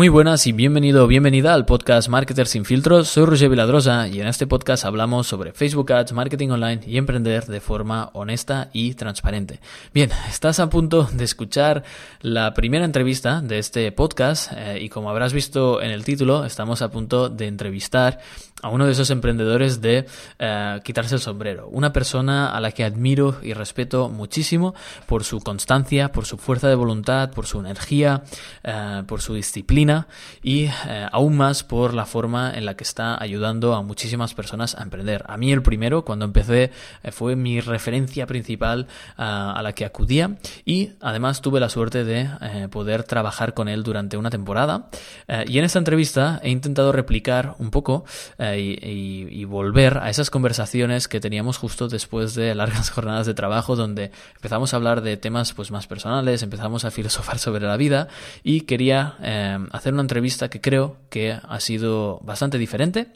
Muy buenas y bienvenido o bienvenida al podcast Marketer sin filtros. Soy Roger Viladrosa y en este podcast hablamos sobre Facebook Ads, marketing online y emprender de forma honesta y transparente. Bien, estás a punto de escuchar la primera entrevista de este podcast eh, y como habrás visto en el título, estamos a punto de entrevistar a uno de esos emprendedores de eh, quitarse el sombrero. Una persona a la que admiro y respeto muchísimo por su constancia, por su fuerza de voluntad, por su energía, eh, por su disciplina y eh, aún más por la forma en la que está ayudando a muchísimas personas a emprender. A mí el primero, cuando empecé, fue mi referencia principal a la que acudía y además tuve la suerte de poder trabajar con él durante una temporada. y en esta entrevista he intentado replicar un poco y, volver a esas conversaciones que teníamos justo después de largas jornadas de trabajo donde empezamos a hablar de temas pues más personales, empezamos a filosofar sobre la vida y quería eh, hacer una entrevista que creo que ha sido bastante diferente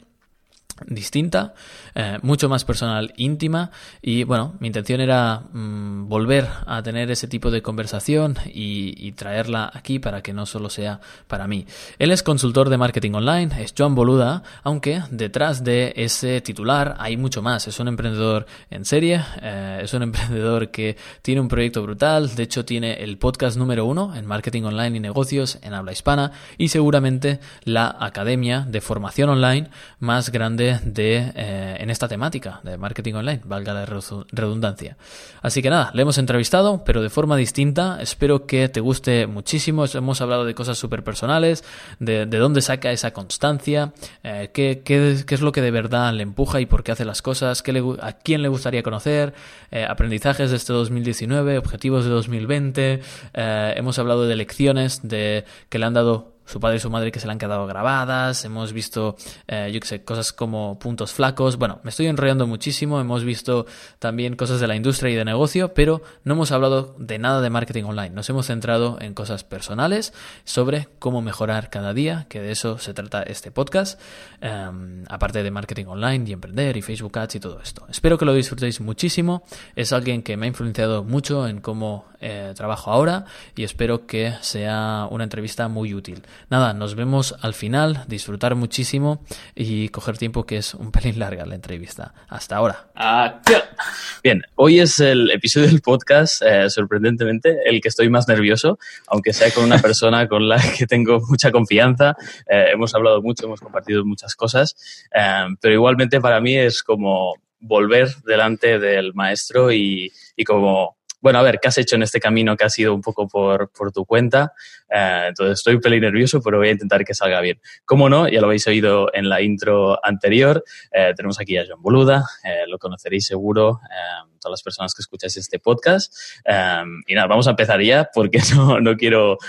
distinta, eh, mucho más personal, íntima y bueno, mi intención era mm, volver a tener ese tipo de conversación y, traerla aquí para que no solo sea para mí. Él es consultor de marketing online, es Joan Boluda, aunque detrás de ese titular hay mucho más. Es un emprendedor en serie, eh, es un emprendedor que tiene un proyecto brutal, de hecho tiene el podcast número uno en marketing online y negocios en habla hispana y seguramente la academia de formación online más grande de, eh, en esta temática de marketing online, valga la redundancia. Así que nada, le hemos entrevistado, pero de forma distinta. Espero que te guste muchísimo. Hemos hablado de cosas súper personales, de, dónde saca esa constancia, eh, qué, es lo que de verdad le empuja y por qué hace las cosas, qué a quién le gustaría conocer, eh, aprendizajes de este 2019, objetivos de 2020. hemos hablado de lecciones de, que le han dado su padre y su madre que se le han quedado grabadas, hemos visto, eh, yo qué sé, cosas como puntos flacos, bueno, me estoy enrollando muchísimo, hemos visto también cosas de la industria y de negocio, pero no hemos hablado de nada de marketing online, nos hemos centrado en cosas personales sobre cómo mejorar cada día, que de eso se trata este podcast, em, aparte de marketing online y emprender y Facebook Ads y todo esto. Espero que lo disfrutéis muchísimo, es alguien que me ha influenciado mucho en cómo eh, trabajo ahora y espero que sea una entrevista muy útil. Nada, nos vemos al final, disfrutar muchísimo y coger tiempo que es un pelín larga la entrevista. Hasta ahora. Bien, hoy es el episodio del podcast, eh, sorprendentemente, el que estoy más nervioso, aunque sea con una persona con la que tengo mucha confianza. Eh, hemos hablado mucho, hemos compartido muchas cosas, eh, pero igualmente para mí es como volver delante del maestro y, y como bueno, a ver, ¿qué has hecho en este camino que ha sido un poco por, por tu cuenta? Eh, entonces estoy un pelín nervioso, pero voy a intentar que salga bien. Como no, ya lo habéis oído en la intro anterior, eh, tenemos aquí a John Boluda, eh, lo conoceréis seguro, todas las personas que escucháis este podcast. y nada, vamos a empezar ya porque no, no quiero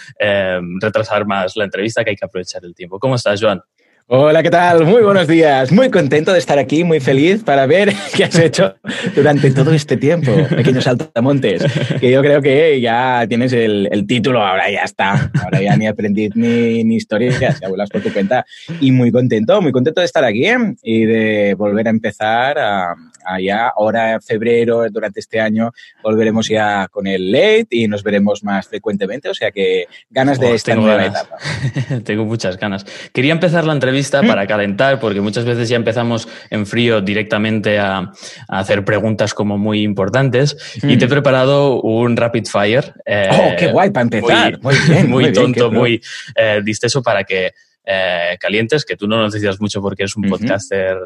retrasar más la entrevista, que hay que aprovechar el tiempo. ¿Cómo estás, Joan? Hola, ¿qué tal? Muy buenos días. Muy contento de estar aquí, muy feliz para ver qué has hecho durante todo este tiempo, pequeños saltamontes. Que yo creo que ya tienes el, título, ahora ya está. Ahora ya ni aprendí ni, ni historias, ya hablas por tu cuenta. Y muy contento, muy contento de estar aquí ¿eh? y de volver a empezar a, ya, ahora febrero, durante este año, volveremos ya con el late y nos veremos más frecuentemente. O sea que ganas de esta nueva etapa. tengo muchas ganas. Quería empezar la entrevista Mm. para calentar, porque muchas veces ya empezamos en frío directamente a, hacer preguntas como muy importantes. Y te he mm. preparado un rapid fire. Eh, ¡Oh, qué guay para empezar! Muy, bien, muy, tonto, muy eh, disteso para que eh, calientes, que tú no necesitas mucho porque eres un podcaster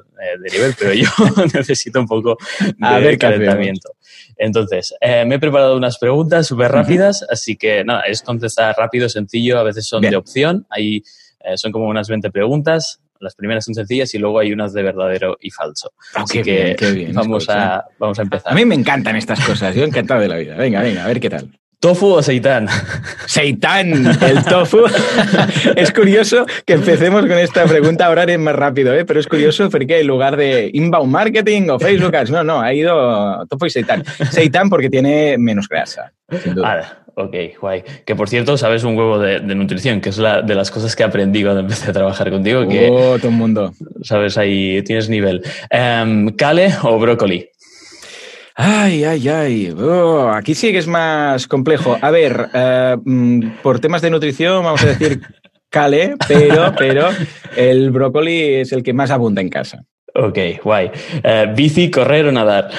de nivel, pero yo necesito un poco de calentamiento. Entonces, me he preparado unas preguntas súper rápidas, así que nada, es contestar rápido, sencillo, a veces son de opción, hay eh, son como unas 20 preguntas. Las primeras son sencillas y luego hay unas de verdadero y falso. Ah, Así que vamos, a, vamos a empezar. A mí me encantan estas cosas. Yo encantado de la vida. Venga, venga, a ver qué tal. ¿Tofu o seitán? Seitán, el tofu. es curioso que empecemos con esta pregunta, ahora es más rápido, ¿eh? pero es curioso porque en lugar de inbound marketing o Facebook Ads, no, no, ha ido tofu y seitán. Seitán porque tiene menos grasa, sin duda. Ok, guay. Que por cierto, sabes un huevo de, nutrición, que es la, de las cosas que aprendí cuando empecé a trabajar contigo. Que, oh, todo el mundo. Sabes, ahí tienes nivel. Um, ¿Cale o brócoli? Ay, ay, ay. Oh, aquí sí que es más complejo. A ver, eh, mm, por temas de nutrición, vamos a decir cale, pero, pero el brócoli es el que más abunda en casa. Ok, guay. Eh, ¿Bici, correr o nadar?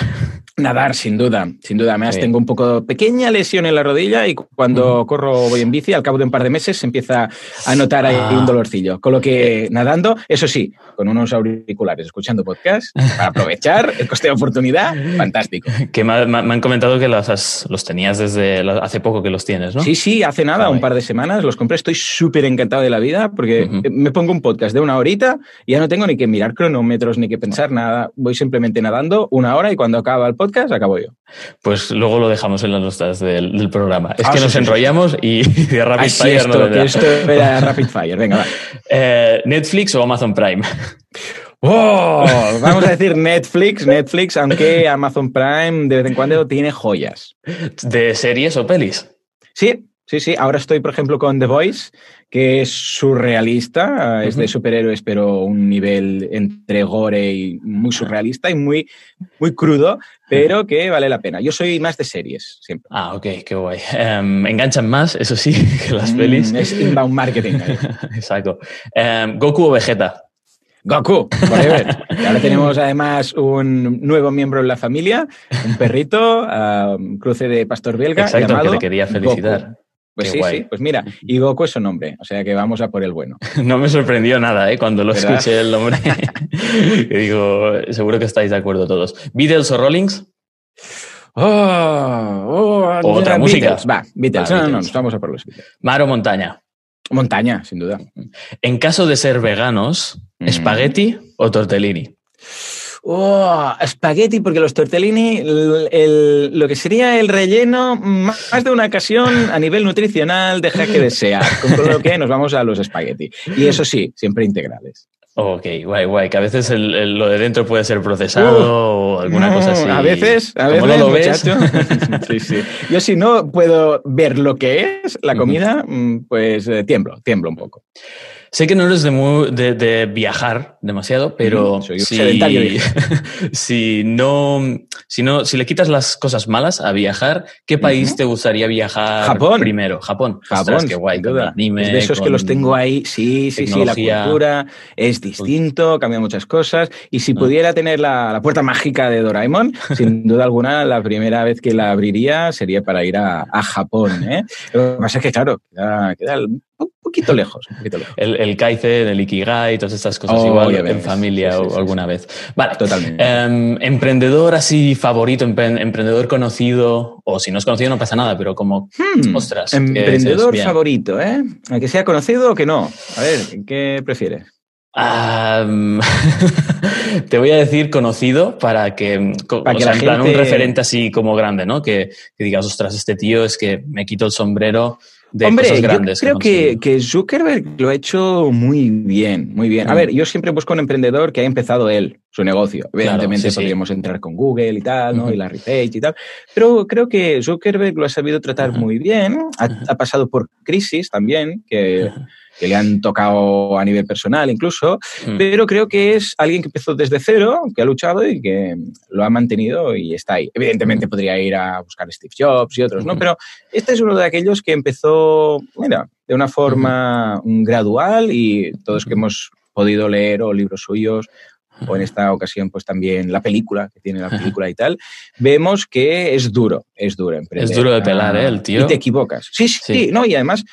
Nadar, sin duda, sin duda. Además, tengo un poco pequeña lesión en la rodilla y cuando corro voy en bici, al cabo de un par de meses se empieza a notar ahí un ah. dolorcillo. Con lo que nadando, eso sí, con unos auriculares, escuchando podcast, para aprovechar el coste de oportunidad, fantástico. Que me, han comentado que los, los tenías desde hace poco que los tienes, ¿no? Sí, sí, hace nada, un par de semanas, los compré. Estoy súper encantado de la vida porque me pongo un podcast de una horita y ya no tengo ni que mirar cronómetros ni que pensar nada. Voy simplemente nadando una hora y cuando acaba el podcast acabo yo. Pues luego lo dejamos en las notas del, programa. Es ah, que nos enrollamos y de Rapid Fire esto, no esto era Rapid Fire. Venga, va. Eh, ¿Netflix o Amazon Prime? Oh, vamos a decir Netflix, Netflix, aunque Amazon Prime de vez en cuando tiene joyas. ¿De series o pelis? Sí, Sí, sí, ahora estoy, por ejemplo, con The Voice, que es surrealista, es de superhéroes, pero un nivel entre gore y muy surrealista y muy, muy crudo, pero que vale la pena. Yo soy más de series, siempre. Ah, ok, qué guay. Em, enganchan más, eso sí, que las mm, pelis. es inbound marketing. Exacto. Em, ¿Goku o Vegeta? Goku, forever. ahora tenemos además un nuevo miembro en la familia, un perrito, un cruce de pastor belga. Exacto, que te quería felicitar. Pues sí, sí, pues mira, y Goku es su nombre, o sea que vamos a por el bueno. No me sorprendió nada ¿eh? cuando lo escuché el nombre. digo, seguro que estáis de acuerdo todos. ¿Beatles o Rollings? Oh, oh, otra música. Va, Beatles. no, no, no, vamos a por los Beatles. ¿Mar o montaña? Montaña, sin duda. En caso de ser veganos, mm. ¿espagueti o tortellini? Oh, espagueti, porque los tortellini, lo que sería el relleno, más de una ocasión a nivel nutricional, deja que desear. Con lo que nos vamos a los espagueti. Y eso sí, siempre integrales. Ok, guay, guay. Que a veces lo de dentro puede ser procesado o alguna cosa así. A veces, a veces, no lo ves. sí, sí. Yo si no puedo ver lo que es la comida, mm, pues eh, tiemblo, tiemblo un poco. Sé que no eres de, de, viajar demasiado, pero Soy si, sedentario. si no, si no, si le quitas las cosas malas a viajar, ¿qué país te gustaría viajar Japón. primero? Japón. Japón, qué guay. Anime, es de esos que los tengo ahí. Sí, sí, sí. La cultura es distinto, cambia muchas cosas. Y si mm. pudiera tener la, la, puerta mágica de Doraemon, sin duda alguna, la primera vez que la abriría sería para ir a, a Japón. ¿eh? Lo que pasa es que, claro, queda, queda un poquito lejos. El, el Kaizen, el Ikigai, todas estas cosas oh, igual en familia o alguna vez. Vale, totalmente. Em, emprendedor así favorito, emprendedor conocido, o si no es conocido no pasa nada, pero como, hmm, ostras. Emprendedor favorito, ¿eh? Que sea conocido o que no. A ver, ¿qué prefieres? te voy a decir conocido para que, para que la un referente así como grande, ¿no? Que, que digas, ostras, este tío es que me quito el sombrero Hombre, grandes. creo que, que, Zuckerberg lo ha hecho muy bien, muy bien. A mm. ver, yo siempre busco un emprendedor que haya empezado él, su negocio. Evidentemente podríamos entrar con Google y tal, ¿no? Y Larry Page y tal. Pero creo que Zuckerberg lo ha sabido tratar muy bien. Ha, pasado por crisis también, que que le han tocado a nivel personal incluso, mm. pero creo que es alguien que empezó desde cero, que ha luchado y que lo ha mantenido y está ahí. Evidentemente mm. podría ir a buscar Steve Jobs y otros, ¿no? Pero este es uno de aquellos que empezó, mira, de una forma gradual y todos que hemos podido leer o libros suyos o en esta ocasión pues también la película, que tiene la película y tal, vemos que es duro, es duro emprender. Es duro de pelar, ¿eh? El tío. Y te equivocas. Sí, sí, sí, no, y además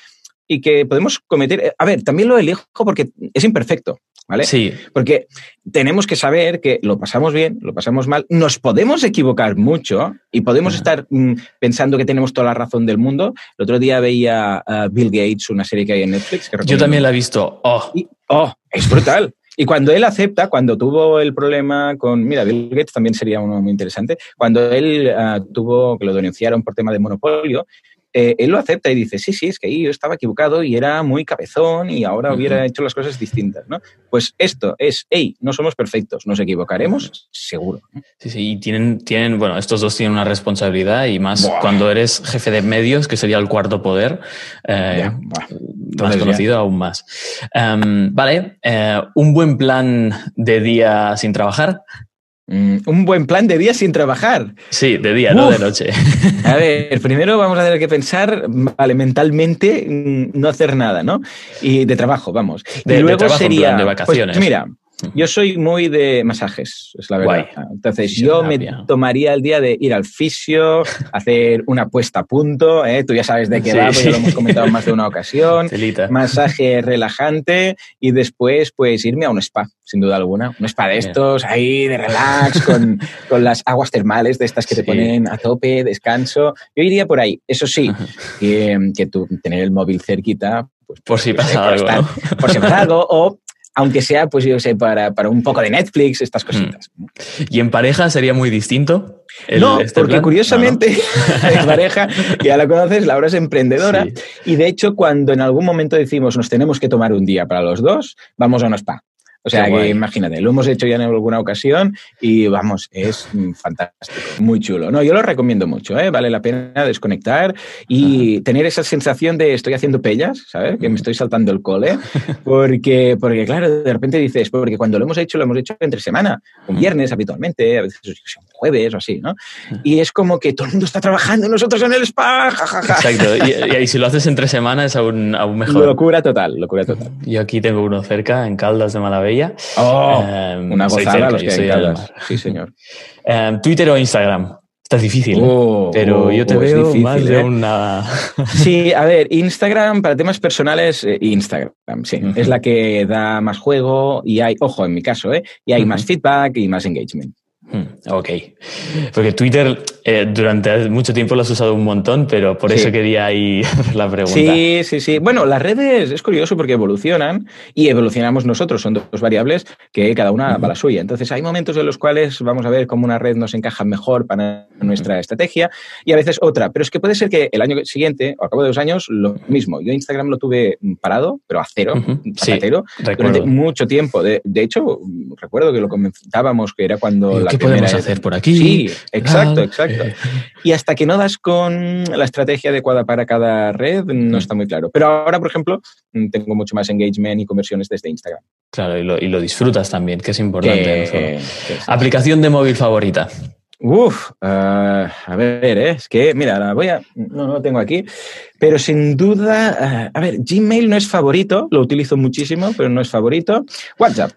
y que podemos cometer. Eh, a ver, también lo elijo porque es imperfecto, ¿vale? Sí. Porque tenemos que saber que lo pasamos bien, lo pasamos mal, nos podemos equivocar mucho y podemos estar mm, pensando que tenemos toda la razón del mundo. El otro día veía a Bill Gates, una serie que hay en Netflix. Yo también la he visto. Oh. oh, es brutal. Y cuando él acepta, cuando tuvo el problema con, mira, Bill Gates también sería uno muy interesante, cuando él ah, tuvo, que lo denunciaron por tema de monopolio, eh, él lo acepta y dice, sí, sí, es que yo estaba equivocado y era muy cabezón y ahora hubiera hecho las cosas distintas, ¿no? Pues esto es, hey, no somos perfectos, nos equivocaremos, seguro. Sí, sí, y tienen, tienen, bueno, estos dos tienen una responsabilidad y más cuando eres jefe de medios, que sería el cuarto poder, eh, más conocido aún más. Em, vale, eh, un buen plan de día sin trabajar. Mm, un buen plan de día sin trabajar. Sí, de día, no de noche. A ver, primero vamos a tener que pensar, vale, mentalmente mm, no hacer nada, ¿no? Y de trabajo, vamos. De, y luego sería, de vacaciones. Pues mira, yo soy muy de masajes, es la verdad. Entonces, yo me tomaría el día de ir al fisio, hacer una puesta a punto, ¿eh? tú ya sabes de qué va, porque lo hemos comentado más de una ocasión. Masaje relajante y después, pues, irme a un spa, sin duda alguna. Un spa de estos, ahí de relax, con, con, las aguas termales de estas que te ponen a tope, descanso. Yo iría por ahí. Eso sí, que, que tú tener el móvil cerquita, pues, por si pasa algo. Por si pasa algo, o aunque sea, pues yo sé, para, para un poco de Netflix, estas mm. cositas. ¿Y en pareja sería muy distinto? no, este porque curiosamente en pareja, ya la conoces, Laura es emprendedora y de hecho cuando en algún momento decimos nos tenemos que tomar un día para los dos, vamos a un spa. O sea, que imagínate, lo hemos hecho ya en alguna ocasión y vamos, es fantástico, muy chulo. No, yo lo recomiendo mucho, ¿eh? vale la pena desconectar y tener esa sensación de estoy haciendo pellas, ¿sabes? Que me estoy saltando el cole, porque, porque claro, de repente dices, porque cuando lo hemos hecho, lo hemos hecho entre semana, un viernes habitualmente, a veces jueves o así, ¿no? Y es como que todo el mundo está trabajando, nosotros en el spa, jajaja. Exacto, y, si lo haces entre semana es aún, aún mejor. Locura total, locura total. Yo aquí tengo uno cerca, en Caldas de Malavella Oh, em, una gozada los que Sí, señor. Em, Twitter o Instagram. Está difícil, oh, pero yo te oh, veo más de ¿eh? una... sí, a ver, Instagram para temas personales, eh, Instagram, sí. Es la que da más juego y hay, ojo, en mi caso, ¿eh? Y hay más feedback y más engagement. Hmm, ok, porque Twitter eh, durante mucho tiempo lo has usado un montón, pero por eso quería ahí la pregunta. Sí, sí, sí. Bueno, las redes es curioso porque evolucionan y evolucionamos nosotros, son dos variables que cada una va a la suya. Entonces hay momentos en los cuales vamos a ver cómo una red nos encaja mejor para nuestra estrategia y a veces otra. Pero es que puede ser que el año siguiente o a cabo de dos años lo mismo. Yo Instagram lo tuve parado, pero a cero, durante mucho tiempo. De, hecho, recuerdo que lo comentábamos que era cuando la podemos hacer por aquí? Sí, exacto, exacto. Y hasta que no das con la estrategia adecuada para cada red, no mm. está muy claro. Pero ahora, por ejemplo, mm, tengo mucho más engagement y conversiones desde Instagram. Claro, y lo, disfrutas también, que es importante. Aplicación de móvil favorita. Uf, ah, a ver, ¿eh? es que, mira, la voy a. No, no lo tengo aquí. Pero sin duda, ah, a ver, Gmail no es favorito, lo utilizo muchísimo, pero no es favorito. WhatsApp.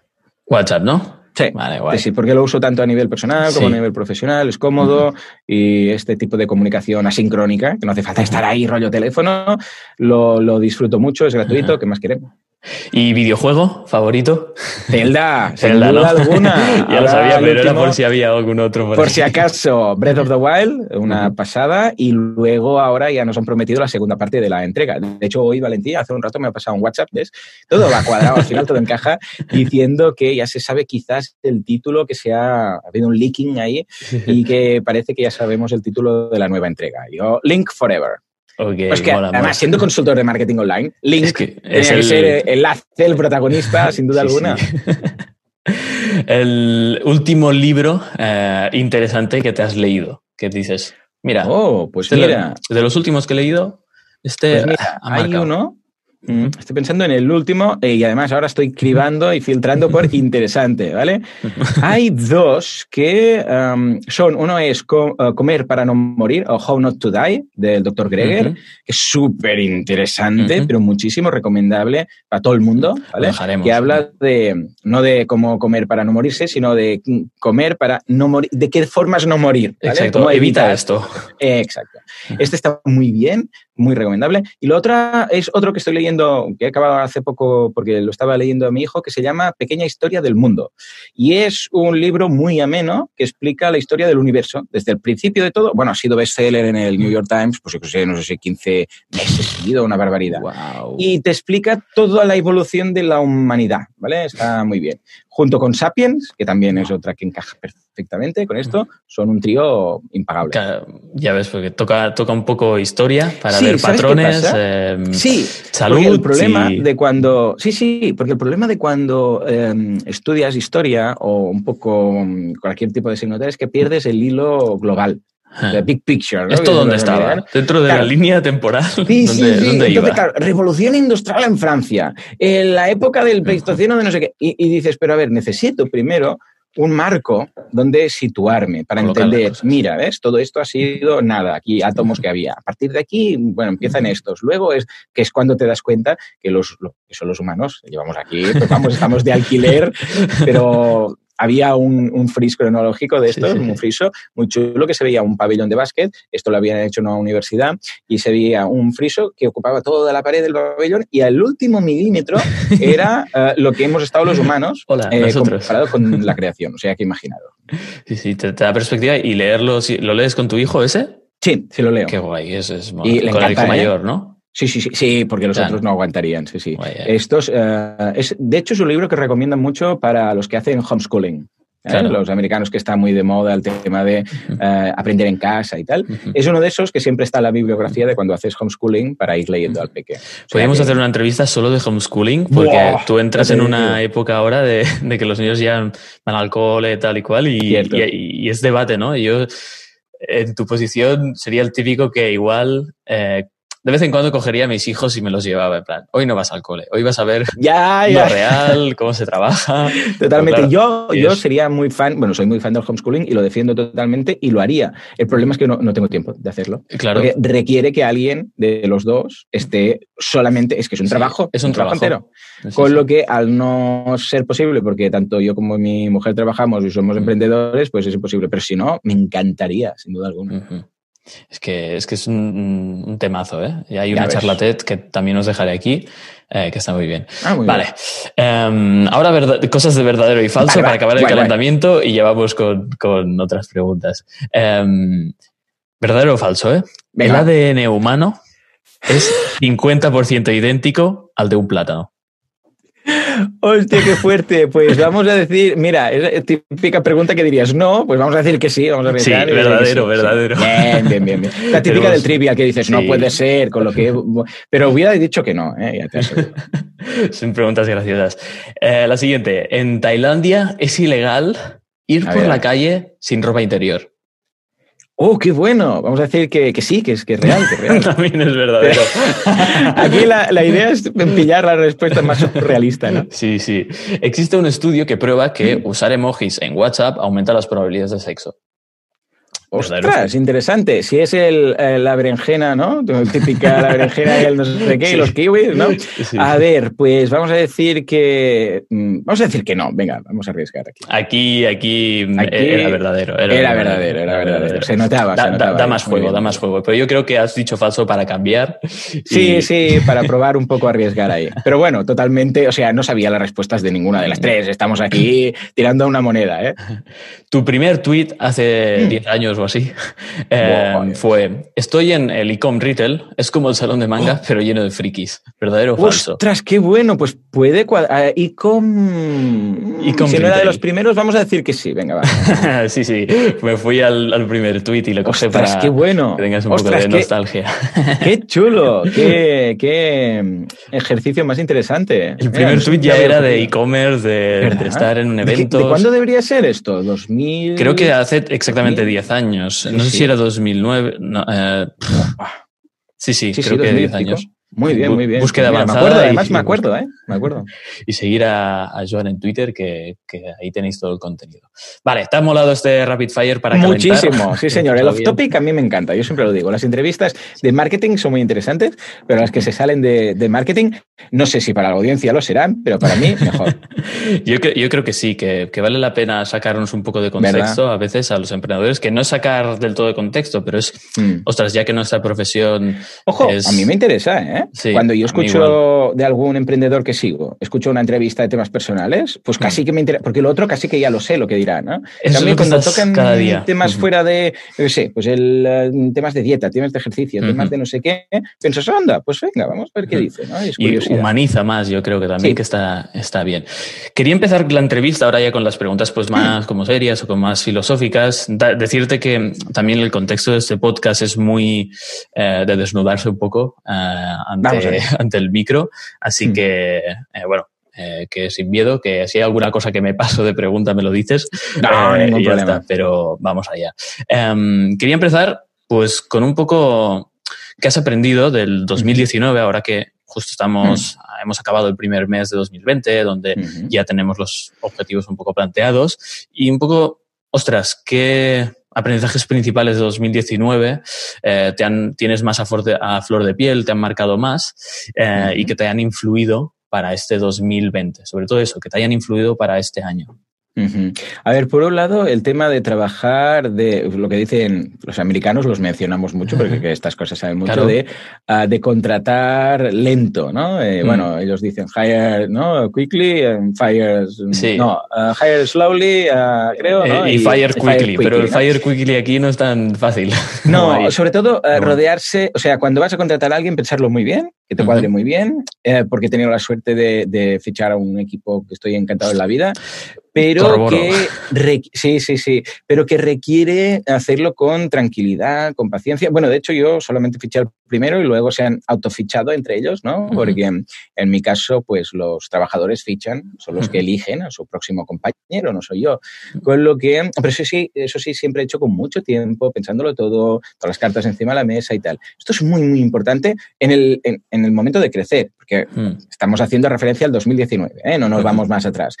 WhatsApp, ¿no? Sí, vale, sí, porque lo uso tanto a nivel personal como a nivel profesional, es cómodo y este tipo de comunicación asincrónica, que no hace falta estar ahí rollo teléfono, lo, lo disfruto mucho, es gratuito, ¿qué más queremos? ¿Y videojuego favorito? Zelda, Zelda sin duda alguna. ya lo sabía, pero era por si había algún otro. Por, si acaso, Breath of the Wild, una pasada, y luego ahora ya nos han prometido la segunda parte de la entrega. De hecho, hoy Valentía, hace un rato me ha pasado un WhatsApp, ¿ves? Todo va cuadrado, al final todo encaja, diciendo que ya se sabe quizás el título, que se ha, habido un leaking ahí, y que parece que ya sabemos el título de la nueva entrega. Yo, Link Forever. Pues que además, siendo consultor de marketing online, Link es, el... ser el, el protagonista, sin duda alguna. el último libro eh, interesante que te has leído, que dices, mira, oh, pues de, de los últimos que he leído, este pues hay uno estoy pensando en el último eh, y además ahora estoy cribando y filtrando por interesante, ¿vale? Hay dos que um, son, uno es uh, Comer para no morir o How Not to Die del Dr. Greger, que es súper interesante, pero muchísimo recomendable para todo el mundo, ¿vale? Que habla de, no de cómo comer para no morirse, sino de comer para no morir, de qué formas no morir. Exacto, evita esto. exacto. Este está muy bien, muy recomendable. Y lo otra es otro que estoy leyendo, que he acabado hace poco porque lo estaba leyendo a mi hijo, que se llama Pequeña Historia del Mundo. Y es un libro muy ameno que explica la historia del universo desde el principio de todo. Bueno, ha sido bestseller en el New York Times, pues yo sé, no sé si 15 meses seguido, una barbaridad. Y te explica toda la evolución de la humanidad, ¿vale? Está muy bien. Junto con Sapiens, que también es otra que encaja perfectamente con esto, son un trío impagable. Ya ves, porque toca, toca un poco historia para ver patrones, eh, sí, salud. el problema de cuando. Sí, sí, porque el problema de cuando em, estudias historia o un poco mm, cualquier tipo de asignatura es que pierdes el hilo global. The big picture. ¿no? ¿Esto dónde estaba? Dentro de la línea temporal. Sí, sí, sí. claro, revolución industrial en Francia, en la época del pleistoceno de no sé qué. Y, y, dices, pero a ver, necesito primero un marco donde situarme para entender, mira, ¿ves? Todo esto ha sido nada, aquí átomos que había. A partir de aquí, bueno, empiezan estos. Luego es que es cuando te das cuenta que los que son los humanos, llevamos aquí, pues vamos, estamos de alquiler, pero había un, un fris cronológico de estos, un friso muy chulo que se veía un pabellón de básquet, esto lo habían hecho en una universidad, y se veía un friso que ocupaba toda la pared del pabellón y al último milímetro era uh, lo que hemos estado los humanos Hola, eh, comparado con la creación, o sea que imaginado. Sí, sí, te, te da perspectiva y leerlo, ¿lo lees con tu hijo ese? Sí, sí lo leo. Qué guay, eso es y con el hijo ¿eh? mayor, ¿no? Sí, sí, sí, sí, porque los claro. otros no aguantarían, sí, sí. Estos, uh, es, de hecho, es un libro que recomiendan mucho para los que hacen homeschooling. ¿eh? Los americanos que está muy de moda el tema de uh uh, aprender en casa y tal. Uh -huh. Es uno de esos que siempre está en la bibliografía de cuando haces homeschooling para ir leyendo al peque. O sea Podríamos hacer una entrevista solo de homeschooling, porque Buah, tú entras en una época ahora de, de, que los niños ya van al cole tal y cual y, y, y es debate, ¿no? Yo, en tu posición, sería el típico que igual eh, de vez en cuando cogería a mis hijos y me los llevaba en plan, hoy no vas al cole, hoy vas a ver ya, ya. lo real, cómo se trabaja. Totalmente. Claro, yo, yo sería muy fan, bueno, soy muy fan del homeschooling y lo defiendo totalmente y lo haría. El problema es que no, no tengo tiempo de hacerlo. Claro. Porque requiere que alguien de los dos esté solamente, es que es un sí, trabajo. Es un, un trabajo. entero. Con lo que al no ser posible, porque tanto yo como mi mujer trabajamos y somos emprendedores, pues es imposible. Pero si no, me encantaría, sin duda alguna. Es que es, que es un, un temazo, ¿eh? Y hay una charla TED que también os dejaré aquí, eh, que está muy bien. Ah, muy vale. Bien. Um, ahora verdad, cosas de verdadero y falso vale, para acabar vale, el calentamiento y llevamos con, con, otras preguntas. Um, verdadero o falso, ¿eh? Venga. El ADN humano es 50% idéntico al de un plátano. Hostia, qué fuerte. Pues vamos a decir, mira, es típica pregunta que dirías no, pues vamos a decir que sí, vamos a arriesgar. Sí, verdadero, sí, verdadero. Sí. Bien, bien, bien, bien. La típica Pero, del trivial que dices, no puede ser, con lo que. Pero hubiera dicho que no, ¿eh? ya te Son preguntas graciosas. Eh, la siguiente. En Tailandia es ilegal ir a por ver. la calle sin ropa interior. Oh, qué bueno. Vamos a decir que, que sí, que es, que es real. Que es real. También es verdadero. Aquí la, la, idea es pillar la respuesta más realista, ¿no? Sí, sí. Existe un estudio que prueba que usar emojis en WhatsApp aumenta las probabilidades de sexo. Ostras, interesante. Si es el, el, la berenjena, ¿no? Típica la berenjena y el no sé qué, sí. y los kiwis, ¿no? Sí. A ver, pues vamos a decir que. mm, Vamos a decir que no. Venga, vamos a arriesgar aquí. Aquí, aquí, aquí era verdadero. Era, era verdadero, era verdadero. Se notaba. Da, se notaba da, da más juego, da más juego. Pero yo creo que has dicho falso para cambiar. Sí, y... sí, para probar un poco arriesgar ahí. Pero bueno, totalmente. O sea, no sabía las respuestas de ninguna de las tres. Estamos aquí tirando una moneda, ¿eh? Tu primer tweet hace 10 años o así eh, wow, fue: Estoy en el Ecom Retail, es como el salón de manga, oh. pero lleno de frikis. ¿Verdadero o? Ostras, qué bueno, pues puede cuadrar. Uh, Ecom. Ecom si no era de los primeros, vamos a decir que sí, venga, va. sí, sí, me fui al, al primer tweet y lo cogí para qué bueno. que tengas un Ostras, poco de nostalgia. Qué, chulo, qué, qué, ejercicio más interesante. El primer Mira, tweet ya era de e-commerce, de, de, estar en un evento. ¿De, ¿De, cuándo debería ser esto? ¿2000? Creo que hace exactamente 10 años. No sé sí. si era 2009. No, eh, sí, sí, sí, creo que 10 años. Muy bien, muy bien. Búsqueda Mira, avanzada. Me acuerdo, además me acuerdo, ¿eh? Me acuerdo. Y seguir a, a Joan en Twitter, que, que, ahí tenéis todo el contenido. Vale, ¿te ha molado este Rapid Fire para Muchísimo, calentar? sí señor. El off-topic a mí me encanta, yo siempre lo digo. Las entrevistas de marketing son muy interesantes, pero las que se salen de, de marketing, no sé si para la audiencia lo serán, pero para mí mejor. yo, yo, creo que sí, que, que, vale la pena sacarnos un poco de contexto ¿verdad? a veces a los emprendedores, que no es sacar del todo de contexto, pero es, mm. ostras, ya que nuestra profesión... Ojo, es... a mí me interesa, ¿eh? Sí, Cuando yo escucho de algún emprendedor que sigo, escucho una entrevista de temas personales, pues Mm. casi que me interesa, porque lo otro casi que ya lo sé lo que dirá, ¿no? Eso También cuando tocan cada día. temas fuera de, yo sé, pues el uh, temas de dieta, temas de ejercicio, uh -huh. temas de no sé qué, piensas, anda, pues venga, vamos a ver qué dice, ¿no? Es y humaniza más, yo creo que también sí. que está, está bien. Quería empezar la entrevista ahora ya con las preguntas pues más como serias o con más filosóficas. Da, decirte que también el contexto de este podcast es muy eh, de desnudarse un poco eh, ante, ante el micro. Así mm. que, eh, bueno, eh, que sin miedo, que si hay alguna cosa que me paso de pregunta me lo dices. No, eh, ningún problema. Está, pero vamos allá. Um, quería empezar pues con un poco qué has aprendido del 2019 ahora que justo estamos, hemos acabado el primer mes de 2020, donde ya tenemos los objetivos un poco planteados y un poco, ostras, ¿qué aprendizajes principales de 2019 eh, te han, tienes más a, a, flor de piel, te han marcado más eh, y que te han influido para este 2020? Sobre todo eso, que te hayan influido para este año. A ver, por un lado, el tema de trabajar, de lo que dicen los americanos, los mencionamos mucho, porque estas cosas saben mucho, de, uh, de contratar lento, ¿no? Eh, bueno, ellos dicen hire, ¿no? Quickly and fire, sí. no, uh, hire slowly, uh, creo, ¿no? Y, y, fire, quickly, fire, quickly, pero el fire quickly aquí no es tan fácil. No, sobre todo rodearse, o sea, cuando vas a contratar a alguien, pensarlo muy bien, que te cuadre muy bien, eh, porque he tenido la suerte de, de, fichar a un equipo que estoy encantado en la vida, pero que sí, sí, sí, pero que requiere hacerlo con tranquilidad, con paciencia. Bueno, de hecho yo solamente fiché al primero y luego se han autofichado entre ellos, ¿no? Porque en mi caso, pues los trabajadores fichan, son los que eligen a su próximo compañero, no soy yo. Con lo que, pero eso sí, eso sí siempre he hecho con mucho tiempo, pensándolo todo, todas las cartas encima de la mesa y tal. Esto es muy, muy importante en el, en, en el momento de crecer, porque estamos haciendo referencia al 2019, ¿eh? no nos vamos más atrás.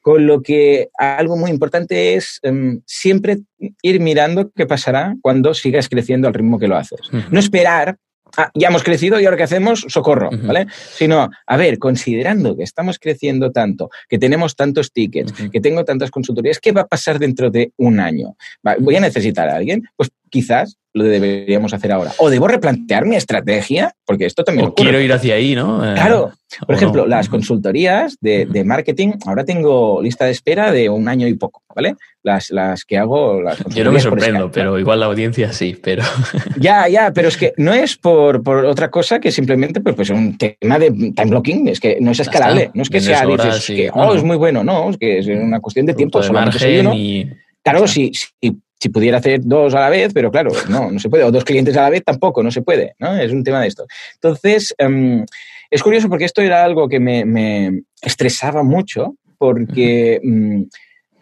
Con lo que algo muy importante es um, siempre ir mirando qué pasará cuando sigas creciendo al ritmo que lo haces. No esperar ah, ya hemos crecido y ahora qué hacemos, socorro, uh -huh. ¿vale? Sino, a ver, considerando que estamos creciendo tanto, que tenemos tantos tickets, uh -huh. que tengo tantas consultorías, ¿qué va a pasar dentro de un año? ¿Voy a necesitar a alguien? Pues quizás lo deberíamos hacer ahora. O debo replantear mi estrategia, porque esto también... O ocurre. quiero ir hacia ahí, ¿no? Eh, claro. Por ejemplo, no. las consultorías de, de, marketing, ahora tengo lista de espera de un año y poco, ¿vale? Las, las que hago... Las Yo no me sorprendo, pero igual la audiencia sí, pero... Ya, ya, pero es que no es por, por otra cosa que simplemente pues, pues un tema de time blocking, es que no es escalable, no es que sea, dices, sí. que, oh, no. es muy bueno, no, es que es una cuestión de tiempo, solamente soy uno. Y... Claro, si, si si pudiera hacer dos a la vez, pero claro, no, no se puede. O dos clientes a la vez tampoco, no se puede, ¿no? Es un tema de esto. Entonces, um, es curioso porque esto era algo que me, me estresaba mucho porque... Um,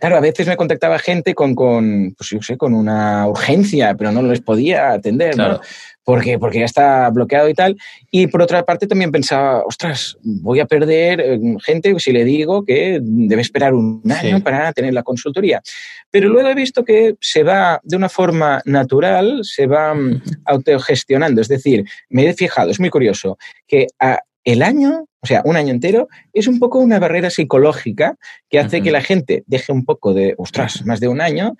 claro, a veces me contactaba gente con, con, pues yo sé, con una urgencia, pero no les podía atender, claro. ¿no? Porque, porque ya está bloqueado y tal. Y por otra parte también pensaba, ostras, voy a perder eh, gente si le digo que debe esperar un año sí. para tener la consultoría. Pero luego he visto que se va de una forma natural, se va mm, autogestionando. Es decir, me he fijado, es muy curioso, que a, el año, o sea, un año entero, es un poco una barrera psicológica que hace uh -huh. que la gente deje un poco de, ostras, más de un año,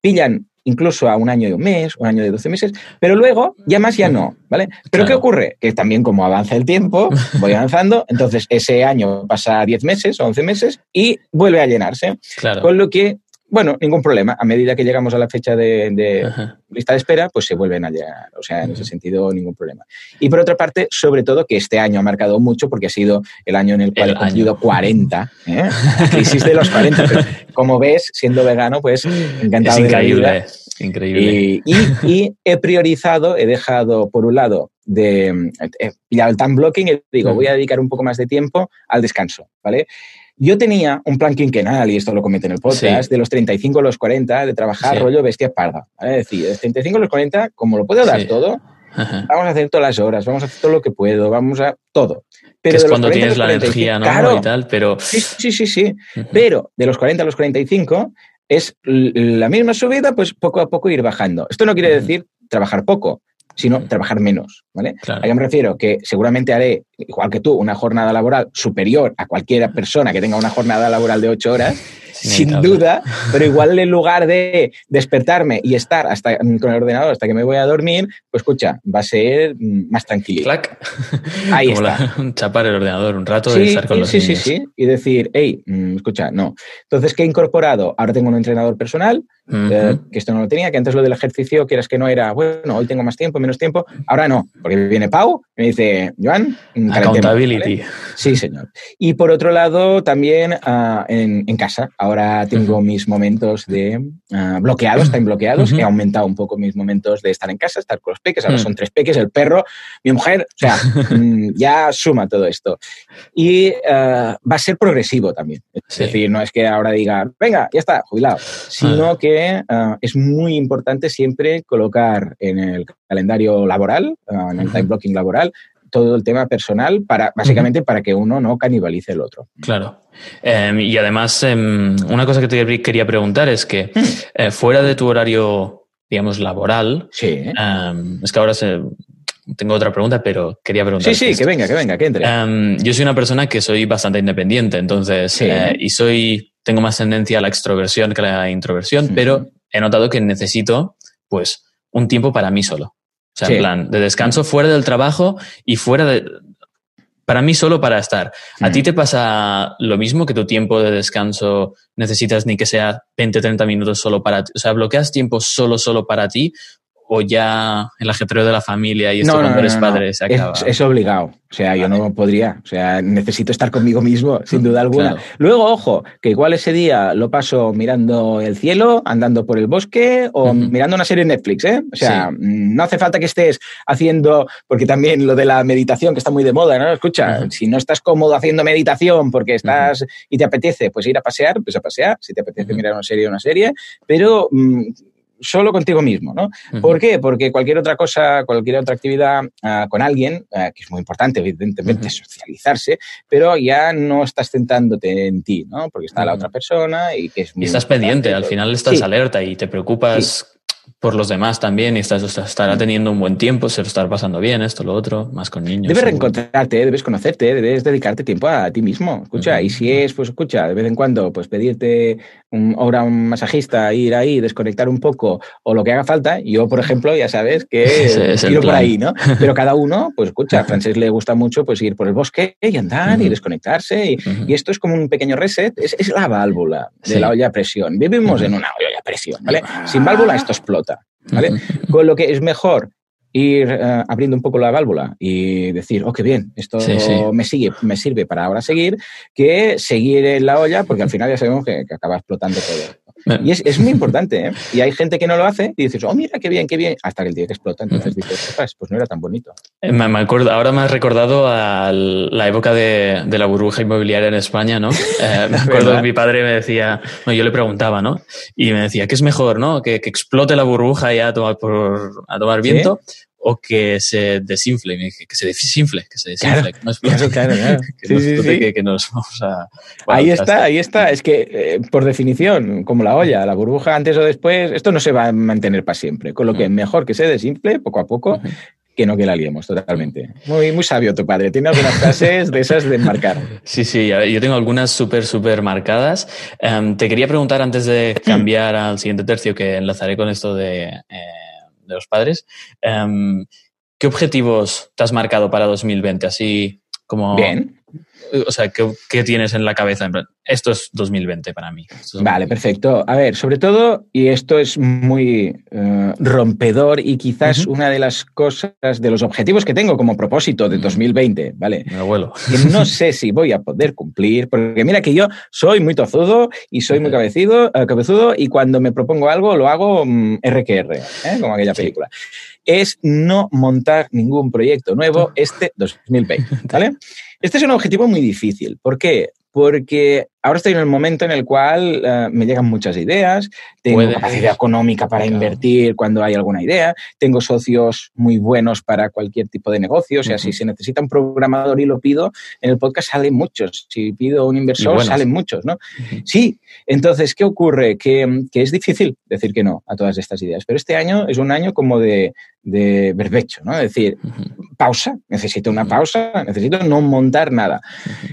pillan incluso a un año y un mes, un año de 12 meses, pero luego ya más ya no, ¿vale? Pero claro. ¿qué ocurre? Que también como avanza el tiempo, voy avanzando, entonces ese año pasa a 10 meses o 11 meses y vuelve a llenarse. Claro. Con lo que bueno, ningún problema. A medida que llegamos a la fecha de, de lista de espera, pues se vuelven a llegar. O sea, en ese sentido, ningún problema. Y por otra parte, sobre todo, que este año ha marcado mucho porque ha sido el año en el cual el he cumplido año. 40. ¿eh? crisis de los 40. Pero, como ves, siendo vegano, pues encantado. Es increíble. De increíble. Y, y, y, he priorizado, he dejado por un lado de he pillado el time blocking y digo, voy a dedicar un poco más de tiempo al descanso, ¿vale? Yo tenía un plan quinquenal, y esto lo comenté en el podcast, sí. de los 35 a los 40, de trabajar sí. rollo bestia parda. ¿vale? Es decir, de los 35 a los 40, como lo puedo dar sí. todo, Ajá. vamos a hacer todas las horas, vamos a hacer todo lo que puedo, vamos a todo. Pero que es cuando tienes la 45, energía, ¿no? Claro, y tal, pero... Sí, sí, sí, sí. Uh -huh. Pero de los 40 a los 45 es la misma subida, pues poco a poco ir bajando. Esto no quiere uh -huh. decir trabajar poco, sino trabajar menos, ¿vale? Claro. ¿A qué me refiero? Que seguramente haré, igual que tú, una jornada laboral superior a cualquier persona que tenga una jornada laboral de ocho horas, sin duda, pero igual en lugar de despertarme y estar hasta con el ordenador hasta que me voy a dormir, pues escucha, va a ser más tranquilo. Clac. Ahí Como está. La, chapar el ordenador un rato sí, y estar con sí, los sí, niños. Sí, sí, y decir, hey, mm, escucha, no. Entonces, ¿qué he incorporado? Ahora tengo un entrenador personal, uh -huh. eh, que esto no lo tenía, que antes lo del ejercicio, quieras que no era, bueno, hoy tengo más tiempo, menos tiempo, ahora no, porque viene Pau y me dice, Joan, accountability. ¿vale? Sí, señor. Y por otro lado, también uh, en, en, casa, ahora tengo uh -huh. mis momentos de uh, bloqueados, time bloqueados, uh -huh. he aumentado un poco mis momentos de estar en casa, estar con los peques, ahora son tres peques, el perro, mi mujer, o sea, mm, ya suma todo esto. Y va a ser progresivo también. Es sí. decir, no es que ahora diga, venga, ya está, jubilado, sino ah. Que es muy importante siempre colocar en el calendario laboral, en el time blocking laboral, todo el tema personal, para, básicamente para que uno no canibalice el otro. Claro. Em, y además, em, una cosa que te quería preguntar es que mm. eh, fuera de tu horario, digamos, laboral, sí. Em, es que ahora tengo otra pregunta, pero quería preguntar. Sí, sí, que venga, que venga, que entre. yo soy una persona que soy bastante independiente, entonces, eh, y soy, tengo más tendencia a la extroversión que a la introversión, pero he notado que necesito, pues, un tiempo para mí solo. O sea, en plan, de descanso fuera del trabajo y fuera de, para mí solo para estar. ¿A ti te pasa lo mismo que tu tiempo de descanso necesitas ni que sea 20, 30 minutos solo para ti? O sea, ¿bloqueas tiempo solo, solo para ti? ¿O ya el ajetreo de la familia y esto cuando eres padre se acaba? Es, obligado. O sea, yo no podría. O sea, necesito estar conmigo mismo, sin duda alguna. Luego, ojo, que igual ese día lo paso mirando el cielo, andando por el bosque o mirando una serie en Netflix, ¿eh? O sea, no hace falta que estés haciendo, porque también lo de la meditación, que está muy de moda, ¿no? Escucha, si no estás cómodo haciendo meditación porque estás y te apetece, pues ir a pasear, pues a pasear. Si te apetece mirar una serie, una serie. Pero mm, solo contigo mismo, ¿no? ¿Por qué? Porque cualquier otra cosa, cualquier otra actividad ah, con alguien, ah, que es muy importante, evidentemente, socializarse, pero ya no estás centrándote en ti, ¿no? Porque está la otra persona y que es muy Y estás pendiente, al final estás alerta y te preocupas por los demás también y estás, estará teniendo un buen tiempo, se lo estará pasando bien, esto, lo otro, más con niños. Debes reencontrarte, debes conocerte, debes dedicarte tiempo a ti mismo. Escucha, y si es, pues escucha, de vez en cuando, pues pedirte un, hora a un masajista, ir ahí, desconectar un poco o lo que haga falta. Yo, por ejemplo, ya sabes que tiro por ahí, ¿no? Pero cada uno, pues escucha, a Francés le gusta mucho pues ir por el bosque y andar y desconectarse. Y, esto es como un pequeño reset, es, la válvula de la olla a presión. Vivimos en una olla a presión, ¿vale? Sin válvula esto explota. ¿Vale? Con lo que es mejor ir eh, abriendo un poco la válvula y decir, oh, qué bien, esto me sigue, me sirve para ahora seguir, que seguir en la olla, porque al final ya sabemos que, acaba explotando todo. Y es, muy importante, ¿eh? Y hay gente que no lo hace y dices, oh, mira, qué bien, qué bien, hasta que el día que explota, entonces dices, pues no era tan bonito. Eh, me, acuerdo, ahora me has recordado a la época de, la burbuja inmobiliaria en España, ¿no? me acuerdo, mi padre me decía, no, yo le preguntaba, ¿no? Y me decía, ¿qué es mejor, no? Que, explote la burbuja ya a tomar, por, a tomar viento o que se desinfle, que se desinfle, que se desinfle, que no explote, claro, claro, que, nos vamos a... ahí está, ahí está. Es que, eh, por definición, como la olla, la burbuja antes o después, esto no se va a mantener para siempre. Con lo que mejor que se desinfle poco a poco, que no que la liemos totalmente. Muy, muy sabio tu padre. Tiene algunas frases de esas de marcar. Sí, sí, yo tengo algunas súper, súper marcadas. Em, te quería preguntar antes de cambiar al siguiente tercio, que enlazaré con esto de... Eh, de los padres. Em, ¿Qué objetivos te has marcado para 2020? Así como... Bien. O sea, ¿qué, tienes en la cabeza? Esto es 2020 para mí. vale, perfecto. A ver, sobre todo, y esto es muy eh, rompedor y quizás una de las cosas, de los objetivos que tengo como propósito de 2020, ¿vale? Mi abuelo. Que no sé si voy a poder cumplir, porque mira que yo soy muy tozudo y soy muy cabecido, eh, cabezudo y cuando me propongo algo lo hago RQR, mm, ¿eh? como aquella película. Es no montar ningún proyecto nuevo este 2020, ¿vale? Este es un objetivo muy difícil. ¿Por qué? Porque ahora estoy en el momento en el cual eh, me llegan muchas ideas, tengo capacidad económica para invertir cuando hay alguna idea, tengo socios muy buenos para cualquier tipo de negocio, o sea, si se necesita un programador y lo pido, en el podcast salen muchos, si pido un inversor salen muchos, ¿no? Sí, entonces, ¿qué ocurre? Que, es difícil decir que no a todas estas ideas, pero este año es un año como de, de berbecho, ¿no? Es decir, pausa, necesito una pausa, necesito no montar nada,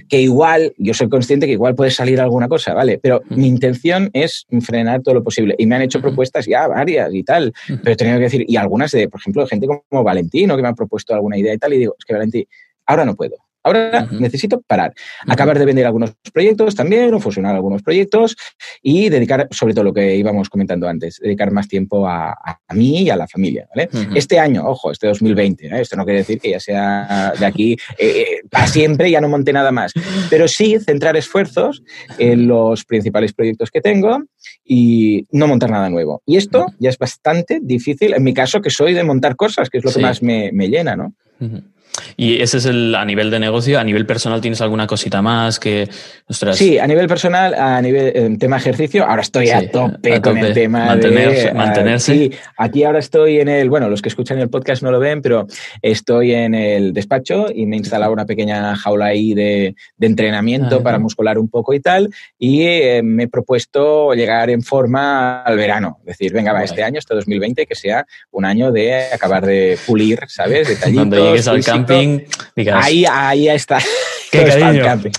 que igual, yo soy consciente que igual puede salir alguna cosa, ¿vale? Pero mi intención es frenar todo lo posible. Y me han hecho propuestas ya varias y tal, pero he tenido que decir, y algunas de, por ejemplo, de gente como Valentino, que me han propuesto alguna idea y tal, y digo, es que Valentín, ahora no puedo. Ahora necesito parar, acabar de vender algunos proyectos también o fusionar algunos proyectos y dedicar, sobre todo lo que íbamos comentando antes, dedicar más tiempo a, mí y a la familia. ¿vale? Este año, ojo, este 2020, ¿eh? esto no quiere decir que ya sea de aquí eh, eh, para siempre, ya no monte nada más, pero sí centrar esfuerzos en los principales proyectos que tengo y no montar nada nuevo. Y esto ya es bastante difícil, en mi caso, que soy de montar cosas, que es lo que más me, me llena, ¿no? Y ese es el a nivel de negocio. A nivel personal, ¿tienes alguna cosita más que. Sí, a nivel personal, a nivel en tema ejercicio, ahora estoy a, tope con el tema Mantenerse, de. Mantenerse. sí, aquí ahora estoy en el. Bueno, los que escuchan el podcast no lo ven, pero estoy en el despacho y me he instalado una pequeña jaula ahí de, de entrenamiento Ah, para ya. muscular un poco y tal. Y eh, me he propuesto llegar en forma al verano. Es decir, venga, va, este año, este 2020, que sea un año de acabar de pulir, ¿sabes? Detallitos. Cuando llegues al físico. Camping, digas. Ahí, ahí está. Qué cariño. camping.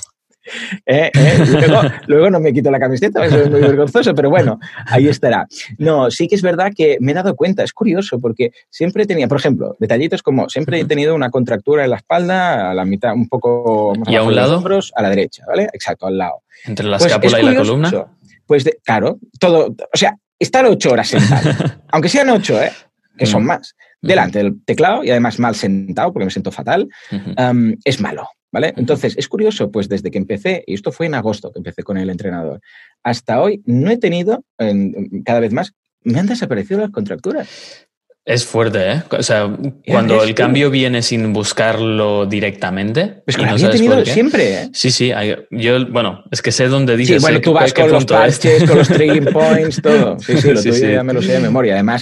Eh, eh, Luego, luego no me quito la camiseta, eso es muy vergonzoso, pero bueno, ahí estará. No, sí que es verdad que me he dado cuenta, es curioso, porque siempre tenía, por ejemplo, detallitos como siempre he tenido una contractura en la espalda, a la mitad, un poco más ¿Y a un los lado? hombros, a la derecha, ¿vale? Exacto, al lado. Entre la Pues es escápula y la columna. Pues de- claro, todo, o sea, estar ocho horas sentado, aunque sean ocho, ¿eh? que son Mm. más, delante del teclado y además mal sentado, porque me siento fatal, um, es malo, ¿vale? Entonces, es curioso, pues desde que empecé, y esto fue en agosto que empecé con el entrenador, hasta hoy no he tenido, en- cada vez más, me han desaparecido las contracturas. Es fuerte, ¿eh? O sea, cuando es el que- cambio viene sin buscarlo directamente. Pues que lo no había tenido siempre, ¿eh? Sí, sí. hay- yo, bueno, es que sé dónde Sí, dices. bueno, sé tú vas con los es. parches, con los triggering points, todo. Sí, sí, lo Sí, tuyo sí. ya me lo sé de memoria. Además,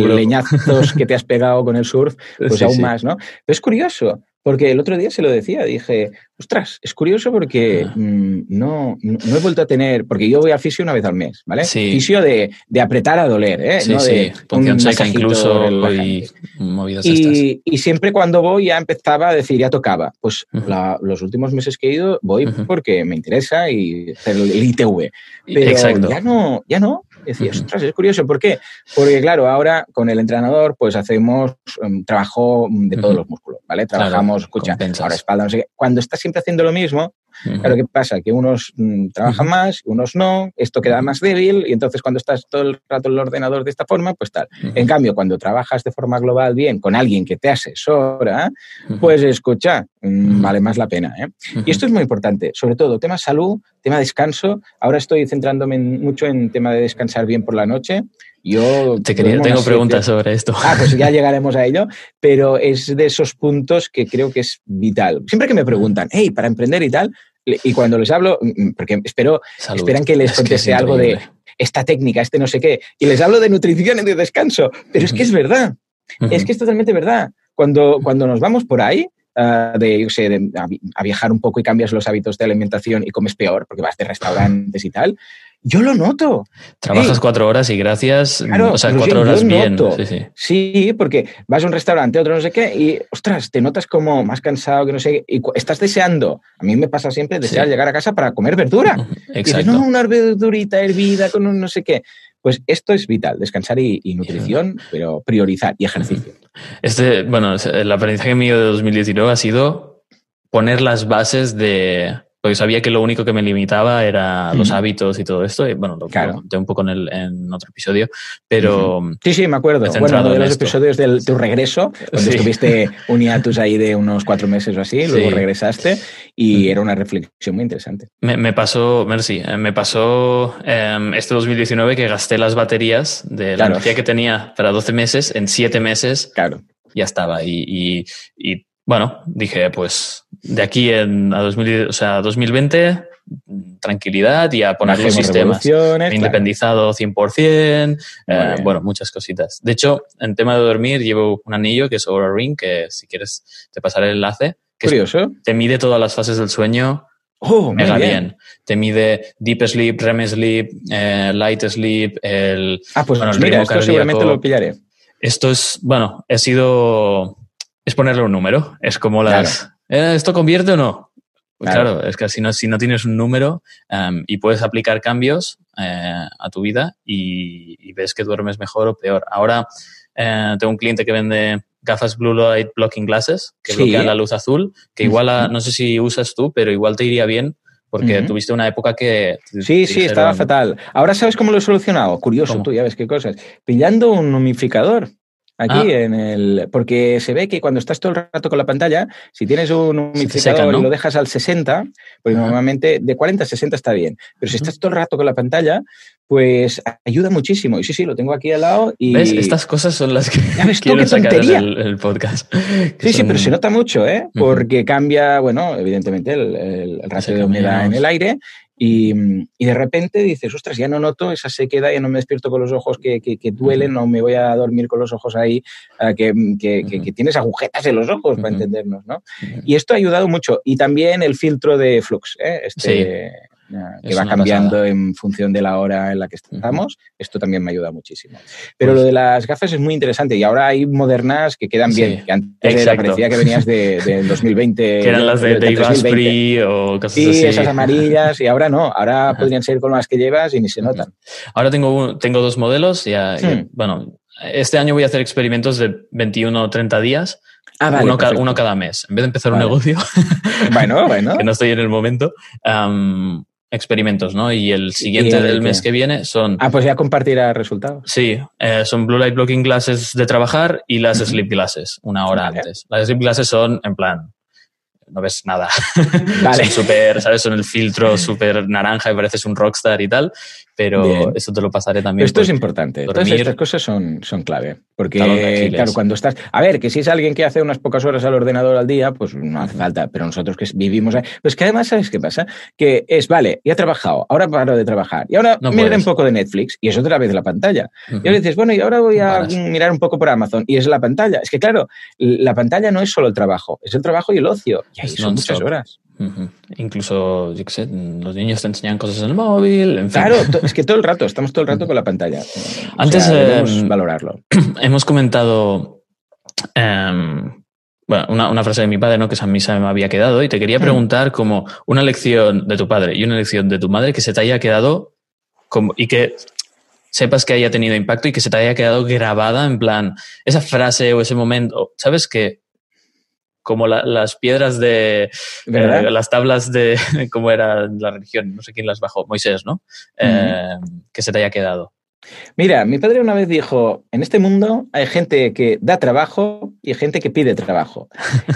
hombro. leñazos que te has pegado con el surf, pues Sí, aún sí. más, ¿no? Pero es curioso, porque el otro día se lo decía, dije, ostras, es curioso porque Ah. mm, no, no he vuelto a tener, porque yo voy al fisio una vez al mes, ¿vale? Sí. Fisio de, de apretar a doler, ¿eh? Sí, no sí. de seca incluso y movidas estas. Y, siempre cuando voy ya empezaba a decir, ya tocaba. Pues la- los últimos meses que he ido voy porque me interesa y hacer el ITV. Pero Exacto. ya no, ya no. Decía, ostras, es curioso. ¿Por qué? Porque, claro, ahora con el entrenador, pues hacemos um, trabajo de todos los músculos, ¿vale? Claro, Trabajamos, escucha, compensas. ahora espalda, no sé qué. Cuando estás siempre haciendo lo mismo, Ujú. claro, ¿qué pasa? Que unos mm, trabajan más, unos no, esto queda más débil, y entonces cuando estás todo el rato en el ordenador de esta forma, pues tal. En cambio, cuando trabajas de forma global bien con alguien que te asesora, pues escucha, mm, vale más la pena. ¿eh? Y esto es muy importante, sobre todo tema salud, tema descanso. Ahora estoy centrándome en- mucho en tema de descansar bien por la noche. Yo Te quería, tengo preguntas sobre esto. Ah, pues ya llegaremos a ello, pero es de esos puntos que creo que es vital. Siempre que me preguntan, hey, para emprender y tal, y cuando les hablo, mm, porque espero, Salud. esperan que les Es que es conteste algo de esta técnica, este no sé qué, y les hablo de nutrición y de descanso, pero es que es verdad. Es que es totalmente verdad. Cuando, cuando nos vamos por ahí, ah, de, yo sé, de- a, vi- a viajar un poco y cambias los hábitos de alimentación y comes peor porque vas de restaurantes y tal, yo lo noto. Trabajas cuatro horas y gracias. Claro, o sea, cuatro yo- yo horas bien. Sí, sí. Sí, porque vas a un restaurante, otro no sé qué, y ostras, te notas como más cansado que no sé qué, y estás deseando, a mí me pasa siempre, desear llegar a casa para comer verdura. Ujú. Y dices, Exacto. no, una verdurita hervida con un no sé qué. Pues esto es vital, descansar y, y nutrición, pero priorizar y ejercicio. Este, bueno, el aprendizaje mío de 2019 ha sido poner las bases de. Porque sabía que lo único que me limitaba era los Ujú. hábitos y todo esto. Y bueno, lo, Claro. lo conté un poco en, el, en otro episodio, pero Sí, sí, me acuerdo. Me Bueno, de los esto. episodios de tu regreso, donde Sí. estuviste un hiatus ahí de unos cuatro meses o así, luego Sí. regresaste y era una reflexión muy interesante. me, me pasó, merci, eh, me pasó em, este 2019 que gasté las baterías de la Claro. energía que tenía para 12 meses, en 7 meses Claro. ya estaba. Y, y- y, bueno, dije, pues de aquí en, a 2000, o sea, 2020, tranquilidad y a poner los sistemas. independizado 100%, Muy eh, bueno, muchas cositas. De hecho, en tema de dormir, llevo un anillo que es Aura Ring, que si quieres te pasaré el enlace, que es- Curioso. te mide todas las fases del sueño Oh, mega bien. bien. Te mide Deep Sleep, REM Sleep, eh, Light Sleep, el... Ah, pues Bueno, el mira, esto seguramente lo pillaré. Esto es, bueno, he sido... Es ponerle un número. Es como las... ¿eh, ¿Esto convierte o no? Pues Claro. claro. es que si no, si no tienes un número em, y puedes aplicar cambios eh, a tu vida y, y ves que duermes mejor o peor. Ahora eh, tengo un cliente que vende gafas Blue Light Blocking Glasses que Sí. bloquean la luz azul, que igual, a- no sé si usas tú, pero igual te iría bien porque tuviste una época que... Sí, sí, estaba fatal. Ahora sabes cómo lo he solucionado. Curioso, ¿Cómo? tú ya ves qué cosas. Pillando un humidificador. Aquí Ah. en el. Porque se ve que cuando estás todo el rato con la pantalla, si tienes un humidificador y lo dejas al 60, pues normalmente de 40 a 60 está bien. Pero si estás todo el rato con la pantalla, pues ayuda muchísimo. Y sí, sí, lo tengo aquí al lado. Y... ¿Ves? Estas cosas son las que quiero sacar en el, podcast. Sí, sí, pero se nota mucho, ¿eh? Porque cambia, bueno, evidentemente el, el, ratio de humedad en el aire y, de repente dices, ostras, ya no noto esa sequedad, ya no me despierto con los ojos que, que, duelen, no me voy a dormir con los ojos ahí, que, que, tienes agujetas en los ojos, para entendernos, ¿no? Y esto ha ayudado mucho. Y también el filtro de flux, ¿eh? Este, que va cambiando en función de la hora en la que estamos. Esto también me ayuda muchísimo. Pero pues lo de las gafas es muy interesante y ahora hay modernas que quedan bien, que antes parecía que venías del de 2020. que eran las de, de o cosas sí, así. esas amarillas y ahora no, ahora podrían ser con las que llevas y ni se notan. Ahora tengo, tengo dos modelos, ya, hmm. bueno, este año voy a hacer experimentos de 21 o 30 días. Ah, vale, uno, uno, cada mes. En vez de empezar un negocio, bueno, bueno. que no estoy en el momento, experimentos, ¿no? Y el siguiente del mes que viene son... Ah, pues ya compartirá resultados. Sí, eh, son Blue Light Blocking Glasses de trabajar y las Sleep Glasses, una hora antes. Las Sleep Glasses son en plan, no ves nada. Vale. son súper, ¿sabes? Son el filtro súper naranja y pareces un rockstar y tal, pero eso te lo pasaré también. esto es importante. Todas estas cosas son, son clave. Porque, claro, cuando estás. A ver, que si es alguien que hace unas pocas horas al ordenador al día, pues no hace falta. Pero nosotros que vivimos ahí. Pues que además, ¿sabes qué pasa? Que es, vale, ya he trabajado, ahora paro de trabajar. Y ahora no mira un poco de Netflix y es otra vez la pantalla. Y ahora dices, bueno, y ahora voy a mirar un poco por Amazon y es la pantalla. Es que, claro, la pantalla no es solo el trabajo, es el trabajo y el ocio. Y son muchas horas. Incluso, yo qué sé, los niños te enseñan cosas en el móvil. En Claro, es que todo el rato, estamos todo el rato con la pantalla. Antes debemos em, valorarlo. Hemos comentado em, bueno, una, frase de mi padre, ¿no? Que esa misa me había quedado, y te quería mm. preguntar como una lección de tu padre y una lección de tu madre que se te haya quedado como, y que sepas que haya tenido impacto y que se te haya quedado grabada en plan, esa frase o ese momento, ¿sabes? Que como las piedras de eh, las tablas de cómo era la religión, no sé quién las bajó, Moisés, ¿no? Eh, que se te haya quedado. Mira, mi padre una vez dijo, en este mundo hay gente que da trabajo y gente que pide trabajo.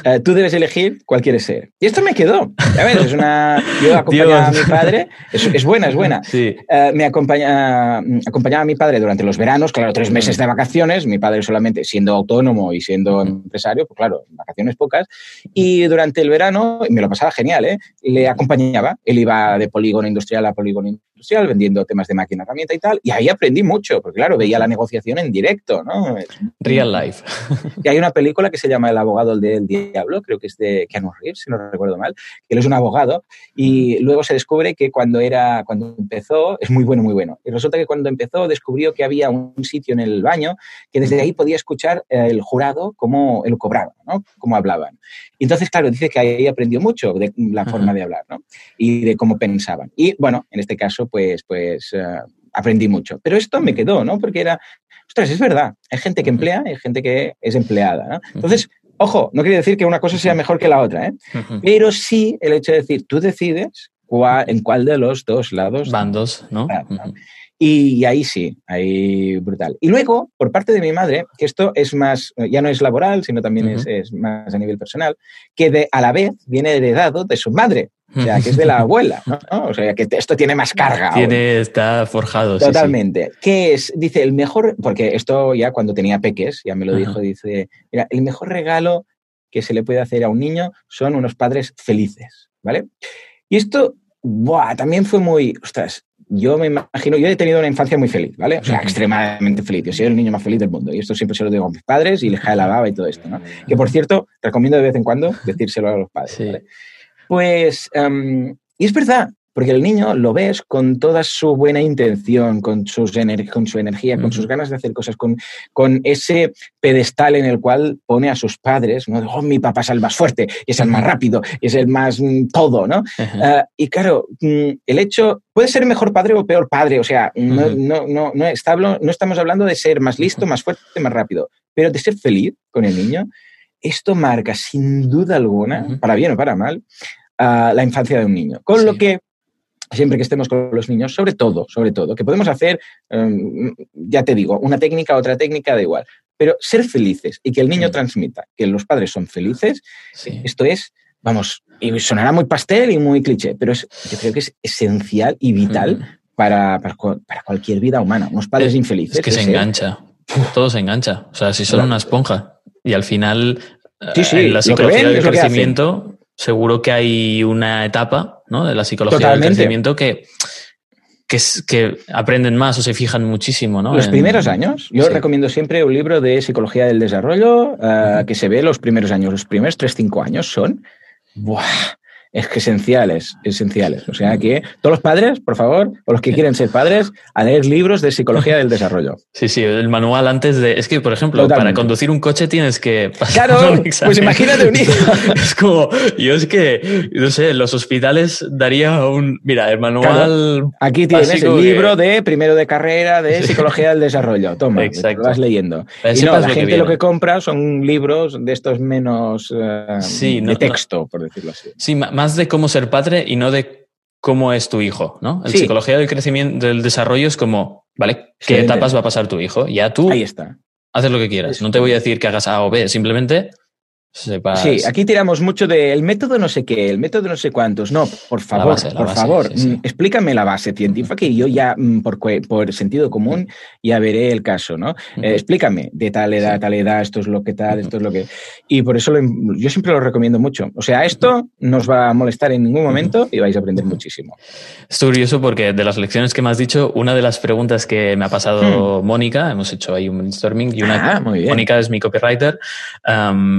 Eh, tú debes elegir cuál quieres ser. Y esto me quedó. A ver, es una... Yo acompañaba a mi padre, es, buena, es buena. Sí. Eh, me acompaña, acompañaba a mi padre durante los veranos, claro, tres meses de vacaciones, mi padre solamente siendo autónomo y siendo empresario, pues claro, vacaciones pocas, y durante el verano me lo pasaba genial, ¿eh? Le acompañaba, él iba de polígono industrial a polígono industrial vendiendo temas de máquina herramienta y tal, y ahí aprendí mucho, porque claro, veía la negociación en directo, ¿no? Real life. y hay una película que se llama El abogado del diablo, creo que es de Keanu Reeves, si no recuerdo mal, que él es un abogado y luego se descubre que cuando era, cuando empezó, es muy bueno, muy bueno. Y resulta que cuando empezó descubrió que había un sitio en el baño que desde ahí podía escuchar el jurado cómo él cobraba, ¿no? Cómo hablaban. Y entonces, claro, dice que ahí aprendió mucho de la forma de hablar, ¿no? Y de cómo pensaban. Y bueno, en este caso, pues, pues uh, aprendí mucho. Pero esto me quedó, ¿no? Porque era, ostras, es verdad, hay gente que emplea y hay gente que es empleada, ¿no? Entonces, ojo, no quiere decir que una cosa sea mejor que la otra, ¿eh? Pero sí el hecho de decir, tú decides en cuál de los dos lados. Bandos, ¿no? Y ahí sí, ahí brutal. Y luego, por parte de mi madre, que esto es más, ya no es laboral, sino también es, es, más a nivel personal, que de, a la vez viene heredado de su madre. O sea, que es de la abuela, ¿no? O sea, que esto tiene más carga. Tiene, está forjado. Totalmente. Que es, dice, el mejor, porque esto ya cuando tenía peques, ya me lo dijo, dice, mira, el mejor regalo que se le puede hacer a un niño son unos padres felices, ¿vale? Y esto, buah, también fue muy, ostras, yo me imagino, yo he tenido una infancia muy feliz, ¿vale? O sea, extremadamente feliz. Yo soy el niño más feliz del mundo. Y esto siempre se lo digo a mis padres y les cae la baba y todo esto, ¿no? Que por cierto, recomiendo de vez en cuando decírselo a los padres, ¿vale? Pues, um, y es verdad, porque el niño lo ves con toda su buena intención, con, sus con su energía, con sus ganas de hacer cosas, con, con, ese pedestal en el cual pone a sus padres, ¿no? Oh, mi papá es el más fuerte, es el más rápido, es el más mm, todo, ¿no? Uh, y claro, mm, el hecho puede ser mejor padre o peor padre, o sea, no, no, no, no, no estamos hablando de ser más listo, más fuerte, más rápido, pero de ser feliz con el niño esto marca sin duda alguna, para bien o para mal, la infancia de un niño. Con lo que siempre que estemos con los niños, sobre todo, sobre todo, que podemos hacer, em, ya te digo, una técnica, otra técnica, da igual, pero ser felices y que el niño transmita que los padres son felices, esto es, vamos, y sonará muy pastel y muy cliché, pero es, yo creo que es esencial y vital para, para, cualquier vida humana. Unos padres infelices. Es que se engancha. Todo se engancha. O sea, si son una esponja. Y al final, sí, en la psicología del crecimiento, seguro que hay una etapa ¿no? de la psicología del crecimiento que, que, que, aprenden más o se fijan muchísimo. ¿no? Los primeros años. Yo recomiendo siempre un libro de psicología del desarrollo uh, que se ve los primeros años. Los primeros 3-5 años son... ¡Buah! Es que esenciales, esenciales. O sea que todos los padres, por favor, o los que quieren ser padres, a leer libros de psicología del desarrollo. Sí, sí, el manual antes de... Es que, por ejemplo, para conducir un coche tienes que pasar Claro, pues imagínate un hijo. es como, yo es que, no sé, en los hospitales daría un... Mira, el manual... Aquí tienes el libro de primero de carrera de psicología del desarrollo. Toma, Exacto. lo vas leyendo. y no, la gente lo que compra son libros de estos menos eh, de texto, por decirlo así. Sí, más de cómo ser padre y no de cómo es tu hijo, ¿no? La psicología del crecimiento, del desarrollo es como, ¿vale? ¿Qué etapas va a pasar tu hijo? Ya tú Ahí está. haces lo que quieras. No te voy a decir que hagas A o B, simplemente Sí, aquí tiramos mucho del método no sé qué, el método no sé cuántos. No, por favor, por favor, mm, explícame la base científica y yo ya, mm, por, por sentido común, ya veré el caso, ¿no? Eh, explícame de tal edad, a tal edad, esto es lo que tal, esto es lo que... Y por eso yo siempre lo recomiendo mucho. O sea, esto no os va a molestar en ningún momento y vais a aprender muchísimo. Es curioso porque de las lecciones que me has dicho, una de las preguntas que me ha pasado hmm. Mónica, hemos hecho ahí un brainstorming y una... Ah, Mónica es mi copywriter,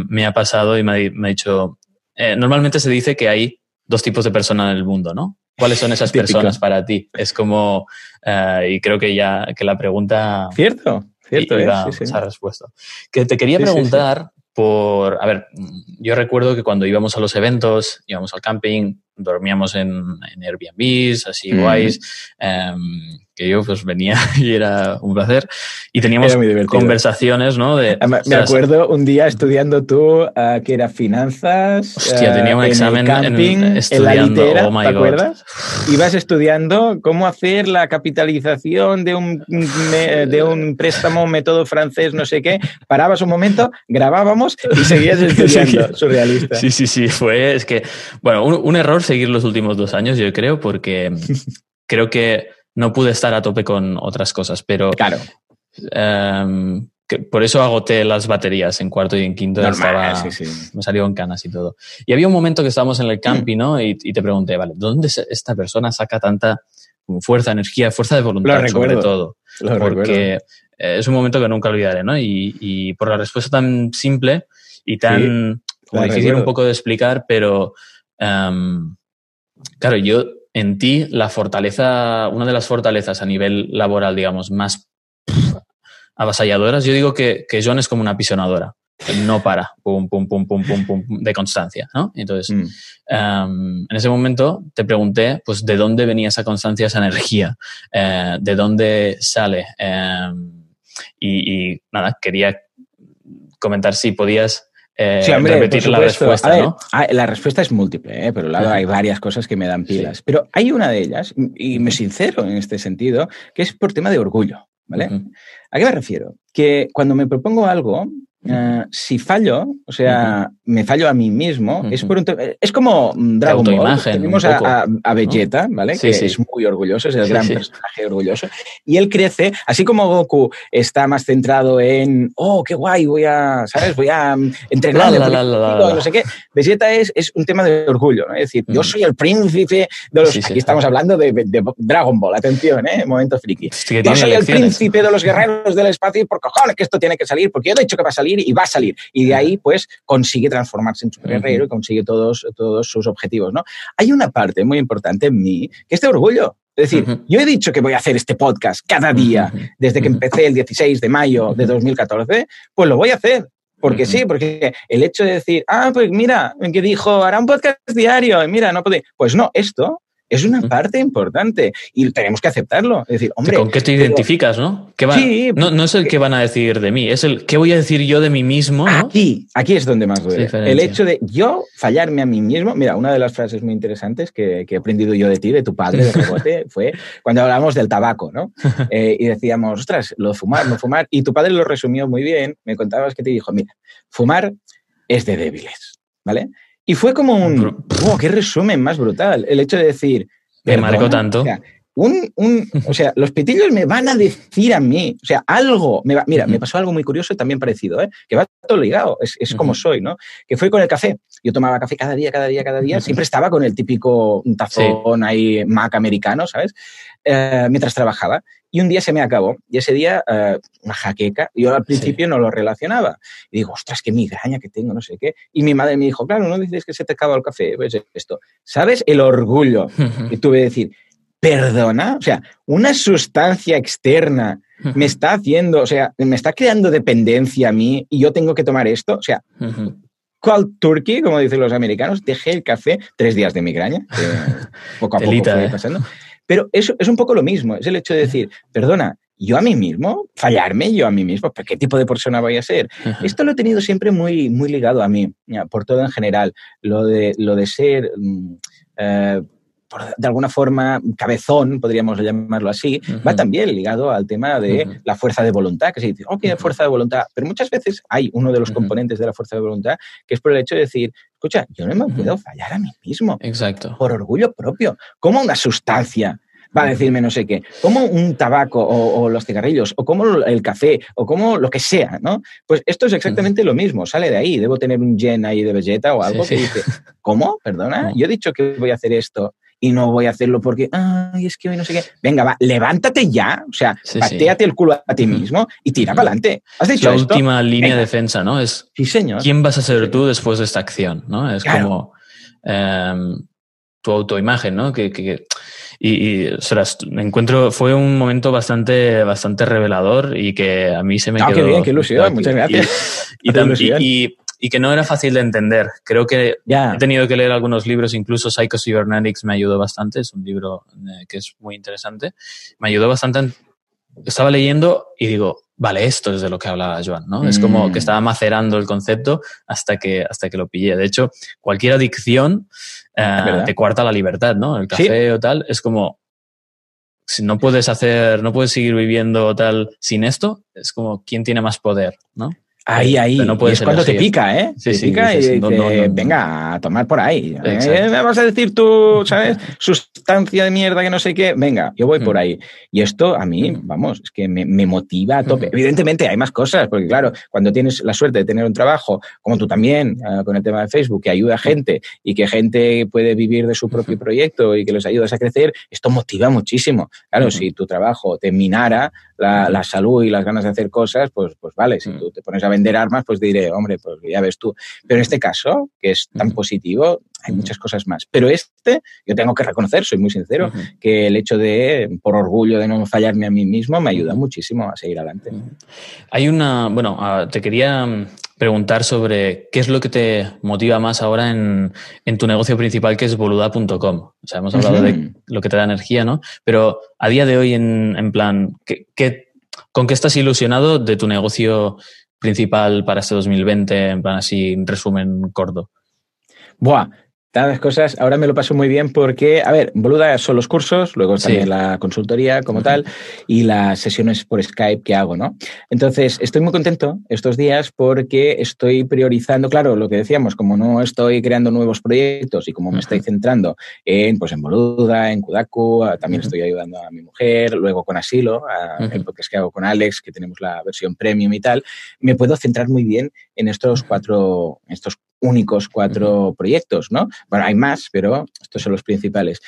me ha pasado y me ha, dicho, eh, normalmente se dice que hay dos tipos de personas en el mundo, ¿no? ¿Cuáles son esas personas para ti? Es como, eh, y creo que ya, que la pregunta... Cierto, cierto. Iba esa respuesta. Que te quería preguntar por, a ver, yo recuerdo que cuando íbamos a los eventos, íbamos al camping, dormíamos en, en Airbnb, así guays, em, que yo pues venía y era un placer. Y teníamos conversaciones, ¿no? De, ah, me acuerdo un día estudiando tú uh, que era finanzas. Hostia, tenía un examen en, camping, en, la litera, oh ¿te acuerdas? Ibas estudiando cómo hacer la capitalización de un, de un préstamo método francés, no sé qué. Parabas un momento, grabábamos y seguías estudiando. Surrealista. Sí, sí, sí. Fue, es que, bueno, un, un error seguir los últimos dos años, yo creo, porque creo que no pude estar a tope con otras cosas, pero... Claro. Em, por eso agoté las baterías en cuarto y en quinto. estaba, Me salió en canas y todo. Y había un momento que estábamos en el camping, ¿no? Y, te pregunté, vale, ¿dónde esta persona saca tanta fuerza, energía, fuerza de voluntad sobre todo? porque es un momento que nunca olvidaré, ¿no? Y, por la respuesta tan simple y tan difícil un poco de explicar, pero em, claro, yo en ti la fortaleza, una de las fortalezas a nivel laboral, digamos, más avasalladoras, yo digo que, que John es como una pisonadora. No para, pum, pum, pum, pum, pum, pum, de constancia, ¿no? Entonces, mm. em, en ese momento te pregunté, pues, ¿de dónde venía esa constancia, esa energía? Eh, ¿De dónde sale? Em, y, y, nada, quería comentar si podías eh, repetir la respuesta. ¿no? la respuesta es múltiple, ¿eh? pero lado hay varias cosas que me dan pilas. Pero hay una de ellas, y me sincero en este sentido, que es por tema de orgullo. ¿Vale? ¿A qué me refiero? Que cuando me propongo algo, eh, si fallo, o sea, me fallo a mí mismo, es, por un es como Dragon Ball. Tenemos a, a, Vegeta, ¿vale? que es muy orgulloso, es el gran personaje orgulloso. Y él crece, así como Goku está más centrado en, oh, qué guay, voy a, ¿sabes? Voy a mm, entrenar, no sé qué. Vegeta es, es un tema de orgullo, ¿no? Es decir, yo soy el príncipe de los... aquí estamos hablando de, Dragon Ball, atención, ¿eh? Momento friki. Yo soy el príncipe de los guerreros del espacio y por cojones que esto tiene que salir, porque yo he dicho que va a salir y va a salir. Y de ahí, pues, consigue transformarse en superguerrero y consigue todos, todos sus objetivos, ¿no? Hay una parte muy importante en mí que es de orgullo. Es decir, yo he dicho que voy a hacer este podcast cada día desde que empecé el 16 de mayo de 2014, pues lo voy a hacer. Porque sí, porque el hecho de decir, ah, pues mira, que dijo, hará un podcast diario, y mira, no puede. Pues no, esto es una parte importante y tenemos que aceptarlo. Es decir, hombre. ¿Con qué te identificas, no? sí, no? No es el que van a decir de mí, es el qué voy a decir yo de mí mismo. ¿no? Aquí, aquí es donde más duele. El hecho de yo fallarme a mí mismo. Mira, una de las frases muy interesantes que, he aprendido yo de ti, de tu padre, de rebote, fue cuando hablamos del tabaco, ¿no? Eh, y decíamos, ostras, lo fumar, no fumar. Y tu padre lo resumió muy bien. Me contabas que te dijo, mira, fumar es de débiles, ¿vale? Y fue como un, oh, qué resumen más brutal. El hecho de decir... Me marcó tanto. un, un, o sea, los pitillos me van a decir a mí, o sea, algo, me va, mira, me pasó algo muy curioso y también parecido, ¿eh? que va todo ligado, es, es como soy, ¿no? Que fue con el café. Yo tomaba café cada día, cada día, cada día, siempre estaba con el típico tazón ahí Mac americano, ¿sabes? Eh, mientras trabajaba. Y un día se me acabó. Y ese día, eh, una jaqueca. Yo al principio no lo relacionaba. Y digo, ostras, qué migraña que tengo, no sé qué. Y mi madre me dijo, claro, no dices que se te acaba el café. Pues esto. ¿Sabes? El orgullo que tuve de decir, perdona, o sea, una sustancia externa me está haciendo, o sea, me está creando dependencia a mí y yo tengo que tomar esto, o sea, cold turkey, como dicen los americanos, dejé el café, tres días de migraña, poco a poco fue ¿eh? Pero eso es un poco lo mismo, es el hecho de decir, perdona, yo a mí mismo, fallarme yo a mí mismo, ¿qué tipo de persona voy a ser? Esto lo he tenido siempre muy, muy ligado a mí, por todo en general, lo de, lo de ser... Mm, eh, de alguna forma, cabezón, podríamos llamarlo así, va también ligado al tema de la fuerza de voluntad, que se dice, ok, fuerza de voluntad, pero muchas veces hay uno de los componentes de la fuerza de voluntad que es por el hecho de decir, escucha, yo no me puedo fallar a mí mismo. Exacto. Por orgullo propio. Como una sustancia va a decirme no sé qué, como un tabaco o, los cigarrillos, o como el café, o como lo que sea, ¿no? Pues esto es exactamente lo mismo, sale de ahí, debo tener un gen ahí de Vegeta o algo que dice, ¿cómo? Perdona, yo he dicho que voy a hacer esto y no voy a hacerlo porque, ay, es que hoy no sé qué. Venga, va, levántate ya, o sea, pateate el culo a ti mismo y tira para adelante. ¿Has dicho La última línea de defensa, ¿no? Es, sí, señor. ¿quién vas a ser tú después de esta acción, no? Es como em, tu autoimagen, ¿no? Que, que y, y me encuentro, fue un momento bastante, bastante revelador y que a mí se me ah, quedó. qué bien, qué ilusión, muchas gracias. y, y que no era fácil de entender. Creo que he tenido que leer algunos libros, incluso Psycho Cybernetics me ayudó bastante, es un libro eh, que es muy interesante. Me ayudó bastante. Estaba leyendo y digo, vale, esto es de lo que hablaba Joan, ¿no? Es como que mm. estaba macerando el concepto hasta que, hasta que lo pillé. De hecho, cualquier adicción eh, te cuarta la libertad, ¿no? El café o tal, es como, si no puedes hacer, no puedes seguir viviendo tal sin esto, es como quién tiene más poder, ¿no? Ahí, ahí. No es cuando te pica, ¿eh? Sí, te pica y venga, a tomar por ahí. ¿Eh? Me vas a decir tú, ¿sabes? Sustancia de mierda que no sé qué. Venga, yo voy por mm. ahí. Y esto a mí, mm. vamos, es que me, motiva a tope. Evidentemente hay más cosas, porque claro, cuando tienes la suerte de tener un trabajo, como tú también, ah, con el tema de Facebook, que ayuda a gente y que gente puede vivir de su propio proyecto y que los ayudas a crecer, esto motiva muchísimo. Claro, si tu trabajo te minara la, la, salud y las ganas de hacer cosas, pues, pues vale, si tú te pones a vender armas, pues diré, hombre, pues ya ves tú. Pero en este caso, que es tan positivo, hay muchas cosas más. Pero este, yo tengo que reconocer, soy muy sincero, que el hecho de, por orgullo de no fallarme a mí mismo, me ayuda muchísimo a seguir adelante. Hay una, bueno, ah, te quería mm, preguntar sobre qué es lo que te motiva más ahora en, en tu negocio principal, que es boluda.com. O sea, hemos hablado de lo que te da energía, ¿no? Pero a día de hoy, en, en plan, ¿qué, con qué estás ilusionado de tu negocio principal para este 2020, en plan así, en resumen corto? Buah, las cosas, ahora me lo paso muy bien porque, a ver, Boluda son los cursos, luego también la consultoría como tal y las sesiones por Skype que hago, ¿no? Entonces, estoy muy contento estos días porque estoy priorizando, claro, lo que decíamos, como no estoy creando nuevos proyectos y como me estoy centrando en, pues, en Boluda, en Kudaku, también estoy ayudando a mi mujer, luego con Asilo, a, el podcast que hago con Alex, que tenemos la versión premium y tal, me puedo centrar muy bien en estos cuatro, estos únicos cuatro proyectos, ¿no? Bueno, hay más, pero estos son los principales.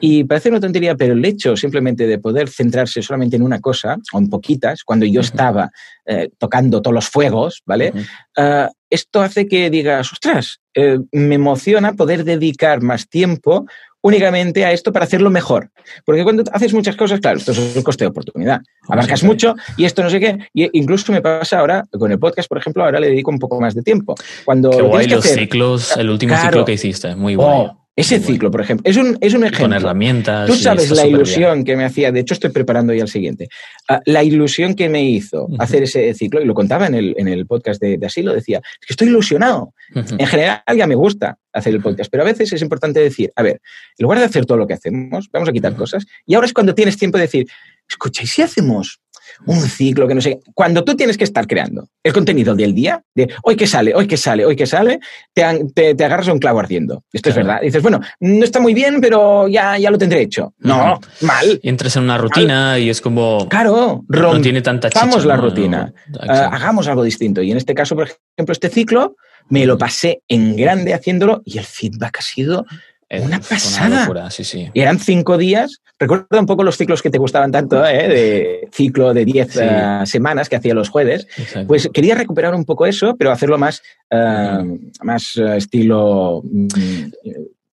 Y parece una tontería, pero el hecho simplemente de poder centrarse solamente en una cosa, o en poquitas, cuando yo estaba eh, tocando todos los fuegos, ¿vale? Ah, esto hace que digas, ostras, eh, me emociona poder dedicar más tiempo únicamente a esto para hacerlo mejor. Porque cuando haces muchas cosas, claro, esto es un coste de oportunidad. Abarcas mucho y esto no sé qué. Y incluso me pasa ahora, con el podcast, por ejemplo, ahora le dedico un poco más de tiempo. Cuando qué guay los ciclos, el último ciclo que hiciste, muy guay. Oh, ese ciclo, por ejemplo, es un, es un ejemplo. Con herramientas. Tú sabes la ilusión que me hacía, de hecho estoy preparando ya el siguiente, ah, la ilusión que me hizo hacer ese ciclo, y lo contaba en el, en el podcast de, Asilo, decía, es que estoy ilusionado. En general ya me gusta hacer el podcast, pero a veces es importante decir, a ver, en lugar de hacer todo lo que hacemos, vamos a quitar cosas, y ahora es cuando tienes tiempo de decir, escucha, ¿y si hacemos un ciclo que no sé. Cuando tú tienes que estar creando el contenido del día, de hoy que sale, hoy que sale, hoy que sale, te, te, agarras a un clavo ardiendo. Esto es verdad. dices, bueno, no está muy bien, pero ya, ya lo tendré hecho. No, mal. Entras en una rutina y es como. Claro, no tiene tanta chicha, la rutina. Ah, hagamos algo distinto. Y en este caso, por ejemplo, este ciclo me lo pasé en grande haciéndolo y el feedback ha sido una pasada. sí, sí. Y eran cinco días. Recuerda un poco los ciclos que te gustaban tanto, ¿eh? de ciclo de diez eh, semanas que hacía los jueves. Pues quería recuperar un poco eso, pero hacerlo más, eh, más estilo mm,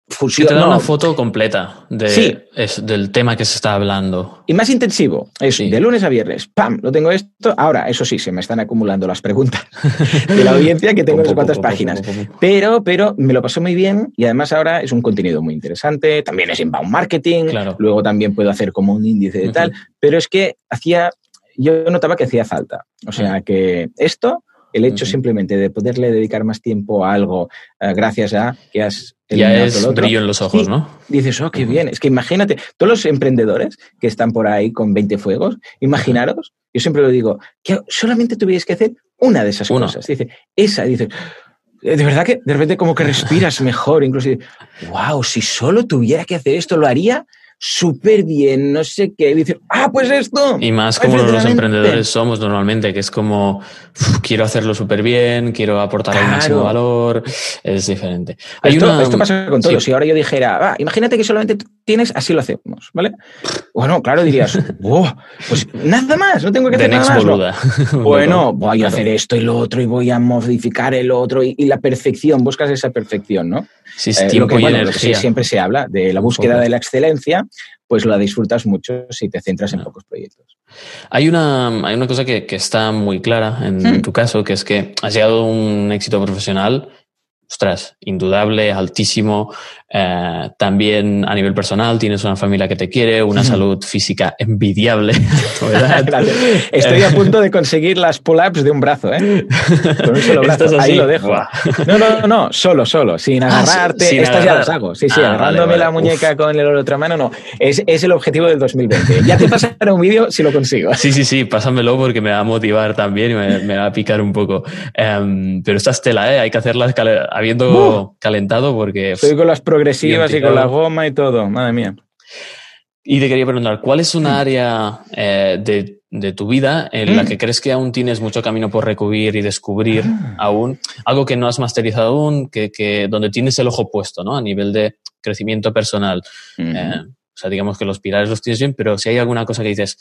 te da una foto completa de, del tema que se está hablando. Y más intensivo. Es de lunes a viernes. ¡Pam! Lo tengo esto. Ahora, eso sí, se me están acumulando las preguntas de la audiencia que tengo en cuantas páginas. Pero, pero me lo pasó muy bien y además ahora es un contenido muy interesante. También es inbound marketing. Luego también puedo hacer como un índice de tal. Pero es que hacía, yo notaba que hacía falta. O sea, que esto el hecho simplemente de poderle dedicar más tiempo a algo eh, gracias a que has ya es brillo en los ojos, ¿no? Dices, oh, qué bien. Es que imagínate, todos los emprendedores que están por ahí con 20 fuegos, imaginaros, yo siempre lo digo, que solamente tuvierais que hacer una de esas cosas. Dice, esa, dice, de verdad que de repente como que respiras mejor, incluso, wow, si solo tuviera que hacer esto, lo haría súper bien, no sé qué, dice, ah, pues esto. Y más como los emprendedores somos normalmente, que es como, quiero hacerlo súper bien, quiero aportar el máximo valor, es diferente. esto, pasa con todo. Si ahora yo dijera, imagínate que solamente tienes, así lo hacemos, ¿vale? Bueno, claro, dirías, pues nada más, no tengo que hacer nada más. Bueno, voy a hacer esto y lo otro y voy a modificar el otro y, la perfección, buscas esa perfección, ¿no? Sí, es eh, tiempo y energía. siempre se habla de la búsqueda de la excelencia, pues la disfrutas mucho si te centras en pocos proyectos. Hay una, hay una cosa que, está muy clara en hmm. tu caso, que es que has llegado a un éxito profesional ostras, indudable, altísimo. Eh, también a nivel personal tienes una familia que te quiere, una salud física envidiable. Estoy a punto de conseguir las pull-ups de un brazo, ¿eh? Con un solo brazo. Ahí lo dejo. No, no, no, solo, solo, sin ah, agarrarte. Estas ya las hago. Sí, sí, ah, agarrándome la muñeca con la otra mano, no. Es, es, el objetivo del 2020. Ya te pasaré un vídeo si lo consigo. Sí, sí, sí, pásamelo porque me va a motivar también y me, va a picar un poco. Em, pero esta estela, ¿eh? Hay que hacerla habiendo calentado porque... Estoy con las progresivas y con la goma y todo, madre mía. Y te quería preguntar, ¿cuál es una área eh, de, tu vida en la mm. que crees que aún tienes mucho camino por recubrir y descubrir ah. aún? Algo que no has masterizado aún, que, donde tienes el ojo puesto, ¿no? A nivel de crecimiento personal. Eh, o sea, digamos que los pilares los tienes bien, pero si hay alguna cosa que dices,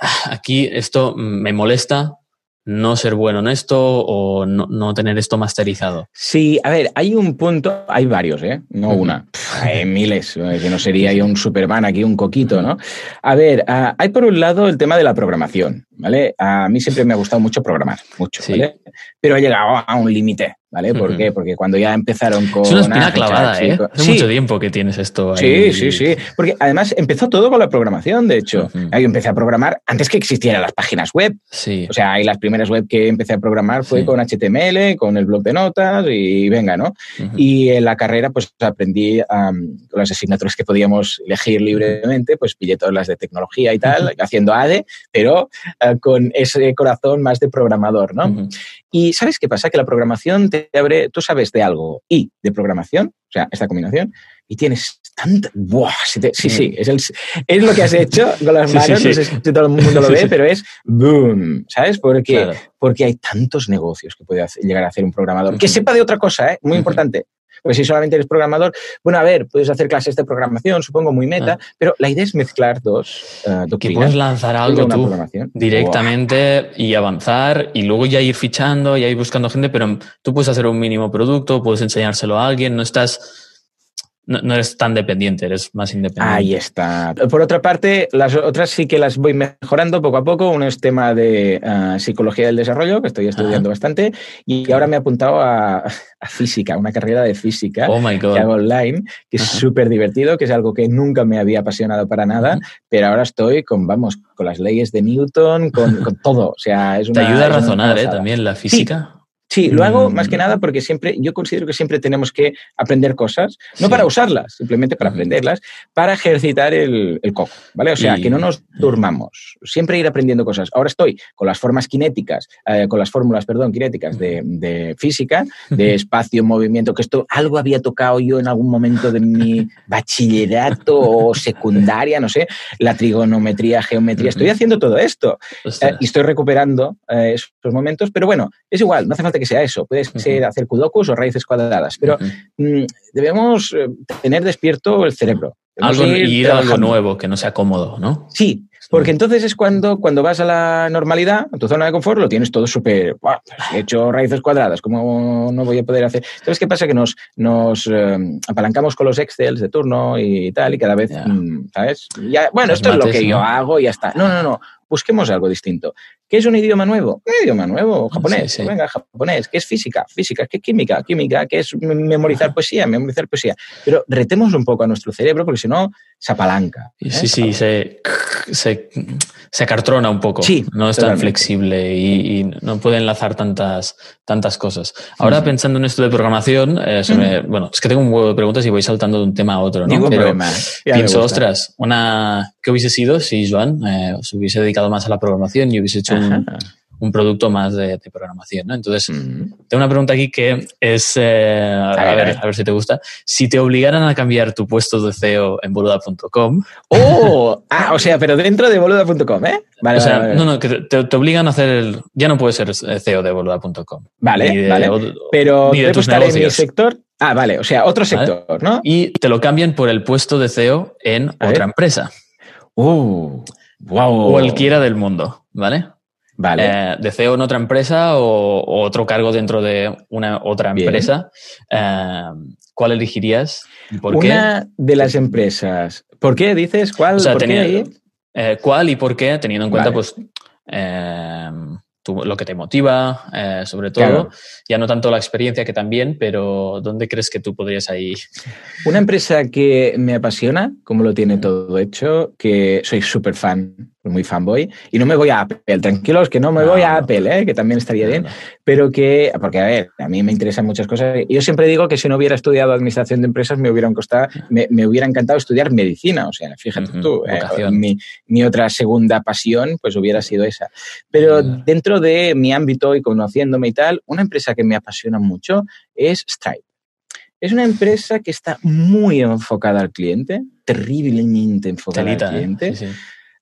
ah, aquí esto me molesta, no ser bueno en esto o no, tener esto masterizado? Sí, a ver, hay un punto, hay varios, ¿eh? No una, hay miles, eh, que no sería yo un Superman aquí, un coquito, ¿no? A ver, ah, hay por un lado el tema de la programación, ¿vale? A mí siempre me ha gustado mucho programar, mucho, ¿vale? Pero he llegado a un límite, ¿vale? ¿Por qué? Porque cuando ya empezaron con... Es una espina clavada, ¿eh? Hace mucho tiempo que tienes esto ahí. Sí, sí, sí. Porque además empezó todo con la programación, de hecho. Yo empecé a programar antes que existieran las páginas web. Sí. O sea, hay las primeras web que empecé a programar fue con HTML, con el blog de notas y venga, ¿no? Y en la carrera pues aprendí con las asignaturas que podíamos elegir libremente, pues pillé todas las de tecnología y tal, haciendo ADE, pero eh, con ese corazón más de programador, ¿no? Y ¿sabes qué pasa? Que la programación te abre, tú sabes de algo y de programación, o sea, esta combinación, y tienes tanta... ¡Buah! Sí, sí, es, es, lo que has hecho con las manos, no sé si todo el mundo lo ve, pero es boom, ¿sabes? Porque, porque hay tantos negocios que puede llegar a hacer un programador. Que sepa de otra cosa, ¿eh? Muy importante. Porque si solamente eres programador, bueno, a ver, puedes hacer clases de programación, supongo muy meta, ah. pero la idea es mezclar dos uh, Que puedes lanzar algo tú directamente y avanzar y luego ya ir fichando, ya ir buscando gente, pero tú puedes hacer un mínimo producto, puedes enseñárselo a alguien, no estás no, eres tan dependiente, eres más independiente. Ahí está. Por otra parte, las otras sí que las voy mejorando poco a poco. Uno es tema de ah, psicología del desarrollo, que estoy estudiando bastante, y ahora me he apuntado a, física, una carrera de física oh que hago online, que es súper divertido, que es algo que nunca me había apasionado para nada, pero ahora estoy con, vamos, con las leyes de Newton, con, todo. O sea, es una, Te ayuda a razonar, ¿eh? También la física. Sí, lo hago más que nada porque siempre, yo considero que siempre tenemos que aprender cosas, no Sí. para usarlas, simplemente para Ujú. aprenderlas, para ejercitar el, el coco, ¿vale? O sea, Y- que no nos durmamos, siempre ir aprendiendo cosas. Ahora estoy con las formas cinéticas, eh, con las fórmulas, perdón, cinéticas de, de física, de espacio, movimiento, que esto algo había tocado yo en algún momento de mi bachillerato o secundaria, no sé, la trigonometría, geometría, estoy haciendo todo esto. Eh, y estoy recuperando eh, esos momentos, pero bueno, es igual, no hace falta que sea eso, puede ser hacer kudokus o raíces cuadradas, pero mm, debemos eh, tener despierto el cerebro. Algo, y ir a algo nuevo, que no sea cómodo, ¿no? Sí, porque entonces es cuando, cuando vas a la normalidad, a tu zona de confort, lo tienes todo súper. "Buah, pues He hecho raíces cuadradas, ¿cómo no voy a poder hacer? ¿Sabes qué pasa? Que nos, nos eh, apalancamos con los Excels de turno y tal, y cada vez, mm, ¿sabes? Ya, bueno, esto es lo que yo hago y ya está. No, no, no. Busquemos algo distinto. ¿Qué es un idioma nuevo? Un idioma nuevo, japonés. Sí, sí. Venga, japonés. ¿Qué es física? Física. ¿Qué es química? Química. ¿Qué es memorizar poesía? Memorizar poesía. Pero retemos un poco a nuestro cerebro porque si no, se apalanca. ¿eh? Sí, sí, se, se, se acartrona un poco. Sí, no es tan flexible y, y no puede enlazar tantas, tantas cosas. Ahora, pensando en esto de programación, eh, se me- bueno, es que tengo un huevo de preguntas y voy saltando de un tema a otro, ¿no? Ningún Pero problema. Ya me pienso, ostras, una, ¿qué hubiese sido si Joan eh, se hubiese dedicado más a la programación y hubiese hecho un, producto más de, de programación, ¿no? Entonces, tengo una pregunta aquí que es, eh, a, ver, a ver, ver. a ver si te gusta. Si te obligaran a cambiar tu puesto de CEO en boluda.com, ¡Oh! Ah, o sea, pero dentro de boluda.com, ¿eh? Vale, o sea, vale, vale. no, no, que te, te obligan a hacer el, ya no puedes ser CEO de boluda.com. Vale, Ni de- vale. o- Pero ni de tus estar en mi negocios. sector. Ah, vale, o sea, otro sector, ¿no? Y te lo cambian por el puesto de CEO en A otra ver. empresa, ¡Uh! ¡Wow! cualquiera del mundo, ¿vale? Vale. Eh, de CEO en otra empresa o, o otro cargo dentro de una otra empresa. eh, ¿Cuál elegirías y por qué? Una de las empresas. ¿Por qué dices? ¿Cuál? O sea, ¿Por qué tenía-? Eh, ¿Cuál y por qué? Teniendo en cuenta, Vale. pues, lo que te motiva, eh, sobre todo. Claro. Ya no tanto la experiencia que también, pero ¿dónde crees que tú podrías ahí? Una empresa que me apasiona, como lo tiene todo hecho, que soy súper fan, muy fanboy, y no me voy a Apple, tranquilos, que no me No, voy a. Apple, ¿eh? que también estaría bien, pero que, porque a ver, a mí me interesan muchas cosas. Yo siempre digo que si no hubiera estudiado administración de empresas, me hubieran costado, me, me hubiera encantado estudiar medicina. O sea, fíjate tú, eh, mi, mi otra segunda pasión, pues hubiera sido esa. Pero dentro de mi ámbito y conociéndome y tal, una empresa que me apasiona mucho es Stripe. Es una empresa que está muy enfocada al cliente, terriblemente enfocada al ¿eh? cliente Sí, sí.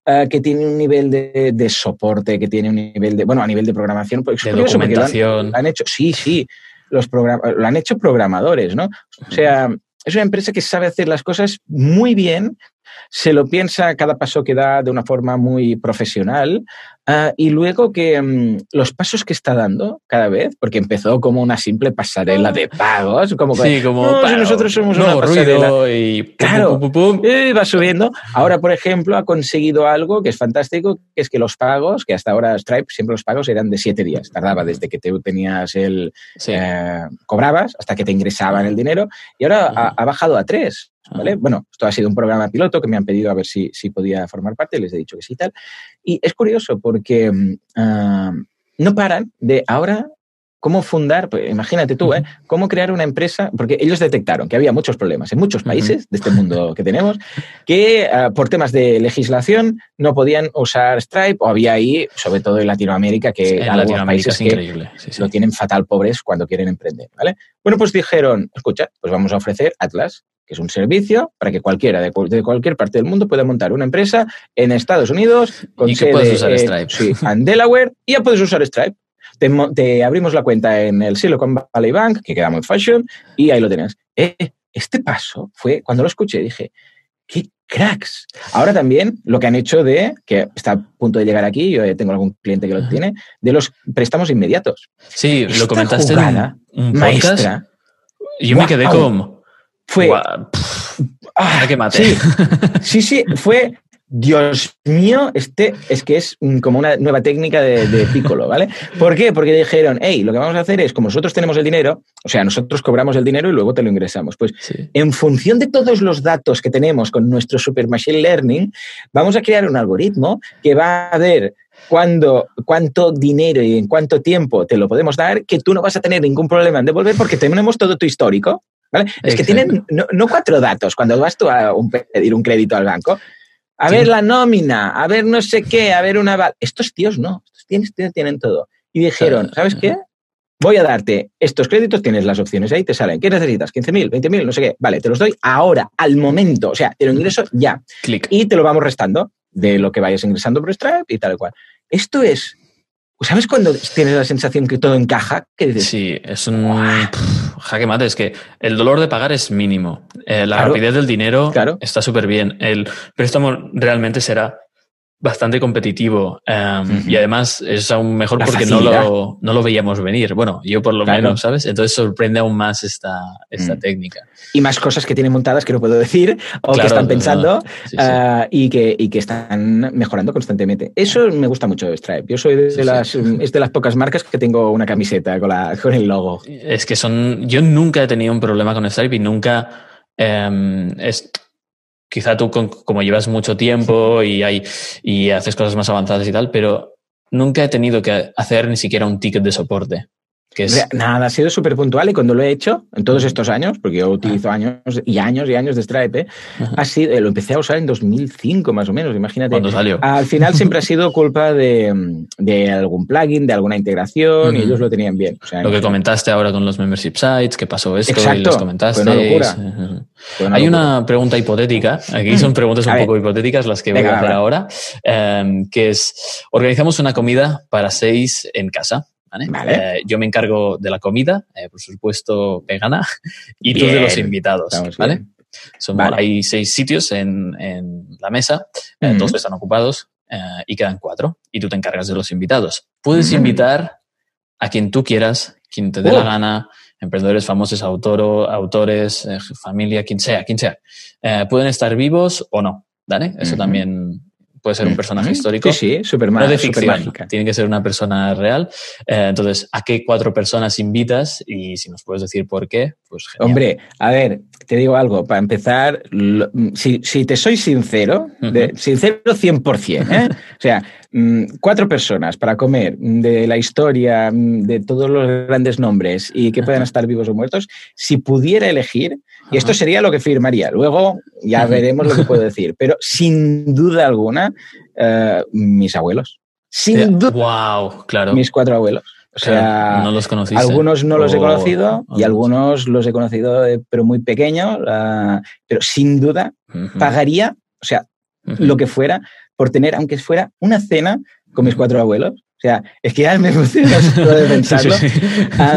Ah, que tiene un nivel de, de soporte, que tiene un nivel de, bueno, a nivel de programación. pues, es De curioso porque lo han- documentación. han hecho, sí, sí, los lo han hecho programadores, ¿no? O sea, es una empresa que sabe hacer las cosas muy bien, se lo piensa cada paso que da de una forma muy profesional ah, y luego que mm, los pasos que está dando cada vez, porque empezó como una simple pasarela de pagos, como Sí, como "No, si para- nosotros somos no, una pasarela. ruido y pum, Claro. pum, pum, pum. Eh, va subiendo. Ahora, por ejemplo, ha conseguido algo que es fantástico, que es que los pagos, que hasta ahora Stripe, siempre los pagos eran de siete días. Tardaba desde que te tenías el... Sí. eh, cobrabas hasta que te ingresaban el dinero y ahora ha, ha bajado a tres. ¿Vale? Bueno, esto ha sido un programa piloto que me han pedido a ver si, si podía formar parte, les he dicho que sí y tal. Y es curioso porque mm, ah, no paran de ahora cómo fundar, pues, imagínate tú, ¿eh? cómo crear una empresa, porque ellos detectaron que había muchos problemas en muchos países de este mundo que tenemos, que ah, por temas de legislación no podían usar Stripe, o había ahí, sobre todo en Latinoamérica, que en algunos Latinoamérica países es que increíble. Sí, sí. lo tienen fatal pobres cuando quieren emprender, ¿vale? Bueno, pues dijeron, escucha, pues vamos a ofrecer Atlas, que es un servicio para que cualquiera de, de cualquier parte del mundo pueda montar una empresa en Estados Unidos con Y que sede puedas usar Stripe. sí, en Delaware y ya puedes usar Stripe. Te, mo- te abrimos la cuenta en el Silicon Valley Bank, que queda muy fashion, y ahí lo tienes. Eh, este paso fue, cuando lo escuché, dije, qué cracks. Ahora también lo que han hecho de, que está a punto de llegar aquí, yo tengo algún cliente que lo tiene, de los préstamos inmediatos. Sí, Esta lo comentaste jugada en un podcast. Maestra. yo me quedé como... Fue. pff, ah, que mate. Sí, sí, sí, fue Dios mío, este es que es como una nueva técnica de, de Piccolo, ¿vale? ¿Por qué? Porque dijeron, hey, lo que vamos a hacer es, como nosotros tenemos el dinero, o sea, nosotros cobramos el dinero y luego te lo ingresamos. Pues Sí. en función de todos los datos que tenemos con nuestro Super Machine Learning, vamos a crear un algoritmo que va a ver cuándo, cuánto dinero y en cuánto tiempo te lo podemos dar, que tú no vas a tener ningún problema en devolver porque tenemos todo tu histórico. ¿vale? Es que tienen no, no cuatro datos. Cuando vas tú a un- pedir un crédito al banco, a ver la nómina, a ver no sé qué, a ver una... Estos tíos no, estos tíos tienen, tienen todo. Y dijeron. ¿sabes qué? Voy a darte estos créditos, tienes las opciones ahí, te salen. ¿Qué necesitas? ¿15.000? ¿20.000? No sé qué. Vale, te los doy ahora, al momento. O sea, te lo ingreso ya. Clic. Y te lo vamos restando de lo que vayas ingresando por Stripe y tal y cual. Esto es... ¿Sabes cuando tienes la sensación que todo encaja? Que dices, Sí, es un pff, jaque mate. Es que el dolor de pagar es mínimo. Eh, la Claro. rapidez del dinero Claro. está súper bien. El préstamo realmente será bastante competitivo um, Ujú. y además es aún mejor La porque no lo, no lo veíamos venir. Bueno, yo por lo Claro. menos, ¿sabes? Entonces sorprende aún más esta, esta Mm. técnica. y más cosas que tienen montadas que no puedo decir o que están no, pensando Sí, sí. ah, y, que, y que están mejorando constantemente. Eso me gusta mucho de Stripe. Yo soy de, Sí, las, es de las pocas marcas que tengo una camiseta con, la, con el logo. Es que son. Yo nunca he tenido un problema con Stripe y nunca. em, es, quizá tú, con- como llevas mucho tiempo y, hay, y haces cosas más avanzadas y tal, pero nunca he tenido que hacer ni siquiera un ticket de soporte. Que es, nada, ha sido súper puntual y cuando lo he hecho en todos estos años, porque yo utilizo años y años y años de Stripe, ¿eh? Ajá. ha sido, eh, lo empecé a usar en 2005 más o menos, imagínate. cuando salió. Al final siempre ha sido culpa de, de algún plugin, de alguna integración y ellos lo tenían bien. O sea, Lo que comentaste ahora con los membership sites, que pasó esto y les comentaste. Fue una locura. Fue una Hay locura. una pregunta hipotética, aquí son preguntas un poco hipotéticas las que voy a hacer ahora, em, que es, organizamos una comida para seis en casa. ¿Vale? Vale. Eh, yo me encargo de la comida, eh, por supuesto vegana, y tú de Bien. los invitados. Estamos ¿vale? bien. Son- Vale. Hay seis sitios en, en la mesa, eh, Ujú. dos están ocupados eh, y quedan cuatro, y tú te encargas de los invitados. Puedes Ujú. invitar a quien tú quieras, quien te dé Oh. la gana, emprendedores famosos, autoro, autores, eh, familia, quien sea, quien sea. Eh, pueden estar vivos o no, ¿vale? Eso Ujú. también puede ser un personaje histórico. Sí, sí, súper No de ficción, tiene que ser una persona real. Eh, entonces, ¿a qué cuatro personas invitas? Y si nos puedes decir por qué, pues genial. Hombre, a ver, te digo algo. Para empezar, lo- si, si te soy sincero, de- sincero 100%, ¿eh? o sea, mm, cuatro personas para comer mm, de la historia, mm, de todos los grandes nombres y que puedan estar vivos o muertos, si pudiera elegir, y esto sería lo que firmaría. Luego ya veremos lo que puedo decir, pero sin duda alguna, eh, mis abuelos. Sin duda, Wow, claro. mis cuatro abuelos. O sea, Claro, no los conociste. algunos no los he O- conocido y o- algunos los he conocido, eh, pero muy pequeños. pero sin duda Ujú, pagaría, o sea, ujú. lo que fuera, por tener, aunque fuera una cena con mis cuatro abuelos. O sea, es que ya me emociona de pensarlo. Sí, sí.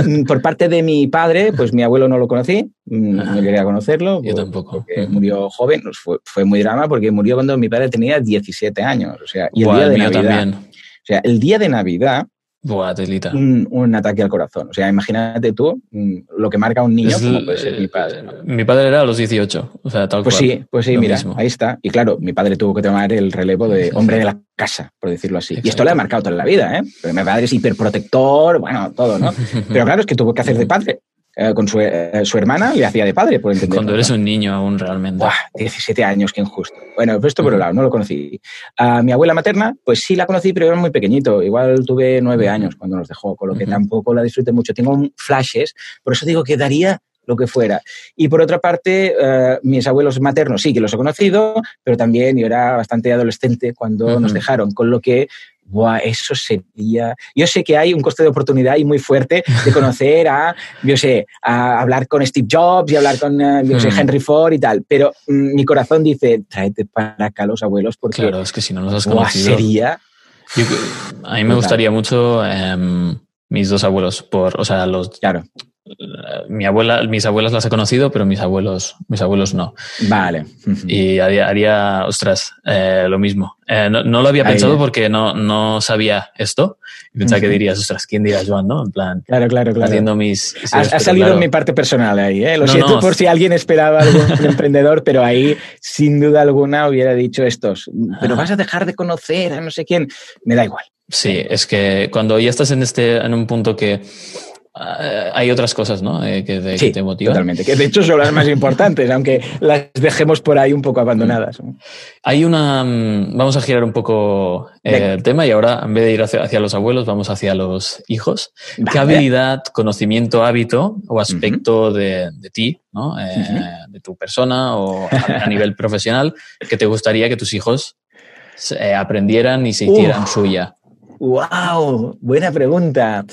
Mm, por parte de mi padre, pues mi abuelo no lo conocí, mm, no llegué a conocerlo. Yo por- tampoco. Porque murió joven, fue, fue muy drama porque murió cuando mi padre tenía 17 años. O sea, y el Buah, día de Navidad. también. O sea, el día de Navidad Buah, telita. un, un ataque al corazón. O sea, imagínate tú mm, lo que marca un niño, Es como puede ser mi padre. ¿no? Mi padre era a los 18, o sea, tal Pues cual. sí, pues sí, Lo mira, mismo. ahí está. Y claro, mi padre tuvo que tomar el relevo de hombre de la casa, por decirlo así. Y esto le ha marcado toda la vida, ¿eh? Porque mi padre es hiperprotector, bueno, todo, ¿no? Pero claro, es que tuvo que hacer de padre. Eh, con su, eh, su hermana le hacía de padre, por entender. Cuando eres un niño aún realmente. Buah, 17 años, qué injusto. Bueno, pues esto por un lado, no lo conocí. A mi abuela materna, pues sí la conocí, pero era muy pequeñito. Igual tuve nueve años cuando nos dejó, con lo que Ujú. tampoco la disfruté mucho. Tengo flashes, por eso digo que daría lo que fuera. Y por otra parte, eh, mis abuelos maternos sí que los he conocido, pero también yo era bastante adolescente cuando Ujú. nos dejaron, con lo que Buah, eso sería. Yo sé que hay un coste de oportunidad ahí muy fuerte de conocer a, yo sé, a hablar con Steve Jobs y hablar con, eh, yo sé, Hmm. Henry Ford y tal. Pero mm, mi corazón dice, tráete para acá los abuelos porque Claro, es que si no los has buah, conocido. sería. Yo- a mí me gustaría mucho em, mis dos abuelos, por, o sea, los, Claro. Mi abuela, mis abuelas las he conocido, pero mis abuelos, mis abuelos no. Vale. Y haría, haría ostras, eh, lo mismo. Eh, no, lo había pensado porque no, no sabía esto. Y pensaba que dirías, ostras, ¿quién dirá Joan, no? En plan, claro, claro, claro. haciendo mis... Ha, salido en mi parte personal ahí, ¿eh? Lo siento por si alguien esperaba algún emprendedor, pero ahí, sin duda alguna, hubiera dicho estos. Pero vas a dejar de conocer a no sé quién. Me da igual. Sí, es que cuando ya estás en este, en un punto que hay otras cosas, ¿no? Eh, que, te, motivan. Totalmente. Que de hecho son las más importantes, aunque las dejemos por ahí un poco abandonadas. Hay una. Mm, vamos a girar un poco eh, el tema y ahora, en vez de ir hacia, los abuelos, vamos hacia los hijos. ¿Qué habilidad, conocimiento, hábito o aspecto de, ti, ¿no? Eh, de tu persona o a, nivel profesional que te gustaría que tus hijos aprendieran y se hicieran suya? ¡Wow! Buena pregunta.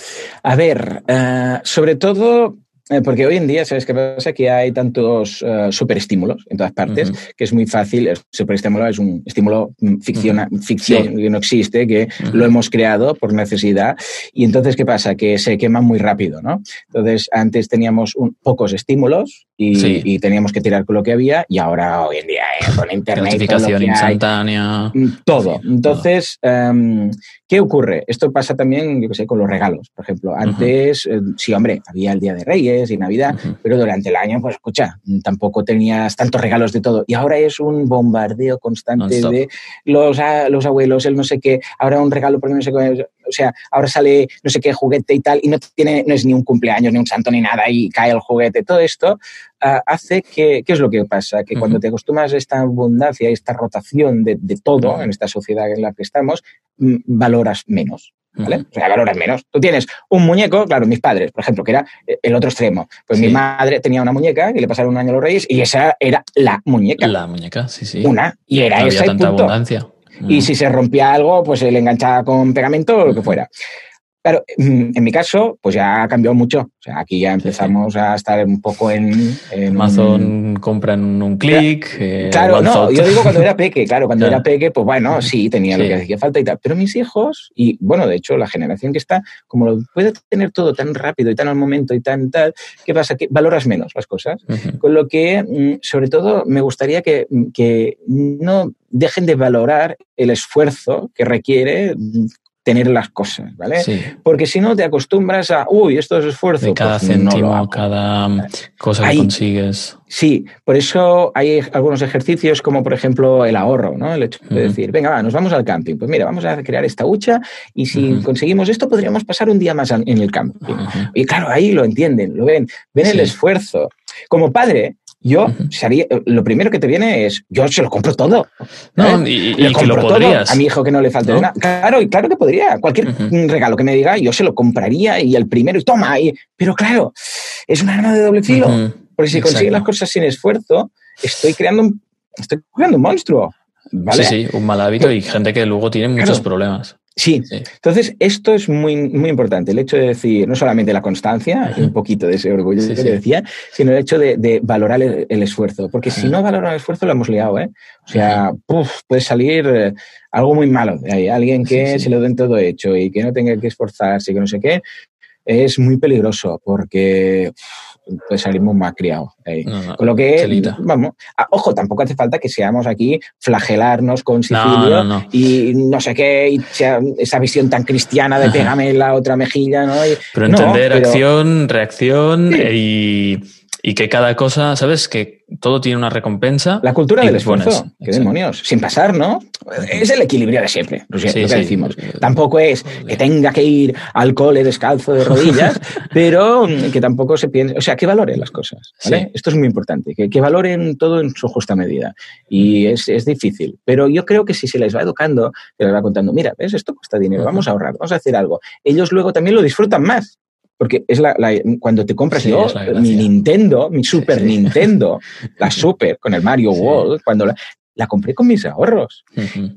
A ver, uh, sobre todo eh, porque hoy en día, ¿sabes qué pasa? Que hay tantos uh, superestímulos en todas partes que es muy fácil. El superestímulo es un estímulo ficción, ficción que no existe, que lo hemos creado por necesidad. Y entonces, ¿qué pasa? Que se quema muy rápido, ¿no? Entonces, antes teníamos pocos estímulos y, teníamos que tirar con lo que había y ahora, hoy en día, eh, con Internet. Notificación instantánea. Mm, todo. Entonces, em, ¿qué ocurre? Esto pasa también, yo qué sé, con los regalos. Por ejemplo, antes, sí, hombre, había el Día de Reyes y Navidad, pero durante el año, pues escucha, tampoco tenías tantos regalos de todo. Y ahora es un bombardeo constante de los, los abuelos, el no sé qué, ahora un regalo porque no sé qué, o sea, ahora sale no sé qué juguete y tal, y no, tiene, no es ni un cumpleaños, ni un santo, ni nada, y cae el juguete. Todo esto ah, hace que, ¿qué es lo que pasa? Que cuando te acostumbras a esta abundancia, esta rotación de, de todo en esta sociedad en la que estamos, mm, valoras menos. ¿Vale? O sea, valoras menos. Tú tienes un muñeco, claro, mis padres, por ejemplo, que era eh, el otro extremo. Pues mi madre tenía una muñeca y le pasaron un año a los reyes y esa era la muñeca. La muñeca, sí, sí. Una. Y era no esa había tanta abundancia. Y si se rompía algo, pues se le enganchaba con pegamento o lo que fuera. Claro, mm, en mi caso, pues ya ha cambiado mucho. O sea, aquí ya empezamos a estar un poco en... Amazon compran un clic. Eh, claro, no, yo digo cuando era peque, claro, cuando era peque, pues bueno, sí, tenía lo que hacía falta y tal. Pero mis hijos, y bueno, de hecho, la generación que está, como lo puede tener todo tan rápido y tan al momento y tan tal, ¿qué pasa? Que valoras menos las cosas. Con lo que, mm, sobre todo, me gustaría que, que no dejen de valorar el esfuerzo que requiere tener las cosas, ¿vale? Porque si no te acostumbras a, uy, esto es esfuerzo. De cada pues céntimo, cada cosa que consigues. Sí, por eso hay algunos ejercicios como, por ejemplo, el ahorro, ¿no? El hecho de decir, venga, va, nos vamos al camping. Pues mira, vamos a crear esta hucha y si conseguimos esto, podríamos pasar un día más en el camping. Y claro, ahí lo entienden, lo ven, ven el esfuerzo. Como padre, yo lo primero que te viene es, yo se lo compro todo. No, y, que lo podrías. a mi hijo que no le falte nada. Claro, y claro que podría. Cualquier regalo que me diga, yo se lo compraría y el primero, y toma. Y, pero claro, es una arma de doble filo. Porque si consigo las cosas sin esfuerzo, estoy creando un, estoy creando un monstruo. ¿vale? Sí, sí, un mal hábito y gente que luego tiene muchos problemas. Sí. Entonces, esto es muy, muy importante, el hecho de decir, no solamente la constancia, y un poquito de ese orgullo que le decía, sino el hecho de, valorar el, esfuerzo. Porque si no valoran el esfuerzo, lo hemos liado, ¿eh? O sea, puede salir eh, algo muy malo de ahí. Alguien que se lo den todo hecho y que no tenga que esforzarse y que no sé qué, es muy peligroso porque pues salimos más criados. con lo que, vamos, ojo, tampoco hace falta que seamos aquí flagelarnos con Sicilio y no sé qué, y sea esa visión tan cristiana de pégame la otra mejilla, ¿no? pero entender acción, reacción y y que cada cosa, ¿sabes? Que todo tiene una recompensa. La cultura del esfuerzo. ¿Qué demonios? Sin pasar, ¿no? Es el equilibrio de siempre, lo, que decimos. Tampoco es que tenga que ir al cole descalzo de rodillas, pero que tampoco se piense, o sea, que valoren las cosas, ¿vale? Esto es muy importante, que, que, valoren todo en su justa medida. Y es, es, difícil, pero yo creo que si se les va educando, se les va contando, mira, ¿ves? Esto cuesta dinero, vamos a ahorrar, vamos a hacer algo. Ellos luego también lo disfrutan más. Porque es la, cuando te compras yo, mi Nintendo, mi Super Nintendo, la Super con el Mario World, cuando la, compré con mis ahorros.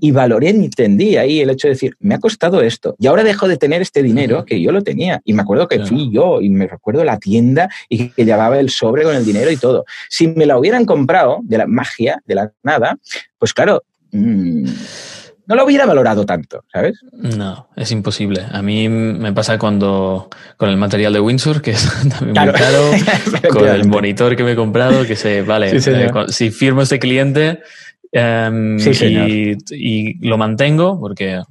Y valoré, entendí ahí el hecho de decir, me ha costado esto y ahora dejo de tener este dinero que yo lo tenía. Y me acuerdo que fui yo y me recuerdo la tienda y que llevaba el sobre con el dinero y todo. Si me la hubieran comprado de la magia, de la nada, pues claro, mm, no lo hubiera valorado tanto, ¿sabes? No, es imposible. A mí me pasa cuando con el material de Windsor, que es también muy caro, con el monitor que me he comprado, que sé, vale, eh, si firmo este cliente em, y, lo mantengo, porque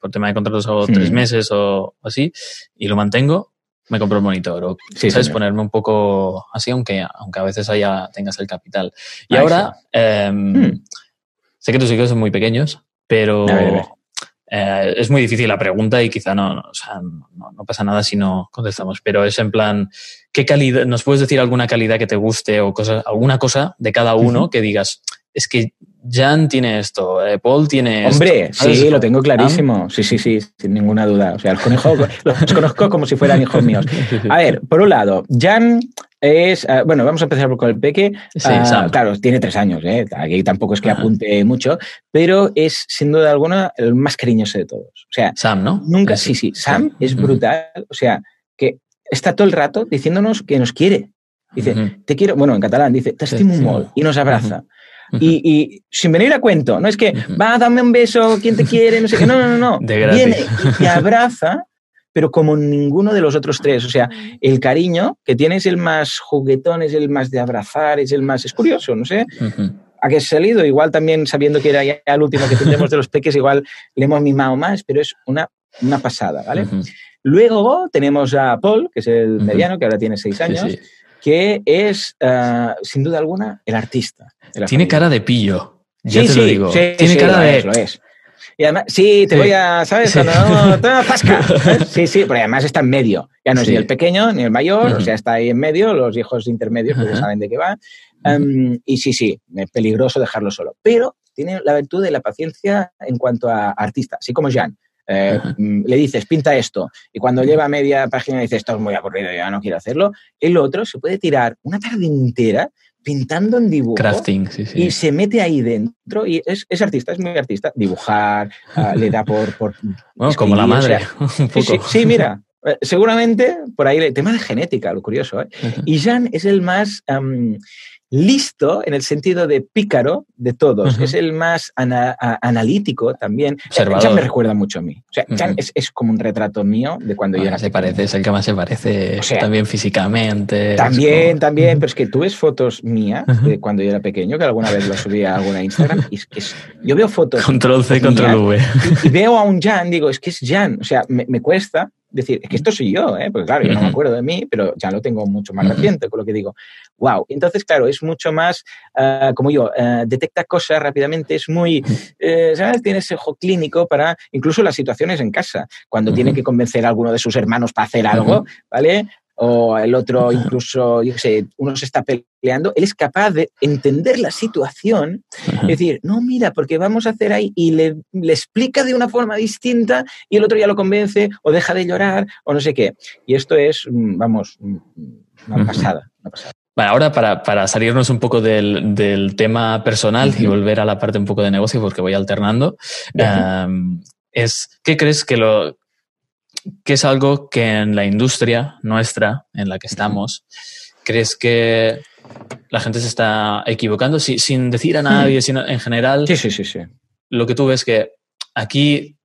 por tema de contratos hago tres mm. meses o así, y lo mantengo, me compro el monitor. O, ¿sabes? Ponerme un poco así, aunque, aunque a veces haya, tengas el capital. Y ahora, em, mm. sé que tus hijos son muy pequeños, pero eh, es muy difícil la pregunta y quizá no, o sea, no, pasa nada si no contestamos. Pero es en plan, ¿qué calidad, nos puedes decir alguna calidad que te guste o cosa, alguna cosa de cada uno que digas, es que Jan tiene esto, eh, Paul tiene Hombre, esto. Hombre, sí, lo tengo clarísimo. Sí, sí, sí, sin ninguna duda. O sea, los conejos los conozco como si fueran hijos míos. A ver, por un lado, Jan es, uh, bueno, vamos a empezar con el peque. Sí, uh, claro, tiene tres años, ¿eh? aquí tampoco es que apunte mucho, pero es sin duda alguna el más cariñoso de todos. O sea, Sam, ¿no? Nunca, sí, sí, Sam, Sam. es brutal. O sea, que está todo el rato diciéndonos que nos quiere. Dice, uh -huh. te quiero, bueno, en catalán dice, te estimo sí, molt, y nos abraza. Y, y, sin venir a cuento, no es que va, dame un beso, ¿quién te quiere? No sé qué, no, no, no, no. Viene y te abraza, pero como ninguno de los otros tres. O sea, el cariño que tiene es el más juguetón, es el más de abrazar, es el más. Es curioso, no sé. Uh -huh. ¿A qué has salido? Igual también sabiendo que era ya el último que tendremos de los peques, igual le hemos mimado más, pero es una, una pasada, ¿vale? Uh -huh. Luego tenemos a Paul, que es el mediano, que ahora tiene seis años. Sí, sí que es, uh, sin duda alguna, el artista. Tiene cara de pillo. Ya sí, te sí, lo digo. Sí, Tiene sí, cara lo de. Es, lo es. Y además, sí, te voy a, ¿sabes? Cuando no, toma pasca. Sí, sí, pero además está en medio. Ya no es ni el pequeño ni el mayor, uh -huh. o sea, está ahí en medio, los hijos intermedios uh -huh. saben de qué va. Um, y sí, sí, es peligroso dejarlo solo. Pero tiene la virtud de la paciencia en cuanto a artista, así como Jan. Eh, -huh. le dices, pinta esto, y cuando lleva media página dice, esto es muy aburrido, ya no quiero hacerlo, el otro se puede tirar una tarde entera pintando en dibujo Crafting, sí, sí. y se mete ahí dentro y es, es artista, es muy artista, dibujar, uh, le da por... por bueno, como la madre, o sea, un poco. Sí, sí, mira, eh, seguramente por ahí el tema de genética, lo curioso, ¿eh? Uh -huh. Y Jan es el más... Um, listo en el sentido de pícaro de todos. Uh -huh. Es el más ana analítico también. Observador. Jan me recuerda mucho a mí. O sea, Jan uh -huh. es, es, como un retrato mío de cuando bueno, yo era. Se parece, es el que más se parece o sea, también físicamente. También, como... también, pero es que tú ves fotos mías de cuando yo era pequeño, que alguna vez lo subí a alguna Instagram, y es que es, yo veo fotos. Control C, control V. Y, y, veo a un Jan, digo, es que es Jan. O sea, me, me cuesta decir, es que esto soy yo, ¿eh? porque claro, yo no me acuerdo de mí, pero ya lo tengo mucho más reciente, con lo que digo, wow. Entonces, claro, es mucho más, uh, como yo, uh, detecta cosas rápidamente, es muy, uh, ¿sabes? Tiene ese ojo clínico para incluso las situaciones en casa, cuando uh -huh. tiene que convencer a alguno de sus hermanos para hacer algo, -huh. ¿vale? o el otro incluso, yo sé, uno se está peleando, él es capaz de entender la situación y decir, no, mira, porque vamos a hacer ahí, y le, le, explica de una forma distinta y el otro ya lo convence o deja de llorar o no sé qué. Y esto es, mm, vamos, mm, una pasada, una pasada. Bueno, ahora para, para, salirnos un poco del, del tema personal uh -huh. y volver a la parte un poco de negocio, porque voy alternando, uh -huh. um, es, ¿qué crees que lo, que es algo que en la industria nuestra, en la que estamos, crees que la gente se está equivocando si, sin decir a nadie, mm. sino en general? Sí, sí, sí, sí. Lo que tú ves que aquí,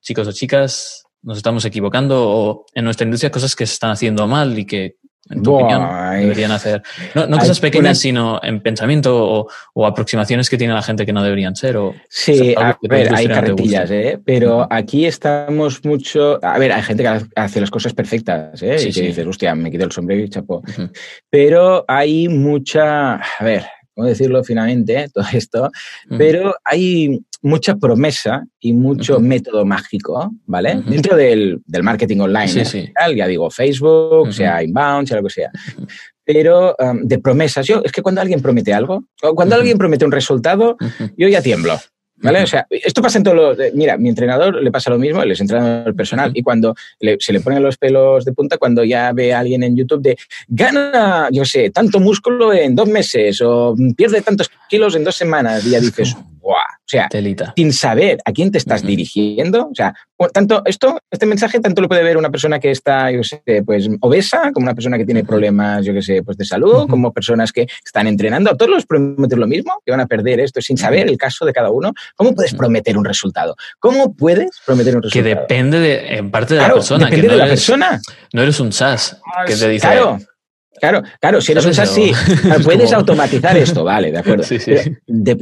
chicos o chicas, nos estamos equivocando o en nuestra industria cosas que se están haciendo mal y que en tu Boy. opinión, deberían hacer. No, no cosas pequeñas, una... sino en pensamiento o, o, aproximaciones que tiene la gente que no deberían ser. O, sí, a ver, hay carretillas, ¿eh? pero aquí estamos mucho. A ver, hay gente que hace las cosas perfectas, ¿eh? Sí, y que sí. dices, hostia, me quito el sombrero y chapo. Uh -huh. Pero hay mucha. A ver, ¿cómo decirlo finalmente? Todo esto. Uh -huh. Pero hay mucha promesa y mucho uh -huh. método mágico, ¿vale? Uh -huh. Dentro del, del, marketing online, sí, ¿eh? sí. ya digo, Facebook, uh -huh. sea inbound, sea lo que sea. Pero um, de promesas, yo, es que cuando alguien promete algo, cuando alguien promete un resultado, yo ya tiemblo. ¿Vale? O sea, esto pasa en todos los. Mira, mi entrenador le pasa lo mismo, él es entrenador personal, y cuando le, se le ponen los pelos de punta, cuando ya ve a alguien en YouTube de gana, yo sé, tanto músculo en dos meses, o pierde tantos kilos en dos semanas, y ya dices, O sea, Telita. sin saber a quién te estás dirigiendo. O sea, tanto esto, este mensaje tanto lo puede ver una persona que está, yo sé, pues obesa, como una persona que tiene problemas, yo qué sé, pues de salud, como personas que están entrenando. A todos los prometes lo mismo, que van a perder esto sin saber el caso de cada uno. ¿Cómo puedes prometer un resultado? ¿Cómo puedes prometer un resultado? Que depende de, en parte de la persona. Depende que no de la eres, persona. No eres un SaaS que te dice. Claro. Claro, claro, si eres un SaaS, sí. Puedes como... automatizar esto, vale, de acuerdo. Sí, sí. De,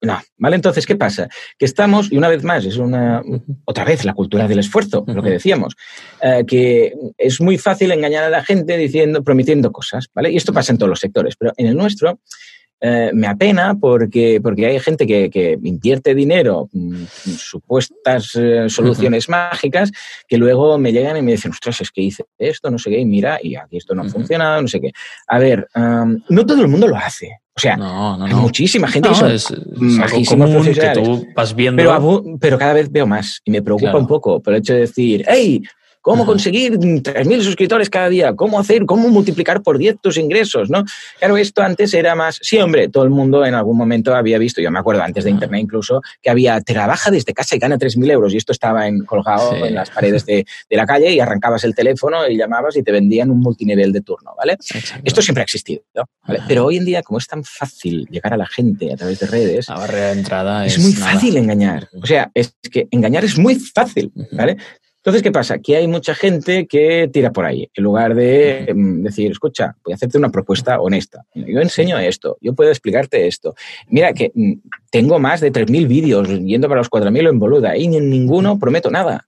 no, ¿vale? Entonces, ¿qué pasa? Que estamos, y una vez más, es una, otra vez, la cultura del esfuerzo, lo que decíamos, eh, que es muy fácil engañar a la gente diciendo, prometiendo cosas, ¿vale? Y esto pasa en todos los sectores, pero en el nuestro, eh, me apena porque, porque hay gente que, que invierte dinero en supuestas eh, soluciones uh -huh. mágicas que luego me llegan y me dicen, ostras, es que hice esto, no sé qué, y mira, y aquí esto no ha uh -huh. funcionado, no sé qué. A ver, um, no todo el mundo lo hace. O sea, no, no, hay muchísima gente que son es, es común que tú vas viendo. Pero, pero, cada vez veo más y me preocupa Claro. un poco por el hecho de decir, hey, ¿Cómo conseguir 3.000 suscriptores cada día? ¿Cómo hacer? ¿Cómo multiplicar por 10 tus ingresos? ¿no? Claro, esto antes era más... Sí, hombre, todo el mundo en algún momento había visto, yo me acuerdo antes de. Internet incluso, que había trabaja desde casa y gana 3.000 euros y esto estaba en, colgado Sí. en las paredes de, de la calle y arrancabas el teléfono y llamabas y te vendían un multinivel de turno, ¿vale? Exacto. Esto siempre ha existido, ¿no? Pero hoy en día, como es tan fácil llegar a la gente a través de redes, La barrera de entrada es, es muy nada. fácil engañar. O sea, es que engañar es muy fácil. ¿vale? Entonces, ¿qué pasa? Que hay mucha gente que tira por ahí, en lugar de mm, decir, escucha, voy a hacerte una propuesta honesta. Yo enseño esto, yo puedo explicarte esto. Mira que mm, tengo más de 3.000 vídeos yendo para los 4.000 en boluda y en ninguno prometo nada.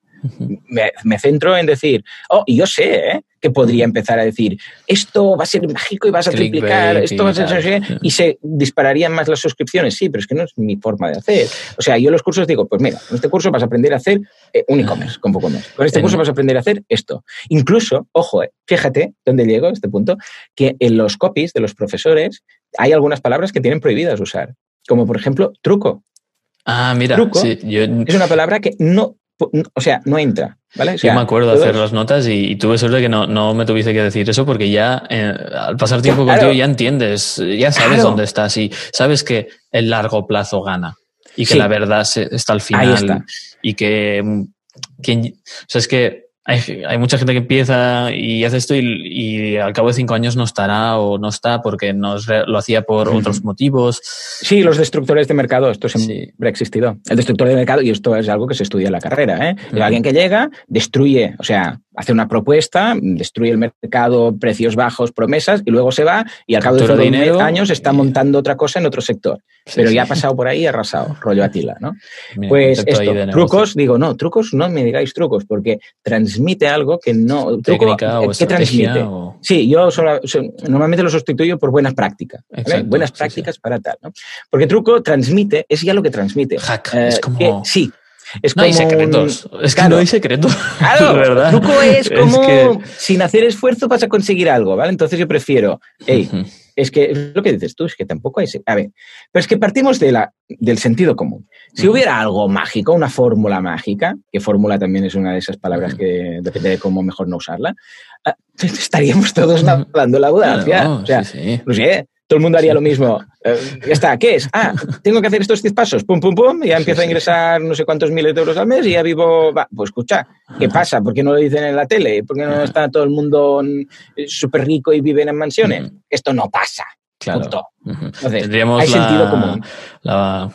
Me, me centro en decir, oh, y yo sé ¿eh? Que podría empezar a decir, esto va a ser mágico y vas a triplicar, esto va a ser, y tal. no sé qué", y se dispararían más las suscripciones. Sí, pero es que no es mi forma de hacer. O sea, yo en los cursos digo, pues mira, con este curso vas a aprender a hacer eh, un e-commerce con WooCommerce. Con este En- curso vas a aprender a hacer esto. Incluso, ojo, eh, fíjate dónde llego a este punto, que en los copies de los profesores hay algunas palabras que tienen prohibidas usar. Como por ejemplo, truco. Ah, mira, Truco. sí, yo, Es una palabra que no, o sea, no entra. ¿Vale? O yo me acuerdo de hacer las notas y, y tuve suerte que no, no me tuviese que decir eso porque ya eh, al pasar tiempo Claro. contigo ya entiendes, ya sabes Claro. dónde estás y sabes que el largo plazo gana y que Sí. la verdad se- está al final está. y que, mm, que- o sea, es que hay, hay mucha gente que empieza y hace esto y, y al cabo de cinco años no estará o no está porque no lo hacía por otros motivos. Sí, los destructores de mercado, esto siempre Sí. ha existido. El destructor de mercado, y esto es algo que se estudia en la carrera, ¿eh? Alguien que llega, destruye, o sea, hace una propuesta, destruye el mercado, precios bajos, promesas, y luego se va y al cabo de dinero años está montando otra cosa en otro sector. Sí, Pero sí. ya ha pasado por ahí y ha arrasado, rollo Atila, ¿no? Mira, Pues esto, trucos, digo, no, trucos no me digáis trucos, porque transmite algo que no... Truco, o ¿Qué transmite? o- Sí, yo solo- normalmente lo sustituyo por buenas prácticas. buenas sí, prácticas para tal. ¿no? Porque truco transmite, es ya lo que transmite. Hack, Eh, es como- que- sí. Es No como hay secretos. un- Es que Claro. no hay secretos. Claro, verdad. truco es como que- sin hacer esfuerzo vas a conseguir algo, ¿vale? Entonces yo prefiero, hey, Ujú. es que es lo que dices tú, es que tampoco hay... A ver, pero es que partimos de la, del sentido común. Si hubiera algo mágico, una fórmula mágica, que fórmula también es una de esas palabras que depende de cómo mejor no usarla, ah, estaríamos todos nadando la audacia. Claro, o sea, sí, sí. no sé, todo el mundo haría lo mismo. Eh, ya está, ¿qué es? Ah, tengo que hacer estos 10 pasos, pum, pum, pum, y ya empiezo a ingresar no sé cuántos miles de euros al mes y ya vivo... Va, pues escucha, ¿qué pasa? ¿Por qué no lo dicen en la tele? ¿Por qué no está todo el mundo mm, súper rico y viven en mansiones? Esto no pasa. Claro. Punto. Entonces, Tendríamos hay la, sentido común. La,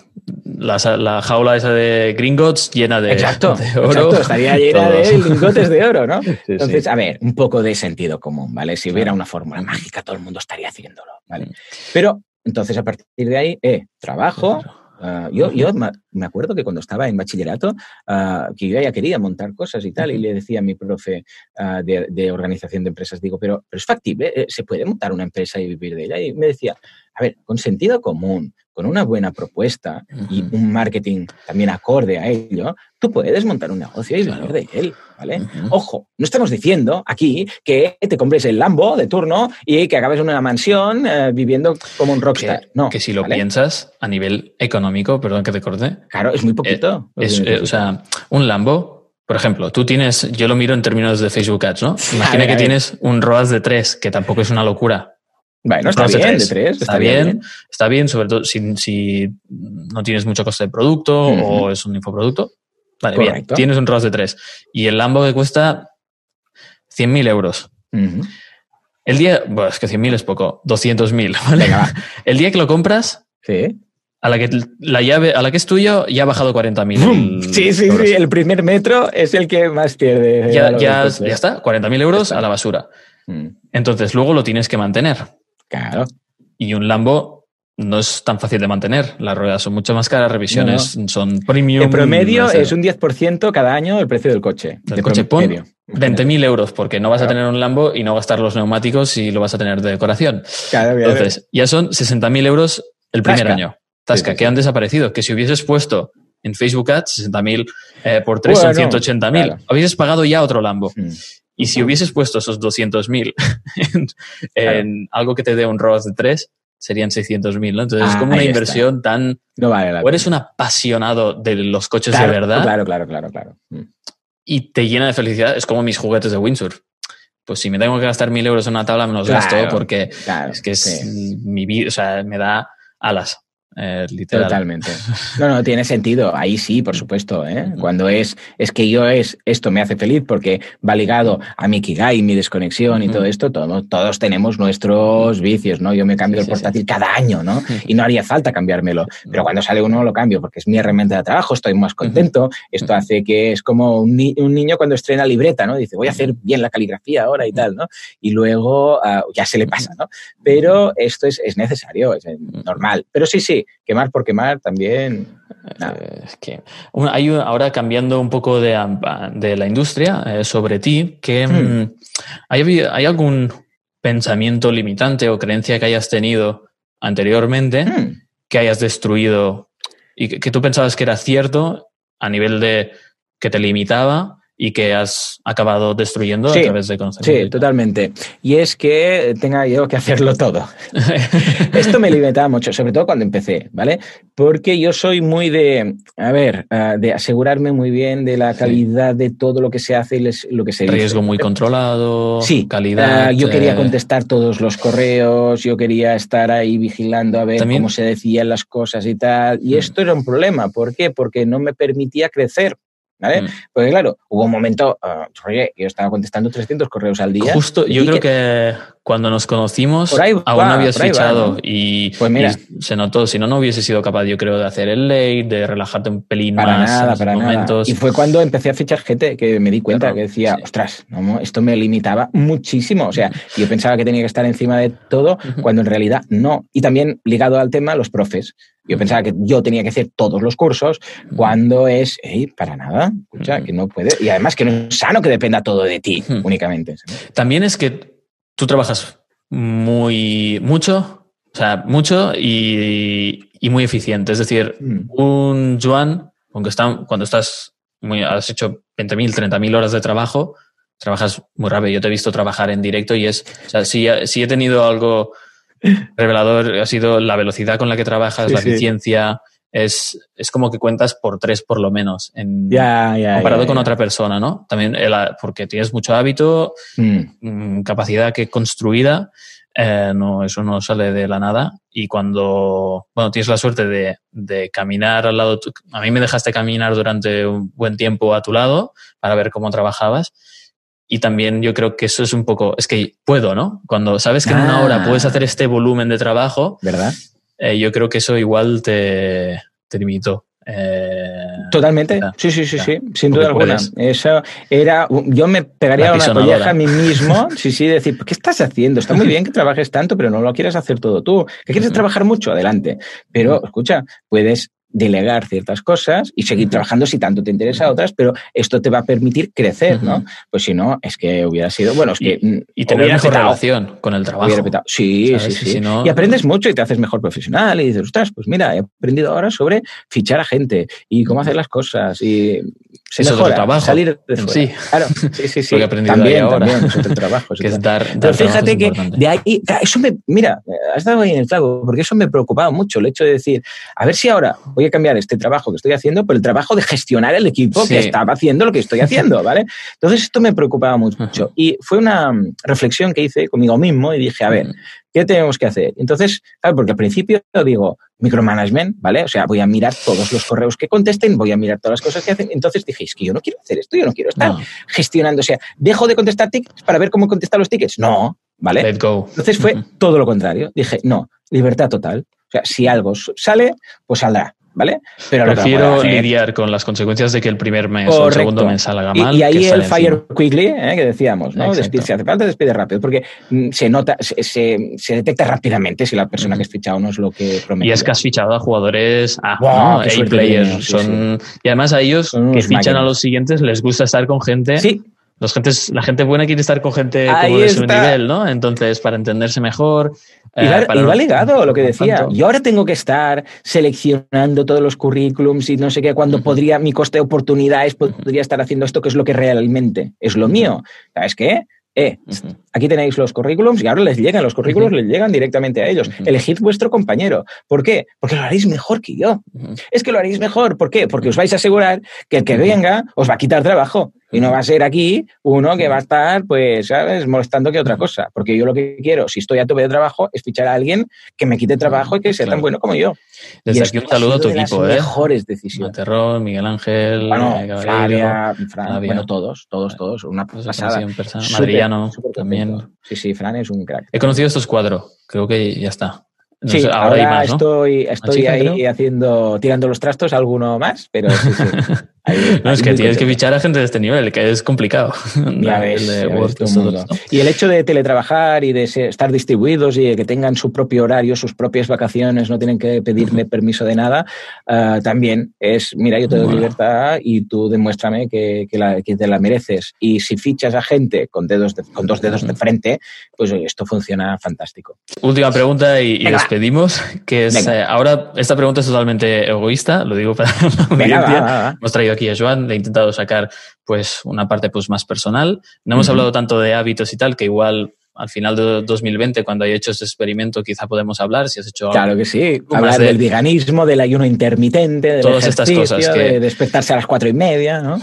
la, la jaula esa de Gringotts llena de, Exacto, de oro. exacto, estaría llena Todos. de lingotes de oro, ¿no? Sí, sí. Entonces, a ver, un poco de sentido común, ¿vale? Si hubiera una fórmula mágica, todo el mundo estaría haciéndolo, ¿vale? Mm. Pero, entonces, a partir de ahí, eh, trabajo. ah, yo, yo me acuerdo que cuando estaba en bachillerato, ah, que yo ya quería montar cosas y tal, y le decía a mi profe ah, de, de organización de empresas, digo, pero, pero es factible, Eh, se puede montar una empresa y vivir de ella. Y me decía, a ver, con sentido común, con una buena propuesta y un marketing también acorde a ello, tú puedes montar un negocio y Claro. vivir de él, ¿vale? Ojo, no estamos diciendo aquí que te compres el Lambo de turno y que acabes en una mansión eh, viviendo como un rockstar. que, no, que si lo ¿vale? piensas a nivel económico, perdón que te corte, Claro, es muy poquito. es, eh, necesitas. o sea, un Lambo, por ejemplo, tú tienes, yo lo miro en términos de Facebook Ads, ¿no? Imagina ver, que tienes un ROAS de 3, que tampoco es una locura. Bueno, está de bien, de tres. Está, bien, está bien, sobre todo si, si no tienes mucho coste de producto o es un infoproducto. Vale, bien, Correcto. tienes un ROAS de 3. Y el Lambo que cuesta 100.000 euros. El día, bueno, es que 100.000 es poco, 200.000, ¿vale? Venga. El día que lo compras, Sí. a la que la llave, a la que es tuyo, ya ha bajado 40.000 ¡Bum! el- Sí, sí, euros. sí. El primer metro es el que más pierde. Ya, ya, ya está, 40.000 euros está. a la basura. Mm, Entonces, luego lo tienes que mantener. Claro. Y un Lambo no es tan fácil de mantener. Las ruedas son mucho más caras, revisiones son premium. En promedio no sé, es un 10% cada año el precio del coche. del de coche. Pon promedio. 20.000 euros, porque no vas a Claro. tener un Lambo y no gastar los neumáticos y lo vas a tener de decoración. Claro, bien, Entonces, ya son 60.000 euros el primer Tasca. año. Tasca, Sí, sí, que han desaparecido. Que si hubieses puesto en Facebook Ads 60.000 eh, por 3 son Bueno, 180.000. claro. Habieses pagado ya otro Lambo. Mm. Y si hubieses puesto esos 200.000 en, en algo que te dé un ROAS de 3, serían 600.000, ¿no? Entonces es Ah, como una inversión tan... No vale la O eres un apasionado de los coches Claro, de verdad Claro, claro, claro, claro. Mm. y te llena de felicidad. Es como mis juguetes de windsurf. Pues si me tengo que gastar mil euros en una tabla, me los Claro, gasto porque es que es sí. mi vida, o sea, me da alas, eh, literal. Totalmente. No, no, tiene sentido. Ahí sí, por supuesto. ¿eh? Cuando es, es que yo es, esto me hace feliz porque va ligado a mi Kigai, mi desconexión y todo esto, todos, todos tenemos nuestros vicios, ¿no? Yo me cambio Sí, el sí, portátil cada año, ¿no? Y no haría falta cambiármelo. Pero cuando sale uno lo cambio porque es mi herramienta de trabajo, estoy más contento. Esto hace que es como un, ni- un niño cuando estrena libreta, ¿no? Dice, voy a hacer bien la caligrafía ahora y tal, ¿no? Y luego ah, ya se le pasa, ¿no? Pero esto es, es necesario, es normal. Pero sí, sí, quemar por quemar también. es que hay un- ahora cambiando un poco de, la industria eh, sobre ti, que Hmm. mm, ¿hay, ¿hay algún pensamiento limitante o creencia que hayas tenido anteriormente Mm. que hayas destruido y que, que tú pensabas que era cierto a nivel de que te limitaba y que has acabado destruyendo Sí, a través de conocimiento? Sí, totalmente. Y es que tenga yo que hacerlo todo. Esto me limitaba mucho, sobre todo cuando empecé, ¿vale? Porque yo soy muy de, a ver, ah, de asegurarme muy bien de la Sí. calidad de todo lo que se hace y les- lo que se dice. Riesgo muy controlado, Sí, calidad. ah, yo quería eh, contestar todos los correos, yo quería estar ahí vigilando a ver También- cómo se decían las cosas y tal. Y Mm. esto era un problema. ¿Por qué? Porque no me permitía crecer. ¿Vale? mm. Porque claro, hubo un momento, oye, yo estaba contestando 300 correos al día. Justo, yo creo que cuando nos conocimos, aún va, no habías va, fichado ¿no? y, Pues mira. y se notó. Si no, no hubiese sido capaz, yo creo, de hacer el late, de relajarte un pelín Para más en nada, esos para momentos. nada. Y fue cuando empecé a fichar gente que me di cuenta Claro, que decía, sí. ostras, no, esto me limitaba muchísimo. O sea, yo pensaba que tenía que estar encima de todo cuando en realidad no. Y también ligado al tema, los profes. Yo pensaba que yo tenía que hacer todos los cursos cuando es, hey, para nada, escucha, que no puede. Y además que no es sano que dependa todo de ti únicamente. También es que tú trabajas muy mucho, o sea, mucho y, y muy eficiente. Es decir, Mm. un Juan, aunque está, cuando estás muy, has hecho 20.000, 30.000 horas de trabajo, trabajas muy rápido. Yo te he visto trabajar en directo y es, o sea, si, si he tenido algo revelador, ha sido la velocidad con la que trabajas, Sí, la sí. eficiencia. Es, es como que cuentas por tres por lo menos en, Ya, ya. comparado ya, con otra persona, ¿no? También el- porque tienes mucho hábito, Mm. mm, capacidad que construida, eh, no, eso no sale de la nada. Y cuando, bueno, tienes la suerte de, de caminar al lado, tu- a mí me dejaste caminar durante un buen tiempo a tu lado para ver cómo trabajabas. Y también yo creo que eso es un poco, es que puedo, ¿no? Cuando sabes que en una Ah. hora puedes hacer este volumen de trabajo, ¿Verdad? eh, yo creo que eso igual te, te limitó. Eh, Totalmente. ya, Sí, sí, sí, ya. sí, sin duda alguna. puedes. Eso era, yo me pegaría La una colleja a mí mismo, sí, sí, decir, ¿qué estás haciendo? Está muy bien que trabajes tanto, pero no lo quieres hacer todo tú. ¿Que quieres trabajar mucho? Adelante. Pero, escucha, puedes delegar ciertas cosas y seguir trabajando si tanto te interesa otras, pero esto te va a permitir crecer, ¿no? Pues si no, es que hubiera sido, bueno, es que mm, y tener mejor petado. relación con el trabajo. Sí, ¿sabes? sí, Y sí. si no- Y aprendes mucho y te haces mejor profesional y dices, ostras, pues mira, he aprendido ahora sobre fichar a gente y cómo hacer las cosas y se mejora, trabajo salir de fuera. sí. Claro, sí, sí, sí. Lo que he aprendido también, ahora. también, es otro trabajo. es que es otro- dar, Pero fíjate que importante. de ahí, eso me, mira, has dado ahí en el clavo, porque eso me preocupaba mucho, el hecho de decir, a ver si ahora voy a cambiar este trabajo que estoy haciendo por el trabajo de gestionar el equipo Sí. que estaba haciendo lo que estoy haciendo, ¿vale? Entonces esto me preocupaba mucho. Y fue una mm, reflexión que hice conmigo mismo y dije, a ver, ¿qué tenemos que hacer? Entonces, claro, porque al principio digo, micromanagement, ¿vale? O sea, voy a mirar todos los correos que contesten, voy a mirar todas las cosas que hacen. Entonces dije, es que yo no quiero hacer esto, yo no quiero estar gestionando. O sea, dejo de contestar tickets para ver cómo contestar los tickets. No, ¿vale? Let go. Entonces fue todo lo contrario. Dije, no, libertad total. O sea, si algo sale, pues saldrá. ¿Vale? Pero Prefiero lidiar con las consecuencias de que el primer mes o el segundo mes salga mal. Y, ahí el fire quickly, ¿eh? que decíamos, ¿no? Despide, si hace falta, despide rápido, porque mm, se nota, se, se, detecta rápidamente si la persona que has fichado no es lo que promete. Y es que has fichado a jugadores A, wow, players. son, Y además a ellos que fichan a los siguientes les gusta estar con gente. Sí los gentes, la gente buena quiere estar con gente como de su nivel, ¿no? Entonces, para entenderse mejor. Y va, eh, ligado lo que decía. Yo ahora tengo que estar seleccionando todos los currículums y no sé qué, cuando podría, mi coste de oportunidades podría estar haciendo esto, que es lo que realmente es lo mío. ¿Sabes qué? Eh, aquí tenéis los currículums y ahora les llegan, los currículums les llegan directamente a ellos. Elegid vuestro compañero. ¿Por qué? Porque lo haréis mejor que yo. Es que lo haréis mejor. ¿Por qué? Porque os vais a asegurar que el que venga os va a quitar trabajo. Y no va a ser aquí uno que va a estar, pues, ¿sabes?, molestando que otra cosa. Porque yo lo que quiero, si estoy a tope de trabajo, es fichar a alguien que me quite trabajo y que sea tan bueno como yo. Desde aquí un saludo a tu equipo, ¿eh? mejores decisiones. Miguel Ángel, bueno, Flavia, Fran, bueno, todos, todos, todos. Una pasada. Madrillano también. Sí, sí, Fran es un crack. He conocido estos cuadros. Creo que ya está sí, ahora, estoy, estoy ahí haciendo, tirando los trastos, alguno más, pero sí, sí. no, es que tienes que fichar a gente de este nivel, que es complicado. Ya ves, Y el hecho de teletrabajar y de estar distribuidos y de que tengan su propio horario, sus propias vacaciones, no tienen que pedirme permiso de nada, ah, también es, mira, yo te doy libertad y tú demuéstrame que, que, te la mereces. Y si fichas a gente con, dedos con dos dedos de frente, pues esto funciona fantástico. Última pregunta y, y despedimos, que es, eh, ahora esta pregunta es totalmente egoísta, lo digo para la audiencia. Hemos traído aquí a Joan, le he intentado sacar pues una parte pues más personal. No hemos hablado tanto de hábitos y tal, que igual al final de 2020, cuando haya hecho este experimento, quizá podemos hablar si has hecho Claro que sí, hablar del veganismo, del ayuno intermitente, de todas estas cosas que... de despertarse a las cuatro y media, ¿no?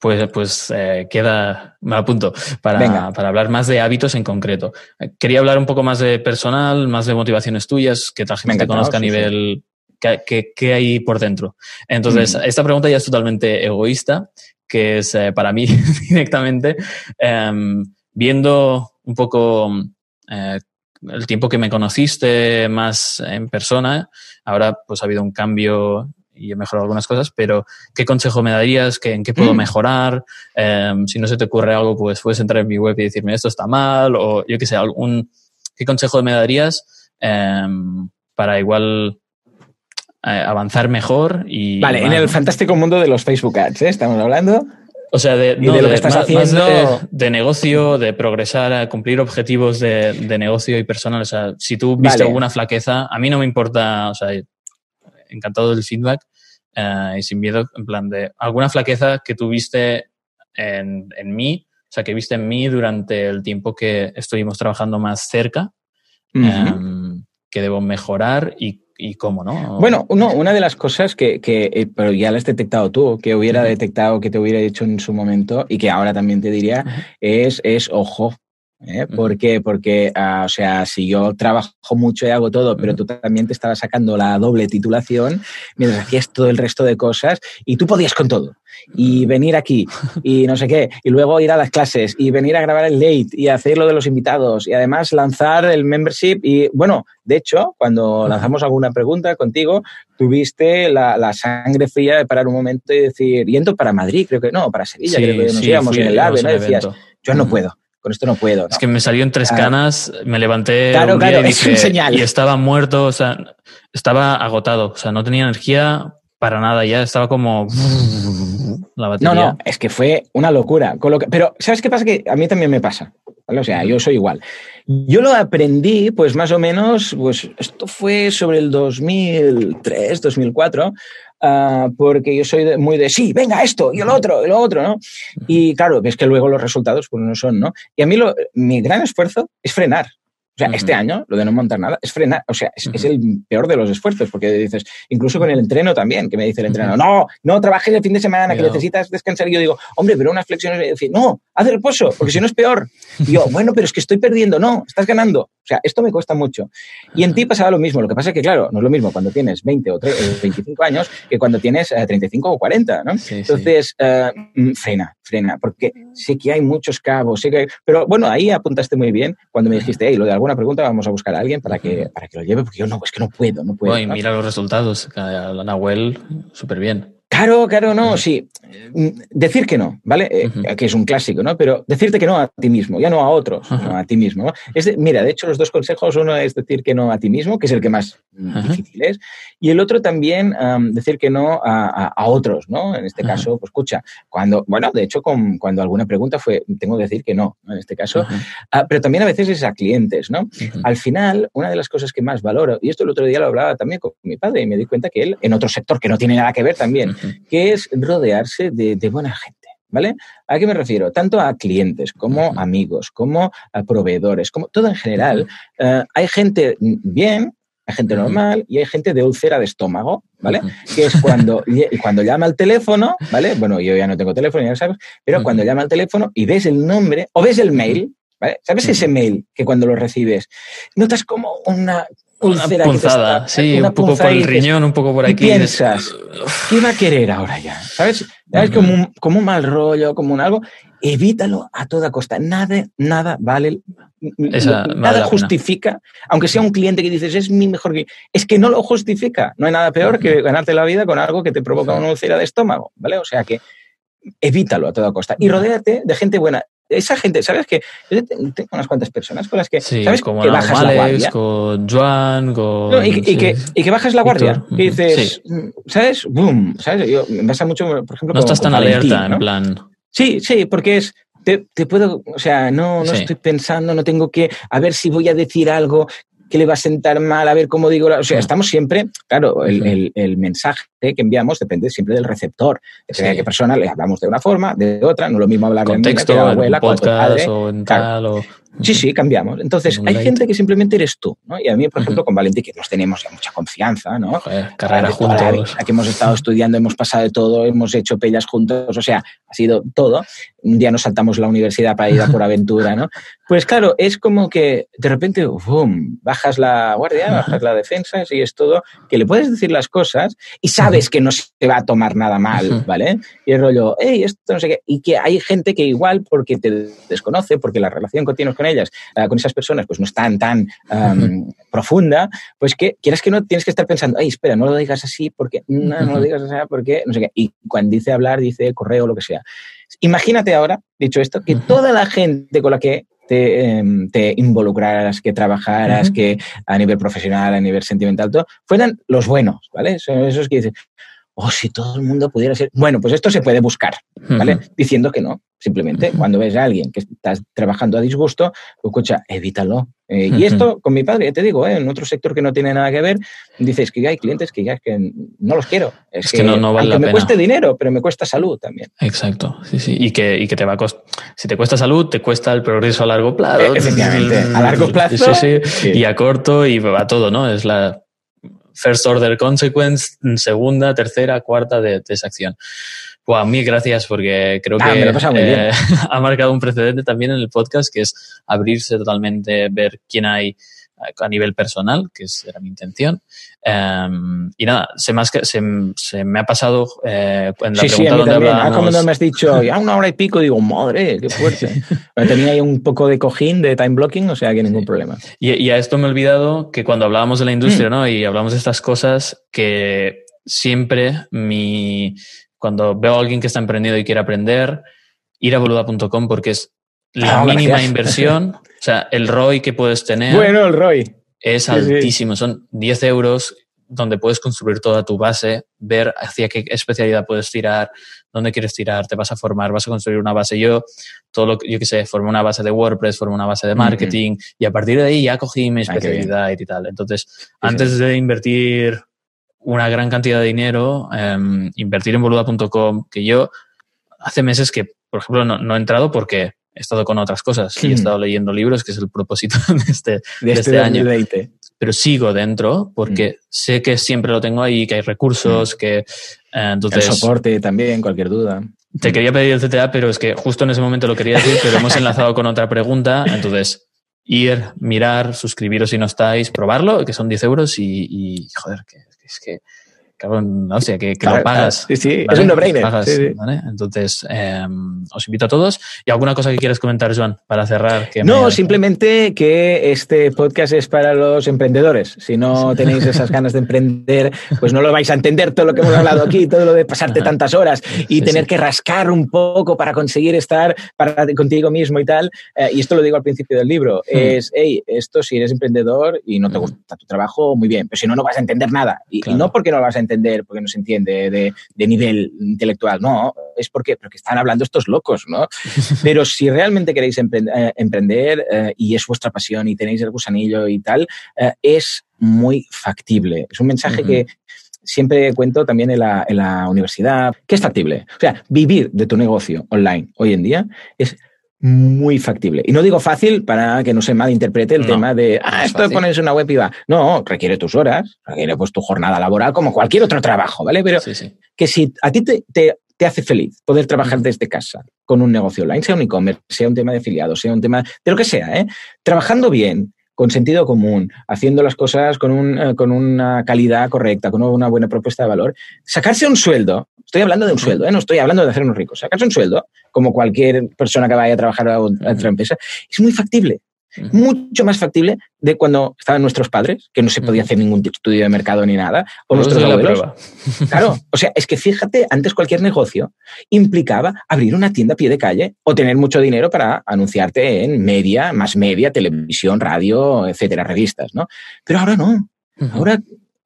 Pues, pues eh, queda, me apunto, para, para hablar más de hábitos en concreto. Quería hablar un poco más de personal, más de motivaciones tuyas, que la gente te conozca a nivel ¿Qué, hay por dentro? Entonces, mm. esta pregunta ya es totalmente egoísta, que es eh, para mí directamente, em, viendo un poco eh, el tiempo que me conociste más en persona, ahora pues ha habido un cambio y he mejorado algunas cosas, pero ¿qué consejo me darías? ¿En qué puedo mm. mejorar? Em, si no se te ocurre algo, pues puedes entrar en mi web y decirme esto está mal o yo qué sé, algún, ¿qué consejo me darías em, para igual eh, avanzar mejor y... Vale, en el fantástico mundo de los Facebook Ads, ¿eh? Estamos hablando. O sea, de, lo que estás haciendo. de, negocio, de progresar, a cumplir objetivos de, negocio y personal. O sea, si tú viste alguna flaqueza, a mí no me importa, o sea, encantado del feedback eh, y sin miedo, en plan de alguna flaqueza que tuviste en, en mí, o sea, que viste en mí durante el tiempo que estuvimos trabajando más cerca, em, que debo mejorar y y cómo, ¿no? Bueno, no, una de las cosas que, que eh, pero ya la has detectado tú, que hubiera detectado, que te hubiera dicho en su momento y que ahora también te diría, es, es ojo, ¿eh? ¿Por qué? Porque, ah, o sea, si yo trabajo mucho y hago todo, pero tú también te estabas sacando la doble titulación mientras hacías todo el resto de cosas y tú podías con todo. Y venir aquí y no sé qué, y luego ir a las clases y venir a grabar el late y hacer lo de los invitados y además lanzar el membership. Y bueno, de hecho, cuando lanzamos alguna pregunta contigo, tuviste la, sangre fría de parar un momento y decir, yendo para Madrid, creo que no, para Sevilla, creo que nos íbamos en el AVE, ¿no? Decías, yo no puedo con esto no puedo. Es que me salió en tres canas, me levanté claro, claro, y, señal. y estaba muerto, o sea, estaba agotado, o sea, no tenía energía para nada, ya estaba como la batería. No, no, es que fue una locura. pero, ¿sabes qué pasa? Que a mí también me pasa. O sea, yo soy igual. Yo lo aprendí, pues más o menos, pues esto fue sobre el 2003, 2004, Ah, porque yo soy muy de, sí, venga esto y lo otro y lo otro, ¿no? Y claro, es que luego los resultados pues no son, ¿no? Y a mí lo, mi gran esfuerzo es frenar. O sea, este año, lo de no montar nada, es frenar. O sea, es, el peor de los esfuerzos, porque dices, incluso con el entreno también, que me dice el entrenador, no, no trabajes el fin de semana, que necesitas descansar. Y yo digo, hombre, pero unas flexiones, y decir, no, haz el reposo, porque si no es peor. Y yo, bueno, pero es que estoy perdiendo. No, estás ganando. O sea, esto me cuesta mucho. Y en ti pasaba lo mismo. Lo que pasa es que, claro, no es lo mismo cuando tienes 20 o 25 años que cuando tienes 35 o 40, ¿no? Entonces, mm, frena, frena, porque sé que hay muchos cabos, sé que... Pero bueno, ahí apuntaste muy bien cuando me dijiste, hey, lo de alguna pregunta vamos a buscar a alguien para que, para que lo lleve, porque yo no, es que no puedo, no puedo. mira los resultados, la Nahuel, súper bien. Claro, claro, no, sí. Mm, decir que no, ¿vale? Eh, que es un clásico, ¿no? Pero decirte que no a ti mismo, ya no a otros, no a ti mismo. Es mira, de hecho, los dos consejos, uno es decir que no a ti mismo, que es el que más difícil es, y el otro también decir que no a, otros, ¿no? En este caso, pues escucha, cuando, bueno, de hecho, con, cuando alguna pregunta fue, tengo que decir que no, en este caso, ah, pero también a veces es a clientes, ¿no? Al final, una de las cosas que más valoro, y esto el otro día lo hablaba también con mi padre, y me di cuenta que él, en otro sector que no tiene nada que ver también, que es rodearse de, buena gente. ¿Vale? ¿A qué me refiero? Tanto a clientes como amigos, como a proveedores, como todo en general. Eh, hay gente bien, hay gente normal y hay gente de úlcera de estómago, ¿vale? Que es cuando, cuando llama al teléfono, ¿vale? Bueno, yo ya no tengo teléfono, ya sabes, pero cuando llama al teléfono y ves el nombre o ves el mail, ¿vale? ¿Sabes ese mail que cuando lo recibes notas como una, una punzada, sí, un poco por el riñón, un poco por aquí. Y piensas, ¿qué va a querer ahora ya? ¿Sabes? ¿Sabes? Como, un, como un mal rollo, como un algo. Evítalo a toda costa. Nada, nada vale. nada justifica, aunque sea un cliente que dices es mi mejor cliente, es que no lo justifica. No hay nada peor que ganarte la vida con algo que te provoca una úlcera de estómago, ¿vale? O sea que evítalo a toda costa y rodéate de gente buena esa gente, ¿sabes que Tengo unas cuantas personas con las que, ¿sabes? Como que bajas la guardia. con Joan, con... y, que, y, que, bajas la guardia. Y dices, ¿sabes? Boom, ¿sabes? Yo, me pasa mucho, por ejemplo, No estás tan alerta, en plan... Sí, sí, porque es... Te, te, puedo, o sea, no, no estoy pensando, no tengo que, a ver si voy a decir algo que le va a sentar mal, a ver cómo digo. O sea, estamos siempre, claro, el, el, mensaje que enviamos depende siempre del receptor. De qué persona le hablamos de una forma, de otra, no lo mismo hablar Contexto, de abuela, podcast o en tal, o... Sí, sí, cambiamos. Entonces, hay gente que simplemente eres tú, ¿no? Y a mí, por ejemplo, con Valentín, que nos tenemos ya mucha confianza, ¿no? carrera juntos. Aquí hemos estado estudiando, hemos pasado de todo, hemos hecho pellas juntos, o sea, ha sido todo. Un día nos saltamos la universidad para ir a por aventura, ¿no? Pues claro, es como que de repente, boom, bajas la guardia, bajas la defensa, y es todo, que le puedes decir las cosas y sabes que no se va a tomar nada mal, ¿vale? Y el rollo, hey, esto no sé qué. Y que hay gente que igual, porque te desconoce, porque la relación que tienes con ellas, eh, con esas personas, pues no es tan, tan profunda, pues que quieras que no, tienes que estar pensando, ay, espera, no lo digas así, porque no, no lo digas así, porque no sé qué. Y cuando dice hablar, dice correo, lo que sea. Imagínate ahora, dicho esto, que toda la gente con la que te, em, te, involucraras, que trabajaras, que a nivel profesional, a nivel sentimental, todo, fueran los buenos, ¿vale? Esos que dicen, oh, si todo el mundo pudiera ser. Bueno, pues esto se puede buscar, ¿vale? Diciendo que no. Simplemente cuando ves a alguien que está trabajando a disgusto, pues, escucha, evítalo. Eh, y esto con mi padre, ya te digo, ¿eh? en otro sector que no tiene nada que ver, dices que ya hay clientes que ya es que no los quiero. Es, que, no, no vale aunque me cueste dinero, pero me cuesta salud también. Exacto, sí, sí. Y que, y que te va a costar. Si te cuesta salud, te cuesta el progreso a largo plazo. Efectivamente, a largo plazo. Sí, sí. Y a corto y va todo, ¿no? Es la first order consequence, segunda, tercera, cuarta de, esa acción. Wow, mil gracias porque creo ah, que eh, ha marcado un precedente también en el podcast que es abrirse totalmente, ver quién hay a nivel personal, que era mi intención. Em, y nada, se, que, se, me ha pasado eh, en la sí, pregunta sí, donde ah, cuando me has dicho, ya una hora y pico, digo, madre, qué fuerte. tenía ahí un poco de cojín de time blocking, o sea que ningún problema. Y, a esto me he olvidado que cuando hablábamos de la industria, mm. ¿no? Y hablamos de estas cosas, que siempre mi... Cuando veo a alguien que está emprendido y quiere aprender, ir a boluda.com porque es la ah, mínima inversión, o sea, el ROI que puedes tener. Bueno, el ROI. Es altísimo, son 10 euros donde puedes construir toda tu base, ver hacia qué especialidad puedes tirar, dónde quieres tirar, te vas a formar, vas a construir una base. Yo, todo lo que, yo que sé, formé una base de WordPress, formé una base de marketing y a partir de ahí ya cogí mi especialidad y tal. Entonces, antes de invertir una gran cantidad de dinero, em, invertir en boluda.com, que yo hace meses que, por ejemplo, no he entrado porque he estado con otras cosas y he estado leyendo libros, que es el propósito de este, de este, este año. Pero sigo dentro porque mm. sé que siempre lo tengo ahí, que hay recursos, mm. que... Eh, entonces, el soporte también, cualquier duda. Te quería pedir el CTA, pero es que justo en ese momento lo quería decir, pero hemos enlazado con otra pregunta. Entonces, ir, mirar, suscribiros si no estáis, probarlo, que son 10 euros y, y joder, que, es que cabrón, no sé, que, que lo pagas. Sí, sí, es un no-brainer. Entonces, eh, os invito a todos. ¿Y alguna cosa que quieras comentar, Joan, para cerrar? Que no, simplemente que este podcast es para los emprendedores. Si no tenéis esas ganas de emprender, pues no lo vais a entender todo lo que hemos hablado aquí, todo lo de pasarte tantas horas y tener que rascar un poco para conseguir estar para, contigo mismo y tal. Eh, y esto lo digo al principio del libro. Hmm. Es, hey, esto si eres emprendedor y no te hmm. gusta tu trabajo, muy bien, pero si no, no vas a entender nada. Y, y no porque no lo vas a entender entender porque no se entiende de, nivel intelectual. No, es porque, porque están hablando estos locos, ¿no? Pero si realmente queréis eh, emprender eh, y es vuestra pasión y tenéis el gusanillo y tal, eh, es muy factible. Es un mensaje que siempre cuento también en la, en la universidad, que es factible. O sea, vivir de tu negocio online hoy en día es muy factible. Y no digo fácil para que no se malinterprete el tema de, ah, esto de ponerse una web y va. No, requiere tus horas, requiere pues tu jornada laboral como cualquier otro trabajo, ¿vale? Pero que si a ti te, te, hace feliz poder trabajar desde casa con un negocio online, sea un e-commerce, sea un tema de afiliados, sea un tema de lo que sea, ¿eh? Trabajando bien, con sentido común, haciendo las cosas con, un, eh, con una calidad correcta, con una buena propuesta de valor, sacarse un sueldo, estoy hablando de un sueldo, ¿eh? no estoy hablando de hacernos ricos, sacarse un sueldo, como cualquier persona que vaya a trabajar a otra empresa, es muy factible mucho más factible de cuando estaban nuestros padres, que no se podía hacer ningún estudio de mercado ni nada, o nuestros abuelos. Claro, o sea, es que fíjate, antes cualquier negocio implicaba abrir una tienda a pie de calle o tener mucho dinero para anunciarte en media, más media, televisión, radio, etcétera, revistas, ¿no? Pero ahora no. Ahora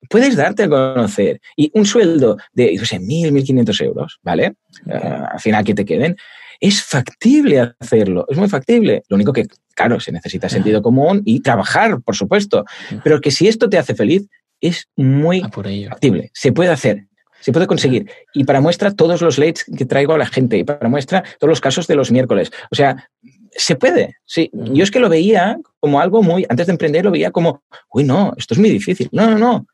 puedes darte a conocer y un sueldo de, no sé, mil, mil quinientos euros, ¿vale? Eh, al final que te queden, es factible hacerlo, es muy factible. Lo único que, claro, se necesita sentido común y trabajar, por supuesto. Pero que si esto te hace feliz, es muy factible. Se puede hacer, se puede conseguir. Y para muestra todos los leads que traigo a la gente y para muestra todos los casos de los miércoles. O sea, se puede, sí. Yo es que lo veía como algo muy, antes de emprender lo veía como, uy, no, esto es muy difícil. No, no, no.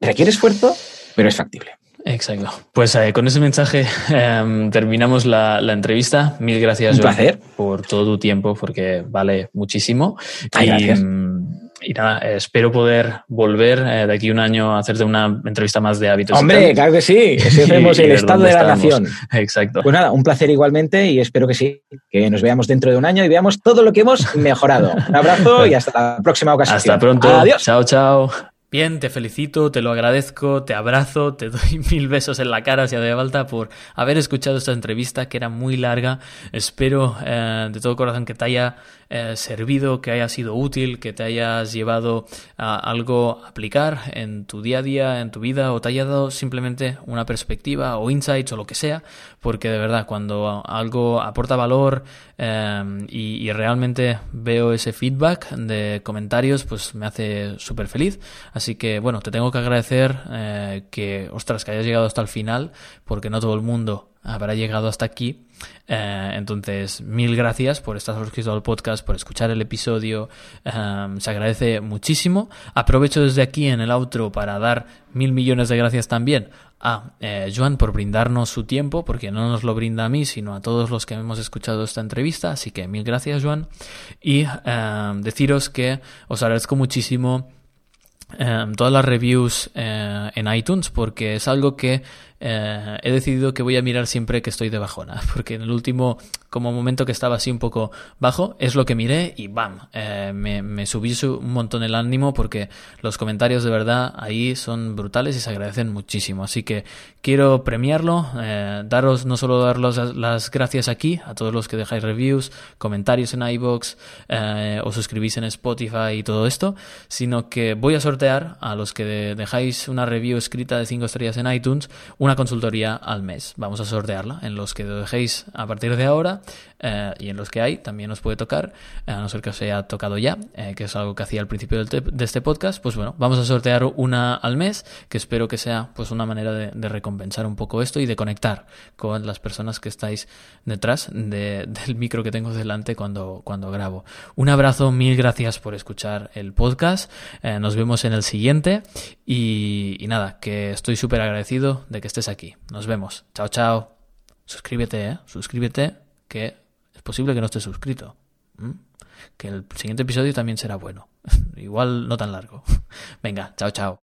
Requiere esfuerzo, pero es factible. Exacto. Pues eh, con ese mensaje em, terminamos la, entrevista. Mil gracias, Un placer. por todo tu tiempo, porque vale muchísimo. y, em, y, nada, espero poder volver eh, de aquí un año a hacerte una entrevista más de hábitos. Hombre, claro que sí. Vemos el estado de la nación. Exacto. Pues nada, un placer igualmente y espero que sí, que nos veamos dentro de un año y veamos todo lo que hemos mejorado. Un abrazo y hasta la próxima ocasión. Hasta pronto. Adiós. Chao, chao. Bien, te felicito, te lo agradezco, te abrazo, te doy mil besos en la cara si hace falta por haber escuchado esta entrevista que era muy larga. Espero eh, de todo corazón que te haya eh, servido, que haya sido útil, que te hayas llevado a algo a aplicar en tu día a día, en tu vida, o te haya dado simplemente una perspectiva o insights o lo que sea, porque de verdad cuando algo aporta valor eh, y, realmente veo ese feedback de comentarios, pues me hace súper feliz. Así que bueno, te tengo que agradecer eh, que, ostras, que hayas llegado hasta el final, porque no todo el mundo habrá llegado hasta aquí. Eh, entonces, mil gracias por estar suscrito al podcast, por escuchar el episodio. Em, se agradece muchísimo. Aprovecho desde aquí en el outro para dar mil millones de gracias también a eh, Joan por brindarnos su tiempo, porque no nos lo brinda a mí, sino a todos los que hemos escuchado esta entrevista. Así que mil gracias, Joan. Y em, deciros que os agradezco muchísimo em, todas las reviews eh, en iTunes porque es algo que eh, he decidido que voy a mirar siempre que estoy de bajona, porque en el último, como momento que estaba así un poco bajo, es lo que miré y ¡bam! Eh, me, me, subí un montón el ánimo porque los comentarios de verdad ahí son brutales y se agradecen muchísimo. Así que quiero premiarlo, eh, daros, no solo daros las gracias aquí a todos los que dejáis reviews, comentarios en iBox o suscribís en Spotify y todo esto, sino que voy a sortear a los que dejáis una review escrita de 5 estrellas en iTunes, una consultoría al mes. Vamos a sortearla. En los que dejéis a partir de ahora eh, y en los que hay también os puede tocar, a no ser que os haya tocado ya, eh, que es algo que hacía al principio de este podcast. Pues bueno, vamos a sortear una al mes, que espero que sea pues una manera de, recompensar un poco esto y de conectar con las personas que estáis detrás del micro que tengo delante cuando, cuando grabo. Un abrazo, mil gracias por escuchar el podcast. Eh, nos vemos en el siguiente y, nada, que estoy súper agradecido de que estés aquí. Nos vemos. Chao, chao. Suscríbete, ¿eh? Suscríbete, que posible que no estés suscrito. Que el siguiente episodio también será bueno. Igual no tan largo. Venga, chao, chao.